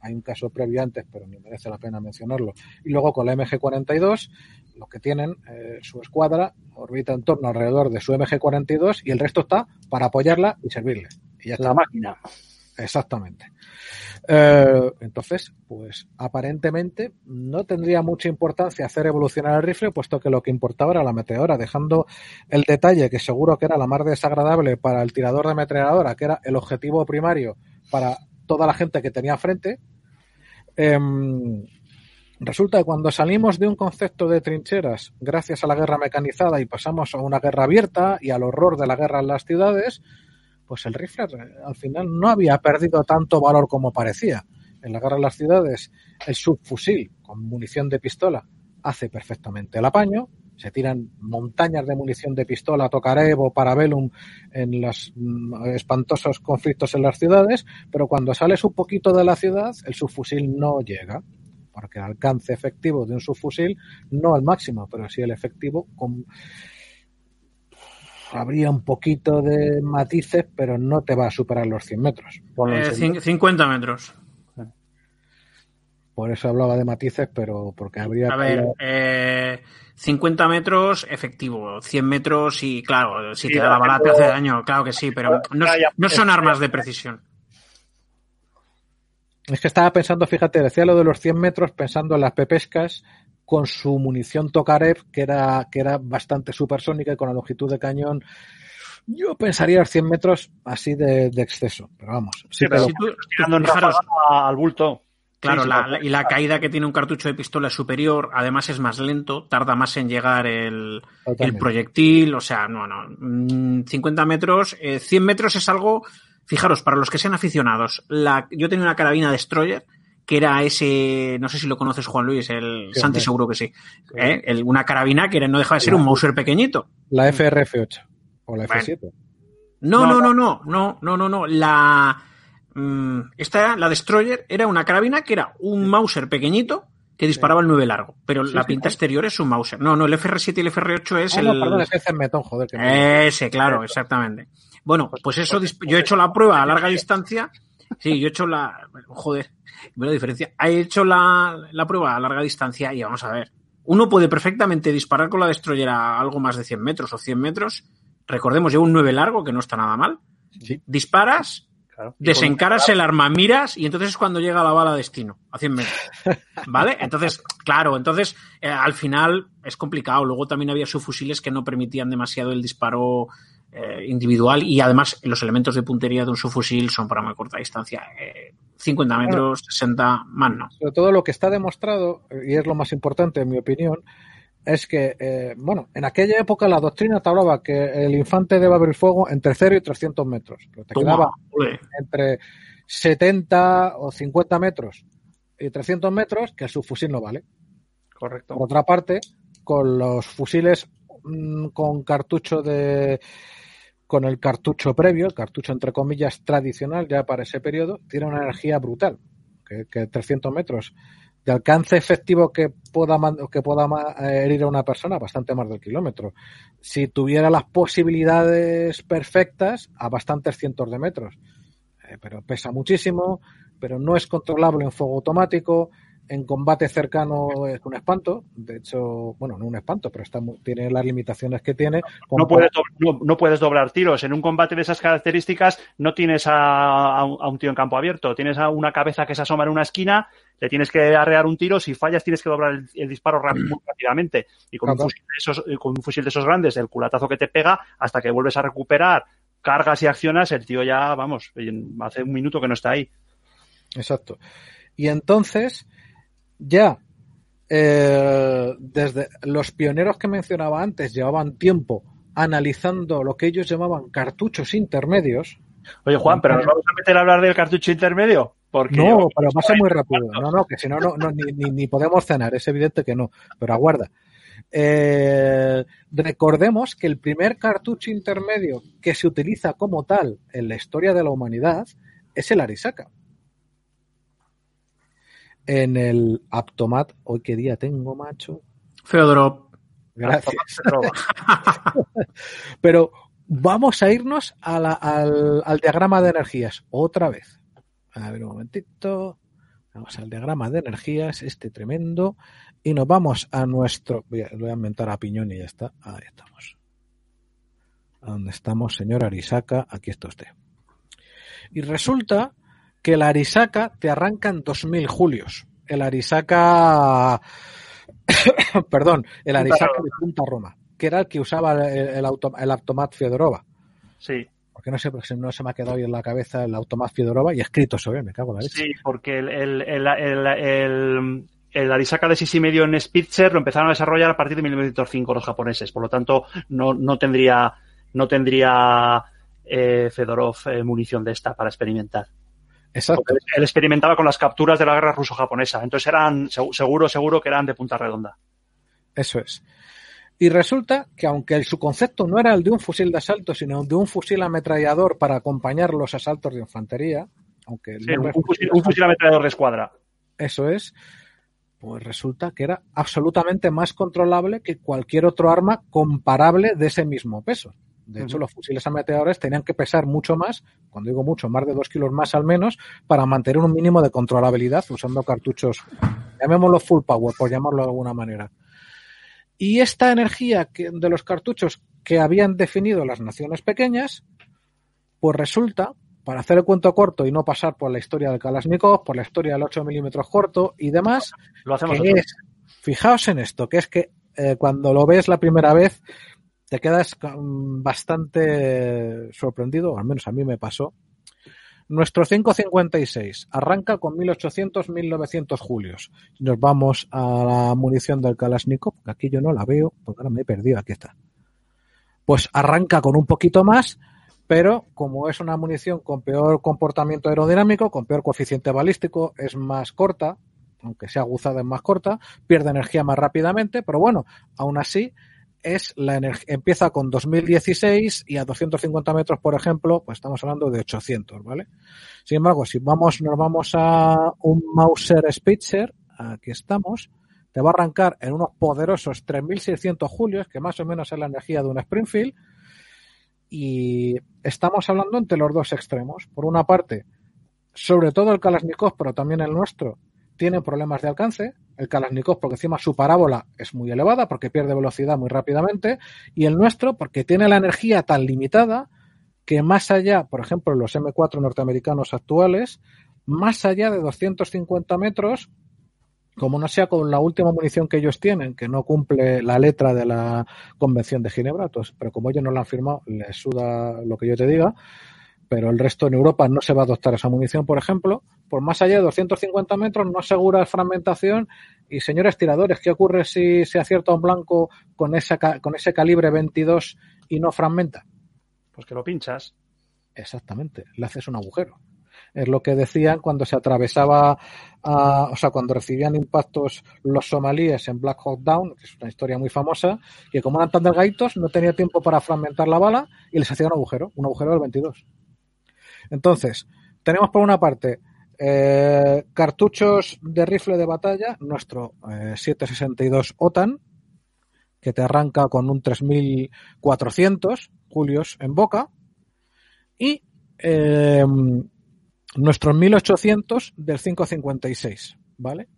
hay un caso previo antes, pero ni merece la pena mencionarlo, y luego con la MG-42, lo que tienen, eh, su escuadra orbita en torno alrededor de su MG-42 y el resto está para apoyarla y servirle. Y ya está. La máquina. Exactamente. Eh, entonces, pues aparentemente no tendría mucha importancia hacer evolucionar el rifle, puesto que lo que importaba era la meteora, dejando el detalle que seguro que era la más desagradable para el tirador de metralladora, que era el objetivo primario para toda la gente que tenía frente. Eh, resulta que cuando salimos de un concepto de trincheras, gracias a la guerra mecanizada, y pasamos a una guerra abierta y al horror de la guerra en las ciudades, pues el rifle al final no había perdido tanto valor como parecía. En la guerra en las ciudades, el subfusil con munición de pistola hace perfectamente el apaño. Se tiran montañas de munición de pistola, Tokarev o Parabellum en los espantosos conflictos en las ciudades, pero cuando sales un poquito de la ciudad, el subfusil no llega porque el alcance efectivo de un subfusil no al máximo, pero sí el efectivo con habría un poquito de matices, pero no te va a superar los 100 metros. Eh, 50 metros. Por eso hablaba de matices, pero porque habría... A ver, eh, 50 metros efectivo, 100 metros y claro, si sí, te da la bala te hace daño, claro que sí, pero no, no son armas de precisión. Es que estaba pensando, fíjate, decía lo de los 100 metros pensando en las pepescas con su munición Tokarev, que era, que era bastante supersónica y con la longitud de cañón. Yo pensaría los 100 metros así de, de exceso, pero vamos. Sí, sí pero, si tú, tirando en fijaros, al bulto. Claro, sí, la, y la caída que tiene un cartucho de pistola es superior, además es más lento, tarda más en llegar el, el proyectil, o sea, no, no. 50 metros, eh, 100 metros es algo, fijaros, para los que sean aficionados, la, yo tenía una carabina Destroyer, que era ese, no sé si lo conoces Juan Luis, el sí, Santi seguro que sí, ¿eh? el, una carabina que no deja de ser la, un Mauser pequeñito. La FRF8 o la F7. Bueno. No, no, no, no, no, no, no, no, la mmm, esta la Destroyer era una carabina que era un Mauser pequeñito que disparaba el 9 largo, pero sí, la pinta sí, exterior es un Mauser. No, no, el FR7 y el FR8 es ah, el no, perdón, es ese metón, joder, que Ese, claro, exactamente. Bueno, pues eso yo he hecho la prueba a larga distancia. Sí, yo he hecho la joder, la diferencia. He hecho la, la, prueba a larga distancia y vamos a ver. Uno puede perfectamente disparar con la destroyer a algo más de 100 metros o 100 metros. Recordemos, lleva un 9 largo, que no está nada mal. Sí. Disparas, claro. desencaras el arma, miras y entonces es cuando llega la bala a destino, a 100 metros. ¿Vale? Entonces, claro, entonces eh, al final es complicado. Luego también había subfusiles que no permitían demasiado el disparo eh, individual y además los elementos de puntería de un subfusil son para muy corta distancia. Eh, 50 metros, bueno, 60, más no. Sobre todo lo que está demostrado, y es lo más importante en mi opinión, es que, eh, bueno, en aquella época la doctrina te hablaba que el infante debe abrir fuego entre 0 y 300 metros. Pero te Toma, quedaba ole. entre 70 o 50 metros y 300 metros que el subfusil no vale. Correcto. Por otra parte, con los fusiles mmm, con cartucho de con el cartucho previo, el cartucho entre comillas tradicional ya para ese periodo, tiene una energía brutal, que, que 300 metros de alcance efectivo que pueda, que pueda herir a una persona, bastante más del kilómetro. Si tuviera las posibilidades perfectas, a bastantes cientos de metros. eh, pero pesa muchísimo, pero no es controlable en fuego automático, en combate cercano es un espanto. De hecho, bueno, no un espanto, pero está, tiene las limitaciones que tiene. No puedes, no, no puedes, doblar tiros. En un combate de esas características no tienes a, a, un tío en campo abierto. Tienes a una cabeza que se asoma en una esquina, le tienes que arrear un tiro. Si fallas, tienes que doblar el, el disparo muy rápidamente. Y con, un fusil de esos, con un fusil de esos grandes, el culatazo que te pega, hasta que vuelves a recuperar, cargas y accionas, el tío ya, vamos, hace un minuto que no está ahí. Exacto. Y entonces ya eh, desde los pioneros que mencionaba antes llevaban tiempo analizando lo que ellos llamaban cartuchos intermedios. Oye, Juan, pero nos vamos a meter a hablar del cartucho intermedio. Porque no, pero va a ser muy rápido. No, no, que si no, no, no ni, ni, ni, podemos cenar, es evidente que no. Pero aguarda. Eh, recordemos que el primer cartucho intermedio que se utiliza como tal en la historia de la humanidad es el Arisaka en el Aptomat. Hoy qué día tengo, macho. Feodorov. Gracias. Pero vamos a irnos a la, al, al, diagrama de energías otra vez. A ver un momentito. Vamos al diagrama de energías, este tremendo. Y nos vamos a nuestro. Voy a, voy a inventar a piñón y ya está. Ahí estamos. ¿A dónde estamos, señor Arisaka? Aquí está usted. Y resulta que el Arisaka te arranca en 2000 julios. El Arisaka, perdón, el Arisaka de Punta Roma, que era el que usaba el, el, auto, el Automat Fiodorova. Sí. Porque no sé, porque no se me ha quedado ahí en la cabeza el Automat Fiodorova y escrito sobre me cago en la leche. Sí, porque el, el, el, el, el el Arisaka de 6,5 en Spitzer lo empezaron a desarrollar a partir de 1905 los japoneses, por lo tanto no, no tendría no tendría eh, Fedorov eh, munición de esta para experimentar. Exacto. Porque él experimentaba con las capturas de la guerra ruso-japonesa. Entonces eran, seguro, seguro que eran de punta redonda. Eso es. Y resulta que aunque el, su concepto no era el de un fusil de asalto, sino de un fusil ametrallador para acompañar los asaltos de infantería, aunque sí, un, fusil, un fusil ametrallador de escuadra. Eso es. Pues resulta que era absolutamente más controlable que cualquier otro arma comparable de ese mismo peso. De hecho, uh -huh. los fusiles ametralladores tenían que pesar mucho más, cuando digo mucho, más de dos kilos más al menos, para mantener un mínimo de controlabilidad usando cartuchos, llamémoslo full power, por llamarlo de alguna manera. Y esta energía que, de los cartuchos que habían definido las naciones pequeñas, pues resulta, para hacer el cuento corto y no pasar por la historia del Kalashnikov, por la historia del 8 milímetros corto y demás, lo hacemos que es, fijaos en esto, que es que eh, cuando lo ves la primera vez, te quedas bastante sorprendido, al menos a mí me pasó. Nuestro 556 arranca con 1800-1900 julios. Nos vamos a la munición del Kalashnikov, que aquí yo no la veo, porque ahora me he perdido, aquí está. Pues arranca con un poquito más, pero como es una munición con peor comportamiento aerodinámico, con peor coeficiente balístico, es más corta, aunque sea aguzada es más corta, pierde energía más rápidamente, pero bueno, aún así es la energía, empieza con 2016 y a 250 metros, por ejemplo, pues estamos hablando de 800, ¿vale? Sin embargo, si vamos, nos vamos a un Mauser Spitzer, aquí estamos, te va a arrancar en unos poderosos 3600 julios, que más o menos es la energía de un Springfield, y estamos hablando entre los dos extremos. Por una parte, sobre todo el Kalashnikov, pero también el nuestro, tiene problemas de alcance. El Kalashnikov, porque encima su parábola es muy elevada, porque pierde velocidad muy rápidamente. Y el nuestro, porque tiene la energía tan limitada que más allá, por ejemplo, los M4 norteamericanos actuales, más allá de 250 metros, como no sea con la última munición que ellos tienen, que no cumple la letra de la Convención de Ginebra, entonces, pero como ellos no la han firmado, les suda lo que yo te diga, pero el resto en Europa no se va a adoptar esa munición, por ejemplo, por más allá de 250 metros no asegura fragmentación y señores tiradores, ¿qué ocurre si se acierta un blanco con, esa, con ese calibre 22 y no fragmenta? Pues que lo pinchas. Exactamente, le haces un agujero. Es lo que decían cuando se atravesaba, o sea, cuando recibían impactos los somalíes en Black Hawk Down, que es una historia muy famosa, que como eran tan delgaditos, no tenía tiempo para fragmentar la bala y les hacía un agujero, un agujero del 22. Entonces, tenemos por una parte eh, cartuchos de rifle de batalla, nuestro eh, 762 OTAN, que te arranca con un 3400 julios en boca, y eh, nuestros 1800 del 556, ¿vale?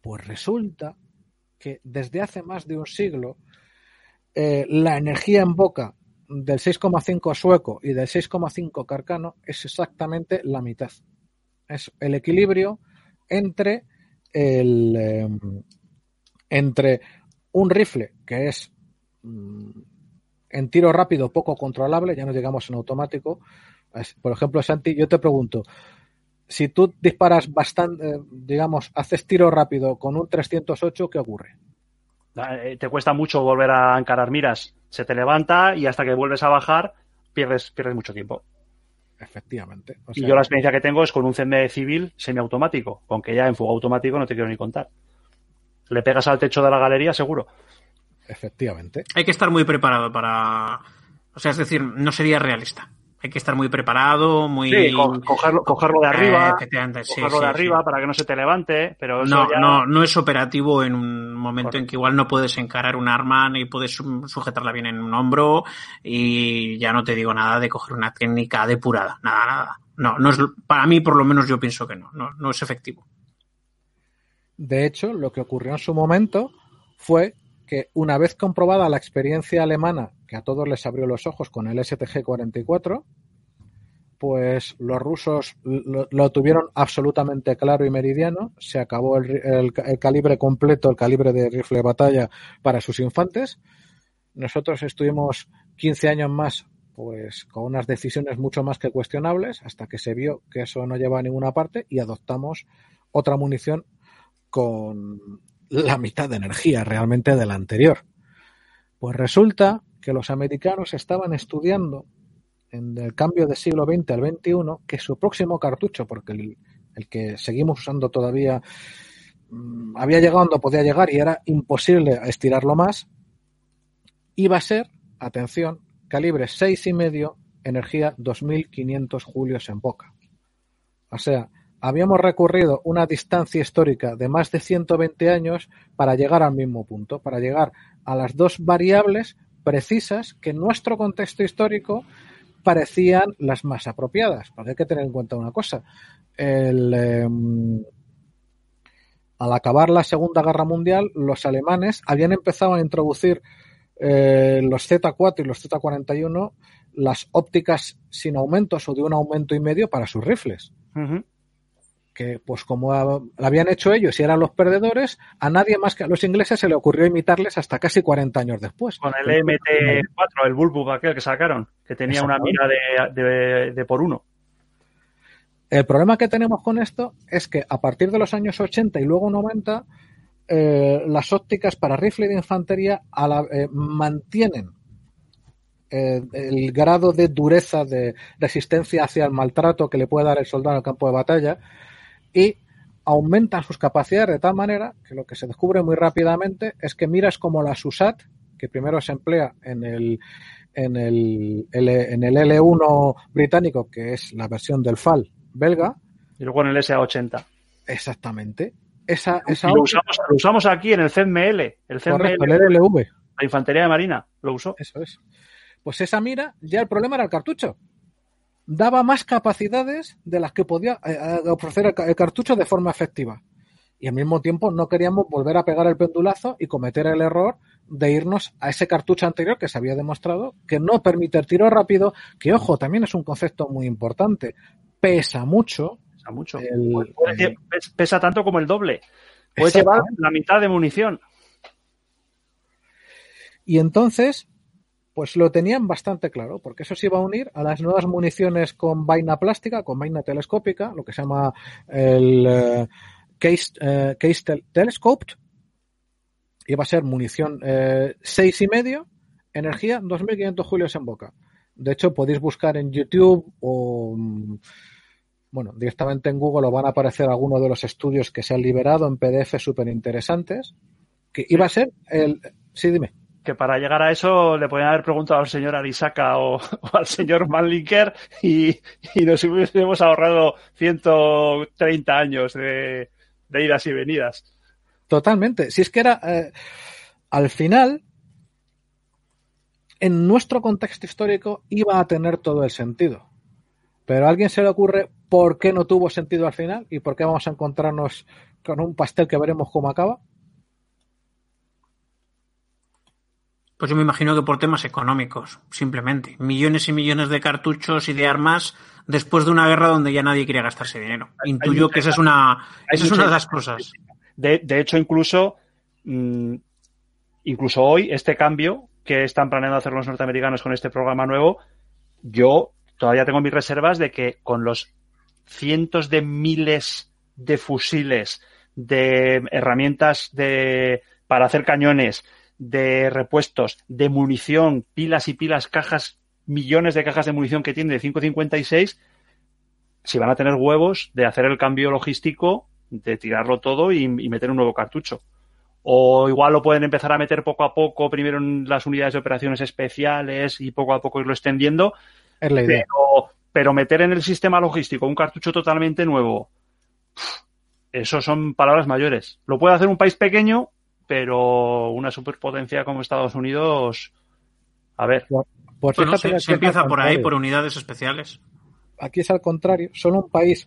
Pues resulta que desde hace más de un siglo eh, la energía en boca del 6,5 sueco y del 6,5 carcano es exactamente la mitad. Es el equilibrio entre el eh, entre un rifle que es mm, en tiro rápido poco controlable, ya no llegamos en automático. Por ejemplo, Santi, yo te pregunto, si tú disparas bastante, eh, digamos, haces tiro rápido con un 308, ¿qué ocurre? Eh, te cuesta mucho volver a encarar miras. Se te levanta y hasta que vuelves a bajar pierdes, pierdes mucho tiempo. Efectivamente. O sea, y yo la experiencia que tengo es con un CMD civil semiautomático, aunque ya en fuego automático no te quiero ni contar. Le pegas al techo de la galería seguro. Efectivamente. Hay que estar muy preparado para... O sea, es decir, no sería realista hay que estar muy preparado, muy... Sí, cogerlo, cogerlo de arriba, eh, cogerlo de arriba para que no se te levante, pero no, no, no es operativo en un momento en que igual no puedes encarar un arma ni puedes sujetarla bien en un hombro y ya no te digo nada de coger una técnica depurada, nada, nada. No, no es, para mí por lo menos yo pienso que no, no, no es efectivo. De hecho, lo que ocurrió en su momento fue que una vez comprobada la experiencia alemana, que a todos les abrió los ojos con el STG-44, pues los rusos lo, tuvieron absolutamente claro y meridiano. Se acabó el, calibre completo, el calibre de rifle de batalla para sus infantes. Nosotros estuvimos 15 años más, pues con unas decisiones mucho más que cuestionables, hasta que se vio que eso no llevaba a ninguna parte y adoptamos otra munición con la mitad de energía realmente de la anterior. Pues resulta que los americanos estaban estudiando en el cambio de siglo XX al XXI que su próximo cartucho, porque el, que seguimos usando todavía mm, había llegado donde podía llegar y era imposible estirarlo más, iba a ser, atención, calibre seis y medio, energía 2500 julios en boca. O sea, habíamos recorrido una distancia histórica de más de 120 años para llegar al mismo punto, para llegar a las dos variables precisas que en nuestro contexto histórico parecían las más apropiadas. Porque hay que tener en cuenta una cosa. Em, al acabar la Segunda Guerra Mundial, los alemanes habían empezado a introducir eh, los Z4 y los Z41 las ópticas sin aumentos o de un aumento y medio para sus rifles que pues como lo habían hecho ellos y eran los perdedores, a nadie más que a los ingleses se le ocurrió imitarles hasta casi 40 años después. Con el MT4, el Bulbug aquel que sacaron, que tenía una mira de, por uno. El problema que tenemos con esto es que a partir de los años 80 y luego 90, eh, las ópticas para rifle de infantería eh, mantienen eh, el grado de dureza, de resistencia hacia el maltrato que le puede dar el soldado en el campo de batalla, y aumentan sus capacidades de tal manera que lo que se descubre muy rápidamente es que miras como la SUSAT, que primero se emplea en el, en el, en el L1 británico, que es la versión del FAL belga. Y luego en el SA80. Exactamente. Esa, esa lo, usamos, lo, usamos, aquí en el CML. El CML. el LLV. La Infantería de Marina lo usó. Eso es. Pues esa mira, ya el problema era el cartucho daba más capacidades de las que podía eh, eh, ofrecer el cartucho de forma efectiva. Y al mismo tiempo no queríamos volver a pegar el pendulazo y cometer el error de irnos a ese cartucho anterior que se había demostrado que no permite el tiro rápido, que ojo, también es un concepto muy importante. Pesa mucho. Pesa mucho. pesa tanto como el doble. Puede llevar la mitad de munición. Y entonces, pues lo tenían bastante claro, porque eso se iba a unir a las nuevas municiones con vaina plástica, con vaina telescópica, lo que se llama el eh, case, eh, case telescoped. Iba a ser munición eh, seis y medio, energía 2.500 julios en boca. De hecho, podéis buscar en YouTube o, mm, bueno, directamente en Google os van a aparecer algunos de los estudios que se han liberado en PDF súper interesantes. Que iba a ser el... Sí, dime que para llegar a eso le podían haber preguntado al señor Arisaka o, al señor Manlinker y, nos hubiésemos ahorrado 130 años de, idas y venidas. Totalmente. Si es que era, eh, al final, en nuestro contexto histórico iba a tener todo el sentido. Pero a alguien se le ocurre por qué no tuvo sentido al final y por qué vamos a encontrarnos con un pastel que veremos cómo acaba. Pues yo me imagino que por temas económicos, simplemente. Millones y millones de cartuchos y de armas después de una guerra donde ya nadie quiere gastarse dinero. Intuyo que esa es una, esa es una de las cosas. De, de hecho, incluso, mmm, incluso hoy, este cambio que están planeando hacer los norteamericanos con este programa nuevo, yo todavía tengo mis reservas de que con los cientos de miles de fusiles, de herramientas de, para hacer cañones, de repuestos, de munición, pilas y pilas, cajas, millones de cajas de munición que tiene de 556, si van a tener huevos de hacer el cambio logístico, de tirarlo todo y, y meter un nuevo cartucho. O igual lo pueden empezar a meter poco a poco, primero en las unidades de operaciones especiales y poco a poco irlo extendiendo. Es la idea. Pero, pero meter en el sistema logístico un cartucho totalmente nuevo, eso son palabras mayores. Lo puede hacer un país pequeño, pero una superpotencia como Estados Unidos, a ver. Pues bueno, se, se empieza por ahí, por unidades especiales. Aquí es al contrario, solo un país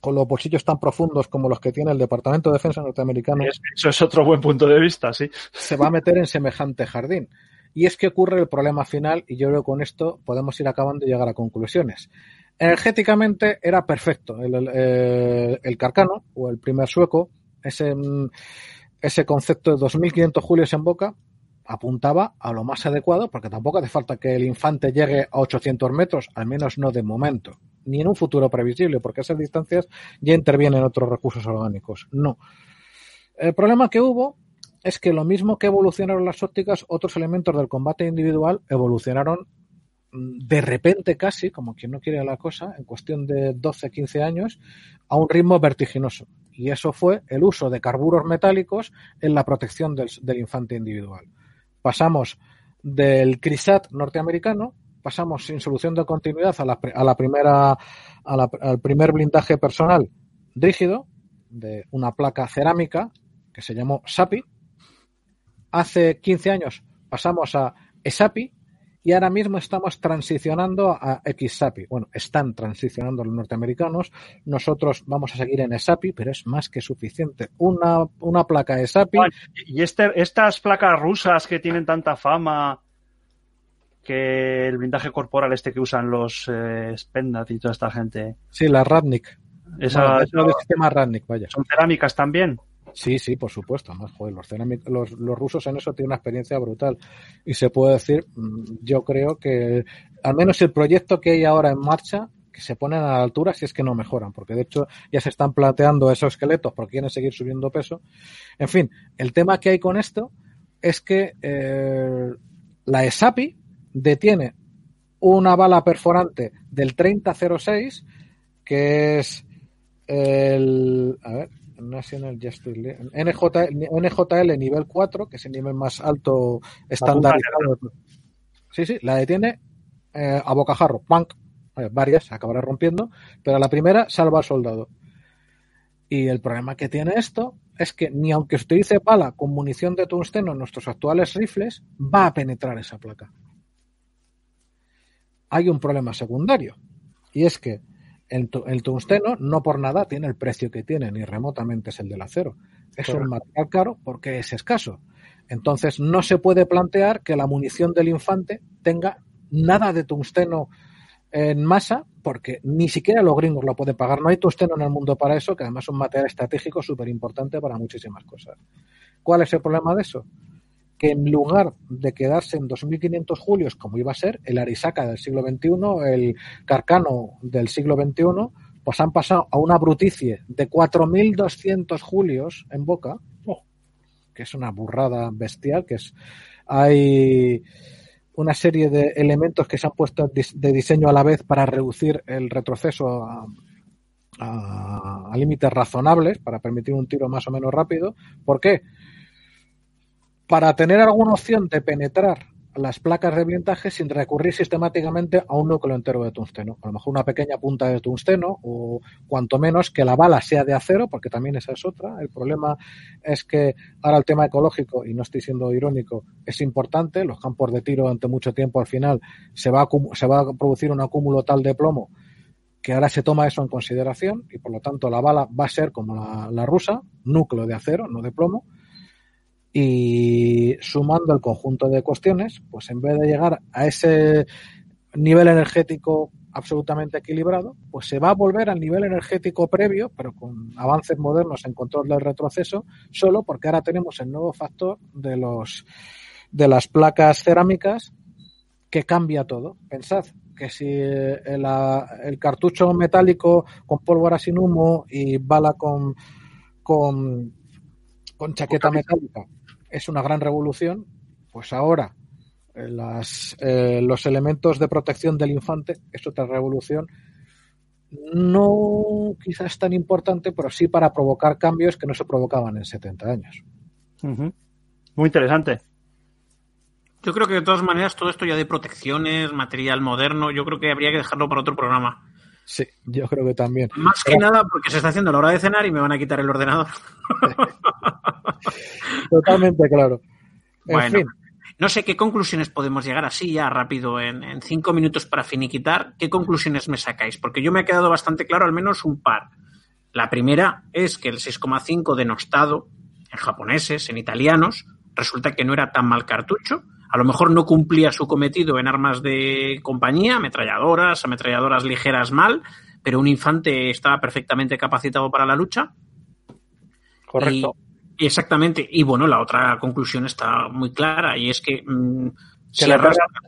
con los bolsillos tan profundos como los que tiene el Departamento de Defensa norteamericano. Eso es otro buen punto de vista, sí. Se va a meter en semejante jardín. Y es que ocurre el problema final, y yo creo que con esto podemos ir acabando y llegar a conclusiones. Energéticamente era perfecto. El, el, el Carcano, o el primer sueco, ese, ese concepto de 2.500 julios en boca, apuntaba a lo más adecuado, porque tampoco hace falta que el infante llegue a 800 metros, al menos no de momento, ni en un futuro previsible, porque esas distancias ya intervienen otros recursos orgánicos. No. El problema que hubo es que lo mismo que evolucionaron las ópticas, otros elementos del combate individual evolucionaron de repente casi, como quien no quiere la cosa, en cuestión de 12, 15 años, a un ritmo vertiginoso. Y eso fue el uso de carburos metálicos en la protección del, infante individual. Pasamos del CRISAT norteamericano, pasamos sin solución de continuidad a la, a la primera, a la, al primer blindaje personal rígido de una placa cerámica que se llamó SAPI. Hace 15 años pasamos a ESAPI y ahora mismo estamos transicionando a XSAPI. Bueno, están transicionando los norteamericanos. Nosotros vamos a seguir en ESAPI, pero es más que suficiente. Una, una placa ESAPI. Y este, estas placas rusas que tienen tanta fama, que el blindaje corporal este que usan los eh, Spendat y toda esta gente. Sí, la Radnik. Esa, bueno, eso, del sistema Radnik, vaya. Son cerámicas también. Sí, sí, por supuesto. Más, joder, los, los, los, rusos en eso tienen una experiencia brutal. Y se puede decir, yo creo que al menos el proyecto que hay ahora en marcha, que se ponen a la altura si es que no mejoran, porque de hecho ya se están planteando esos esqueletos porque quieren seguir subiendo peso. En fin, el tema que hay con esto es que eh, la ESAPI detiene una bala perforante del 3006, que es el. A ver, National Justice NJ, NJL nivel 4, que es el nivel más alto estandarizado. Sí, sí, la detiene eh, a bocajarro, punk, varias, acabará rompiendo, pero la primera salva al soldado. Y el problema que tiene esto es que ni aunque se utilice bala con munición de tungsteno en nuestros actuales rifles, va a penetrar esa placa. Hay un problema secundario, y es que el, el, tungsteno no por nada tiene el precio que tiene, ni remotamente es el del acero. Es Correcto. un material caro porque es escaso. Entonces no se puede plantear que la munición del infante tenga nada de tungsteno en masa, porque ni siquiera los gringos lo pueden pagar. No hay tungsteno en el mundo para eso, que además es un material estratégico súper importante para muchísimas cosas. ¿Cuál es el problema de eso? Que en lugar de quedarse en 2.500 julios, como iba a ser, el Arisaka del siglo XXI, el Carcano del siglo XXI, pues han pasado a una bruticie de 4.200 julios en boca, oh, que es una burrada bestial, que es hay una serie de elementos que se han puesto de diseño a la vez para reducir el retroceso a, a, a límites razonables, para permitir un tiro más o menos rápido. ¿Por qué? Para tener alguna opción de penetrar las placas de blindaje sin recurrir sistemáticamente a un núcleo entero de tungsteno. A lo mejor una pequeña punta de tungsteno o cuanto menos que la bala sea de acero, porque también esa es otra. El problema es que ahora el tema ecológico, y no estoy siendo irónico, es importante. Los campos de tiro ante mucho tiempo al final se va a, se va a producir un acúmulo tal de plomo que ahora se toma eso en consideración y por lo tanto la bala va a ser como la rusa, núcleo de acero, no de plomo y sumando el conjunto de cuestiones, pues en vez de llegar a ese nivel energético absolutamente equilibrado, pues se va a volver al nivel energético previo, pero con avances modernos en control del retroceso, solo porque ahora tenemos el nuevo factor de los de las placas cerámicas que cambia todo. Pensad que si el, el cartucho metálico con pólvora sin humo y bala con, con, con chaqueta metálica es una gran revolución, pues ahora eh, las, eh, los elementos de protección del infante es otra revolución. No quizás tan importante, pero sí para provocar cambios que no se provocaban en 70 años. Muy interesante. Yo creo que de todas maneras todo esto ya de protecciones, material moderno, yo creo que habría que dejarlo para otro programa. Sí, yo creo que también. Más que nada porque se está haciendo la hora de cenar y me van a quitar el ordenador. Totalmente claro. bueno, no sé qué conclusiones podemos llegar así ya rápido, en, cinco minutos para finiquitar. ¿Qué conclusiones me sacáis? Porque yo me ha quedado bastante claro al menos un par. La primera es que el 6,5 denostado en japoneses, en italianos, resulta que no era tan mal cartucho. A lo mejor no cumplía su cometido en armas de compañía, ametralladoras, ametralladoras ligeras mal, pero un infante estaba perfectamente capacitado para la lucha. Correcto. Exactamente. Y bueno, la otra conclusión está muy clara y es que...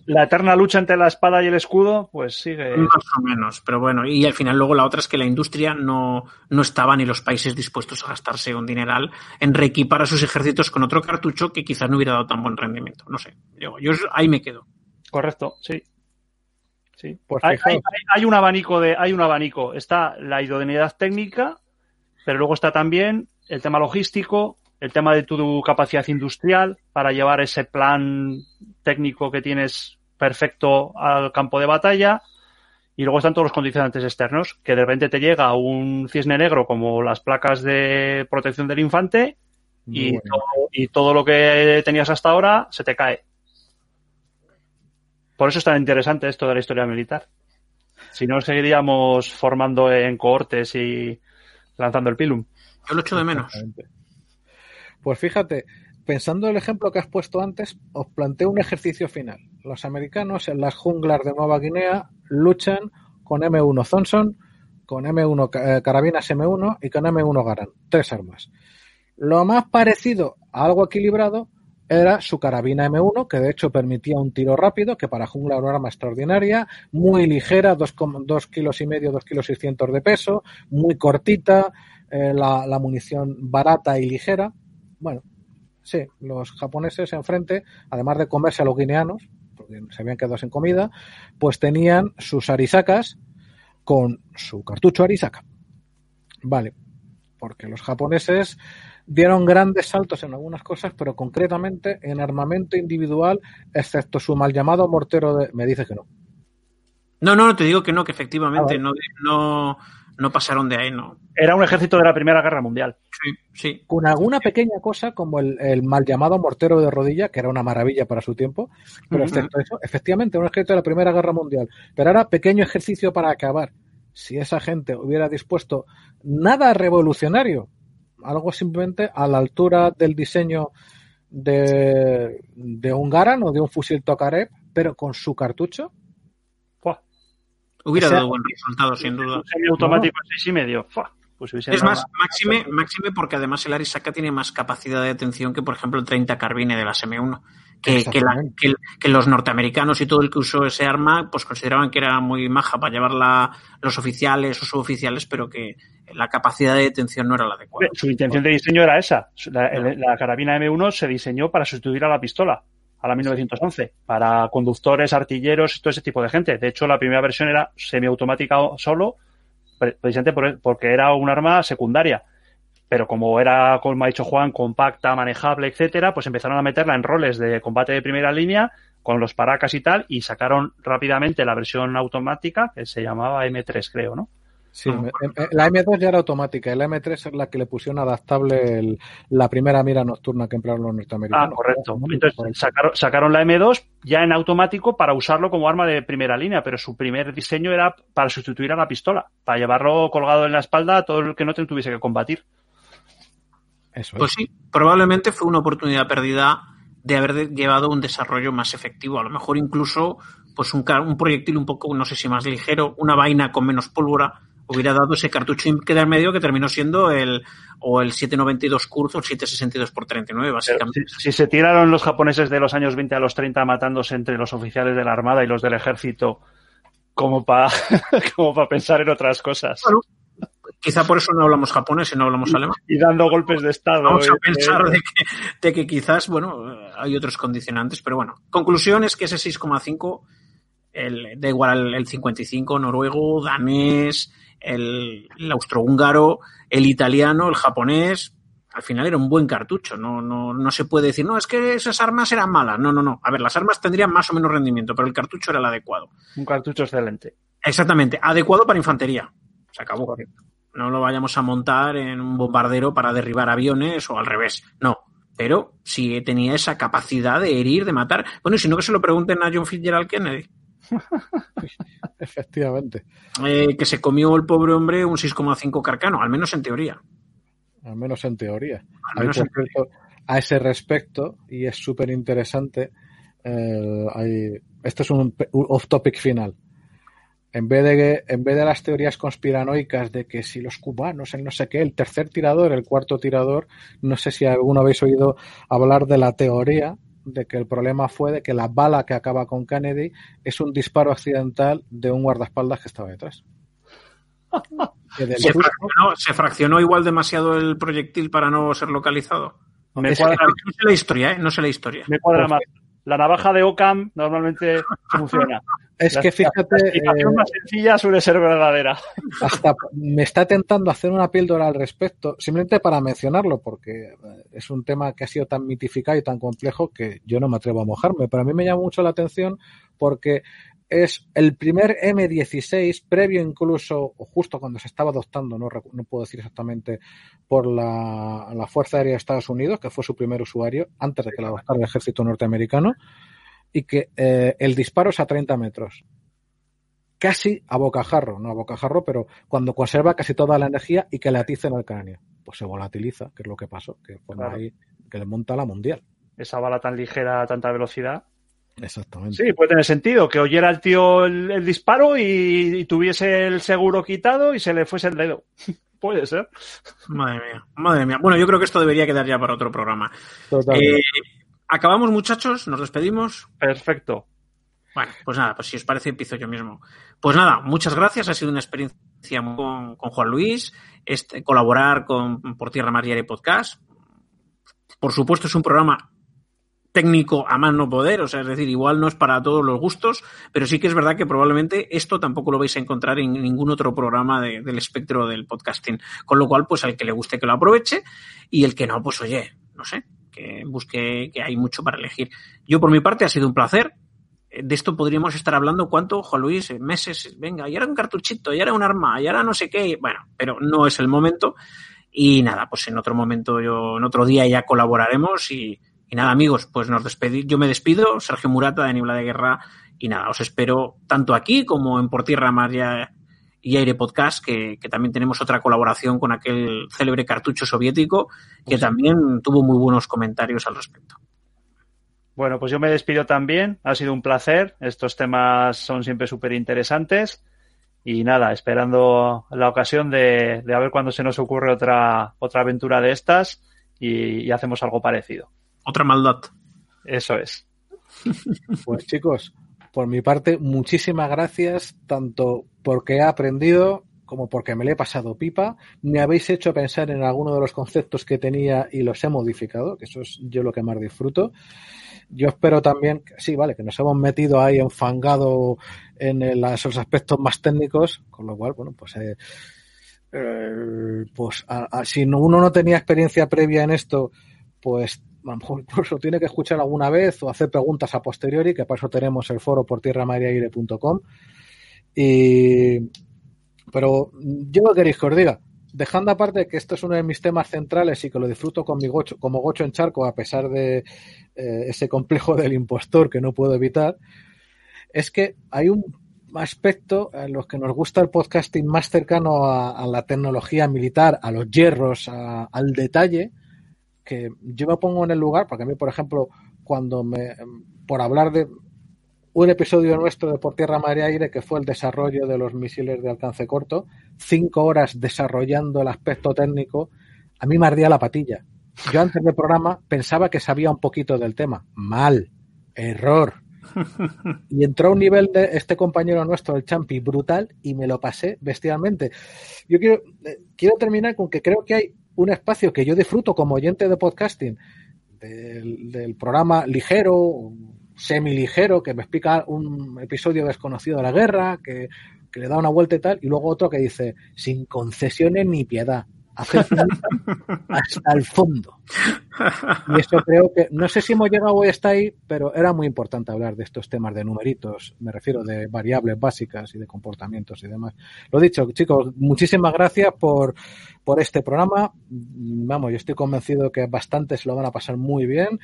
La, eterna, lucha entre la espada y el escudo, pues sigue. Más o menos, pero bueno, y al final luego la otra es que la industria no, no estaba ni los países dispuestos a gastarse un dineral en reequipar a sus ejércitos con otro cartucho que quizás no hubiera dado tan buen rendimiento. No sé, yo, yo ahí me quedo. Correcto, sí. Sí. Pues hay, hay, un abanico de, hay un abanico. Está la idoneidad técnica, pero luego está también el tema logístico, el tema de tu capacidad industrial para llevar ese plan técnico que tienes perfecto al campo de batalla. Y luego están todos los condicionantes externos, que de repente te llega un cisne negro como las placas de protección del infante y, todo, y todo lo que tenías hasta ahora se te cae. Por eso es tan interesante esto de la historia militar. Si no, seguiríamos formando en cohortes y lanzando el pilum. Yo lo echo de menos. Pues fíjate, pensando el ejemplo que has puesto antes, os planteo un ejercicio final. Los americanos en las junglas de Nueva Guinea luchan con M1 Thompson, con M1 eh, carabinas M1 y con M1 Garand, tres armas. Lo más parecido a algo equilibrado era su carabina M1, que de hecho permitía un tiro rápido, que para jungla era una arma extraordinaria, muy ligera, 2 kilos y medio, 2 kilos 600 de peso, muy cortita, eh, la, munición barata y ligera. Bueno, sí, los japoneses enfrente, además de comerse a los guineanos, porque se habían quedado sin comida, pues tenían sus arisakas con su cartucho arisaka. Vale, porque los japoneses dieron grandes saltos en algunas cosas, pero concretamente en armamento individual, excepto su mal llamado mortero de... Me dice que no. No, no, te digo que no, que efectivamente ah, no, no, no pasaron de ahí, ¿no? Era un ejército de la Primera Guerra Mundial. Sí, sí. Con alguna pequeña cosa como el, mal llamado mortero de rodilla, que era una maravilla para su tiempo, pero excepto eso, efectivamente, un ejército de la Primera Guerra Mundial. Pero ahora, pequeño ejercicio para acabar. Si esa gente hubiera dispuesto nada revolucionario, algo simplemente a la altura del diseño de, de un Garan o de un fusil Tokarev, pero con su cartucho, Hubiera dado buen resultado, sin duda. automático seis y medio. Pues es más, máxime, máxime porque además el Arisaka tiene más capacidad de detención que, por ejemplo, el 30 Carbine de la SM1. Que, que, los norteamericanos y todo el que usó ese arma, pues consideraban que era muy maja para llevarla los oficiales o suboficiales, pero que la capacidad de detención no era la adecuada. Su intención de diseño era esa. La, la carabina M1 se diseñó para sustituir a la pistola a la 1911 para conductores, artilleros, todo ese tipo de gente. De hecho, la primera versión era semiautomática solo, precisamente porque era un arma secundaria. Pero como era, como ha dicho Juan, compacta, manejable, etcétera, pues empezaron a meterla en roles de combate de primera línea, con los paracas y tal, y sacaron rápidamente la versión automática que se llamaba M3, creo, ¿no? Sí, la M2 ya era automática, y la M3 es la que le pusieron adaptable la primera mira nocturna que emplearon los norteamericanos. Ah, correcto. Entonces sacaron, sacaron, la M2 ya en automático para usarlo como arma de primera línea, pero su primer diseño era para sustituir a la pistola, para llevarlo colgado en la espalda a todo el que no tuviese que combatir. Eso Pues sí, probablemente fue una oportunidad perdida de haber llevado un desarrollo más efectivo. A lo mejor incluso pues un, un proyectil un poco, no sé si más ligero, una vaina con menos pólvora hubiera dado ese cartucho que en medio que terminó siendo el o el 792 curso o el 762 por 39 básicamente. Si, se tiraron los japoneses de los años 20 a los 30 matándose entre los oficiales de la Armada y los del ejército como para como para pensar en otras cosas. quizá por eso no hablamos japonés y no hablamos alemán. Y dando golpes de estado. Vamos a pensar de que, de que quizás, bueno, hay otros condicionantes, pero bueno. Conclusión es que ese 6,5 el, da igual el 55 noruego, danés, el, austrohúngaro, el italiano, el japonés, al final era un buen cartucho. No, no, no se puede decir, no, es que esas armas eran malas. No, no, no. A ver, las armas tendrían más o menos rendimiento, pero el cartucho era el adecuado. Un cartucho excelente. Exactamente, adecuado para infantería. Se acabó. No lo vayamos a montar en un bombardero para derribar aviones o al revés. No. Pero sí tenía esa capacidad de herir, de matar. Bueno, y si no que se lo pregunten a John Fitzgerald Kennedy. Efectivamente. Eh, que se comió el pobre hombre un 6,5 carcano, al menos en teoría. Al menos en teoría. a ese respecto, y es súper interesante, eh, esto es un off-topic final. En vez, de, en vez de las teorías conspiranoicas de que si los cubanos, el no sé qué, el tercer tirador, el cuarto tirador, no sé si alguno habéis oído hablar de la teoría de que el problema fue de que la bala que acaba con Kennedy es un disparo accidental de un guardaespaldas que estaba detrás. ¿Se, fraccionó, igual demasiado el proyectil para no ser localizado? no sé la historia, ¿eh? No sé la historia. Me cuadra más la navaja de Ocam normalmente funciona. Es que fíjate. La eh, más sencilla suele ser verdadera. Hasta me está tentando hacer una píldora al respecto, simplemente para mencionarlo, porque eh, es un tema que ha sido tan mitificado y tan complejo que yo no me atrevo a mojarme. Pero a mí me llama mucho la atención porque es el primer M16, previo incluso, o justo cuando se estaba adoptando, no, no puedo decir exactamente, por la, la, Fuerza Aérea de Estados Unidos, que fue su primer usuario, antes de que la adoptara el ejército norteamericano, y que eh, el disparo es a 30 metros. Casi a bocajarro, no a bocajarro, pero cuando conserva casi toda la energía y que le en el cráneo. Pues se volatiliza, que es lo que pasó, que ahí, que le monta la mundial. Esa bala tan ligera, a tanta velocidad, Exactamente. Sí, puede tener sentido que oyera el tío el, disparo y, tuviese el seguro quitado y se le fuese el dedo. puede ser. Madre mía, madre mía. Bueno, yo creo que esto debería quedar ya para otro programa. Eh, Acabamos, muchachos, nos despedimos. Perfecto. Bueno, pues nada, pues si os parece, empiezo yo mismo. Pues nada, muchas gracias. Ha sido una experiencia con, con Juan Luis, este, colaborar con Por Tierra, Mar y Podcast. Por supuesto, es un programa técnico a más no poder, o sea, es decir, igual no es para todos los gustos, pero sí que es verdad que probablemente esto tampoco lo vais a encontrar en ningún otro programa del espectro del podcasting, con lo cual, pues al que le guste que lo aproveche y el que no, pues oye, no sé, que busque que hay mucho para elegir. Yo por mi parte ha sido un placer. De esto podríamos estar hablando cuánto, Juan Luis, meses, venga, y ahora un cartuchito, y ahora un arma, y ahora no sé qué, bueno, pero no es el momento. Y nada, pues en otro momento, yo, en otro día ya colaboraremos y, y nada, amigos, pues nos despedimos. Yo me despido, Sergio Murata de Nibla de Guerra. Y nada, os espero tanto aquí como en Por Tierra, María y Aire Podcast, que, también tenemos otra colaboración con aquel célebre cartucho soviético, que pues también tuvo muy buenos comentarios al respecto. Bueno, pues yo me despido también. Ha sido un placer. Estos temas son siempre súper interesantes. Y nada, esperando la ocasión de, de, a ver cuándo se nos ocurre otra, otra aventura de estas y hacemos algo parecido. Otra maldad. Eso es. Pues chicos, por mi parte, muchísimas gracias, tanto porque he aprendido como porque me le he pasado pipa. Me habéis hecho pensar en alguno de los conceptos que tenía y los he modificado, que eso es yo lo que más disfruto. Yo espero también, sí, vale, que nos hemos metido ahí enfangado en esos aspectos más técnicos, con lo cual, bueno, pues, eh, eh, pues si uno no tenía experiencia previa en esto, pues a lo mejor incluso tiene que escuchar alguna vez o hacer preguntas a posteriori, que para eso tenemos el foro por tierramariaire.com. Y, pero yo no queréis que os diga, dejando aparte que esto es uno de mis temas centrales y que lo disfruto con mi gocho, como gocho en charco, a pesar de eh, ese complejo del impostor que no puedo evitar, es que hay un aspecto en los que nos gusta el podcasting más cercano a, a la tecnología militar, a los hierros, a, al detalle, que yo me pongo en el lugar, porque a mí, por ejemplo, cuando me, por hablar de un episodio nuestro de Por Tierra, Mar y Aire, que fue el desarrollo de los misiles de alcance corto, cinco horas desarrollando el aspecto técnico, a mí me ardía la patilla. Yo antes del programa pensaba que sabía un poquito del tema. Mal. Error. Y entró a un nivel de este compañero nuestro, el Champi, brutal, y me lo pasé bestialmente. Yo quiero, eh, quiero terminar con que creo que hay un espacio que yo disfruto como oyente de podcasting, del, programa ligero, semi ligero, que me explica un episodio desconocido de la guerra, que, que le da una vuelta y tal, y luego otro que dice, sin concesiones ni piedad hasta el fondo. Y eso creo que, no sé si hemos llegado hoy hasta ahí, pero era muy importante hablar de estos temas de numeritos, me refiero de variables básicas y de comportamientos y demás. Lo dicho, chicos, muchísimas gracias por, por este programa. Vamos, yo estoy convencido que bastantes lo van a pasar muy bien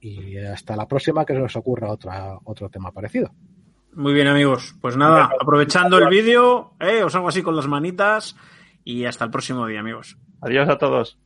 y hasta la próxima que se nos ocurra otra, otro tema parecido. Muy bien, amigos. Pues nada, aprovechando el vídeo, eh, os hago así con las manitas y hasta el próximo día, amigos. Adiós a todos.